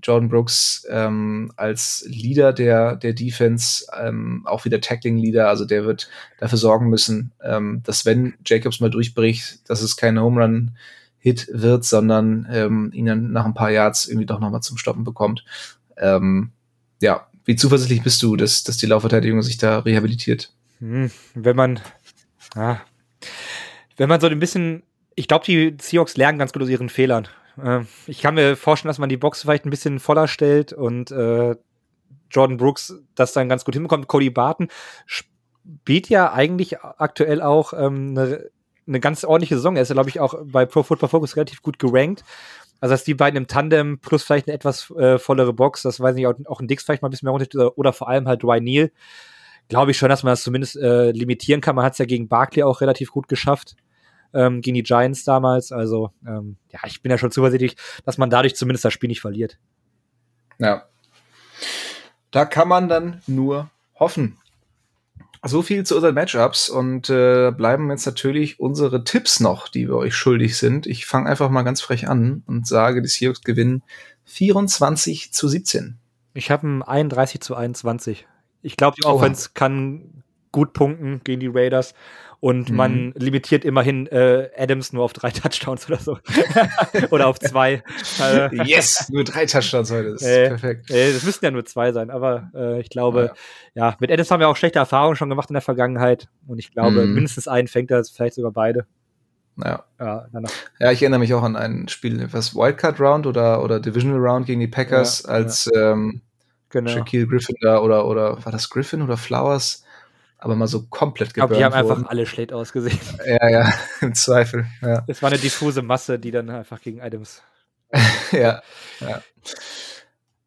Jordan Brooks ähm, als Leader der, der Defense, ähm, auch wieder Tackling-Leader, also der wird dafür sorgen müssen, ähm, dass wenn Jacobs mal durchbricht, dass es kein Home Run Hit wird, sondern ähm, ihn dann nach ein paar Yards irgendwie doch nochmal zum Stoppen bekommt. Ähm, ja, wie zuversichtlich bist du, dass, dass die Laufverteidigung sich da rehabilitiert? Hm, wenn man, ja, wenn man so ein bisschen, ich glaube, die Seahawks lernen ganz gut aus ihren Fehlern. Äh, ich kann mir vorstellen, dass man die Box vielleicht ein bisschen voller stellt und äh, Jordan Brooks das dann ganz gut hinbekommt. Cody Barton spielt ja eigentlich aktuell auch ähm, eine, eine ganz ordentliche Saison. Er ist glaube ich, auch bei Pro Football Focus relativ gut gerankt. Also, dass die beiden im Tandem plus vielleicht eine etwas äh, vollere Box, das weiß ich nicht, auch, ein Dix vielleicht mal ein bisschen mehr runter oder vor allem halt Dwayne Neal. Glaube ich schon, dass man das zumindest äh, limitieren kann. Man hat es ja gegen Barkley auch relativ gut geschafft, ähm, gegen die Giants damals. Also, ähm, ja, ich bin ja schon zuversichtlich, dass man dadurch zumindest das Spiel nicht verliert. Ja. Da kann man dann nur hoffen. So viel zu unseren Matchups und äh, bleiben jetzt natürlich unsere Tipps noch, die wir euch schuldig sind. Ich fange einfach mal ganz frech an und sage, die Seahawks gewinnen 24 zu 17. Ich habe ein 31 zu 21. Ich glaube, die Offense kann gut punkten gegen die Raiders und mhm. man limitiert immerhin äh, Adams nur auf drei Touchdowns oder so. oder auf zwei. Äh, yes, nur drei Touchdowns heute. Das ist äh, perfekt. Äh, das müssten ja nur zwei sein, aber äh, ich glaube, ja. ja. mit Adams haben wir auch schlechte Erfahrungen schon gemacht in der Vergangenheit und ich glaube, mhm. mindestens einen fängt er, vielleicht sogar beide. Ja. Ja, ja, ich erinnere mich auch an ein Spiel, was Wildcard Round oder, oder Divisional Round gegen die Packers, ja, als ja. Ähm, genau. Shaquille Griffin da oder, oder war das Griffin oder Flowers? Aber mal so komplett geburnt Die haben einfach alle schlecht ausgesehen. Ja, ja, im Zweifel. Ja. Es war eine diffuse Masse, die dann einfach gegen Items. ja, ja.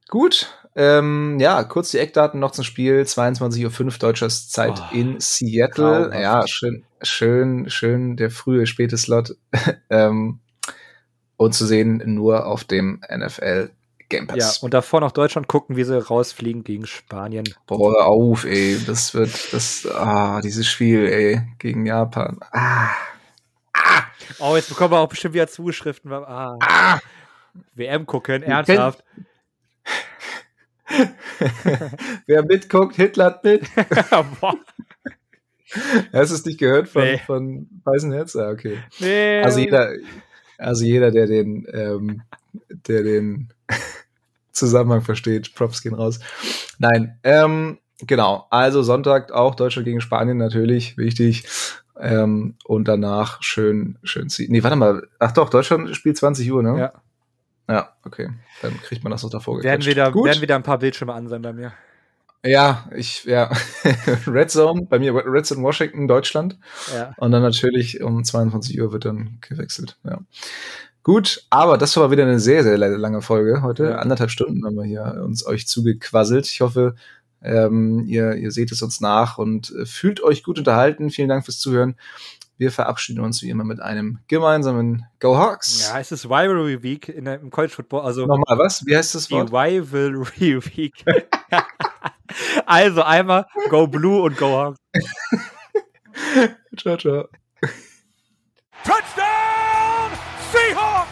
Gut, ähm, ja, kurz die Eckdaten noch zum Spiel. 22.05 Uhr deutscher Zeit oh, in Seattle. Traumhaft. Ja, schön, schön, schön, der frühe, späte Slot. ähm, und zu sehen nur auf dem NFL Game Pass. Ja, und davor noch Deutschland gucken, wie sie rausfliegen gegen Spanien. Boah, auf, ey. Das wird, das, ah, dieses Spiel, ey, gegen Japan. Ah. Ah. Oh, jetzt bekommen wir auch bestimmt wieder Zuschriften. Ah. ah. WM gucken, ernsthaft. Wer mitguckt, Hitler hat mit. Hast du es nicht gehört von, nee. von Weißenherz? Ah, okay. Nee. Also jeder, also jeder, der den, ähm, der den Zusammenhang versteht. Props gehen raus. Nein, ähm, genau. Also Sonntag auch Deutschland gegen Spanien natürlich, wichtig. Ähm, und danach schön, schön ziehen. Nee, warte mal. Ach doch, Deutschland spielt 20 Uhr, ne? Ja. Ja, okay. Dann kriegt man das noch davor werden wieder, Gut. werden wieder ein paar Bildschirme an sein bei mir. Ja, ich, ja. Red Zone, bei mir Red Zone Washington, Deutschland. Ja. Und dann natürlich um 22 Uhr wird dann gewechselt. Ja. Gut, aber das war wieder eine sehr, sehr lange Folge heute. Ja. Anderthalb Stunden haben wir hier uns euch zugequasselt. Ich hoffe, ähm, ihr, ihr seht es uns nach und äh, fühlt euch gut unterhalten. Vielen Dank fürs Zuhören. Wir verabschieden uns wie immer mit einem gemeinsamen Go Hawks. Ja, es ist Rivalry Week in, im College Football. Also Nochmal was? Wie heißt das Wort? Die Rivalry Week. also einmal Go Blue und Go Hawks. ciao, ciao.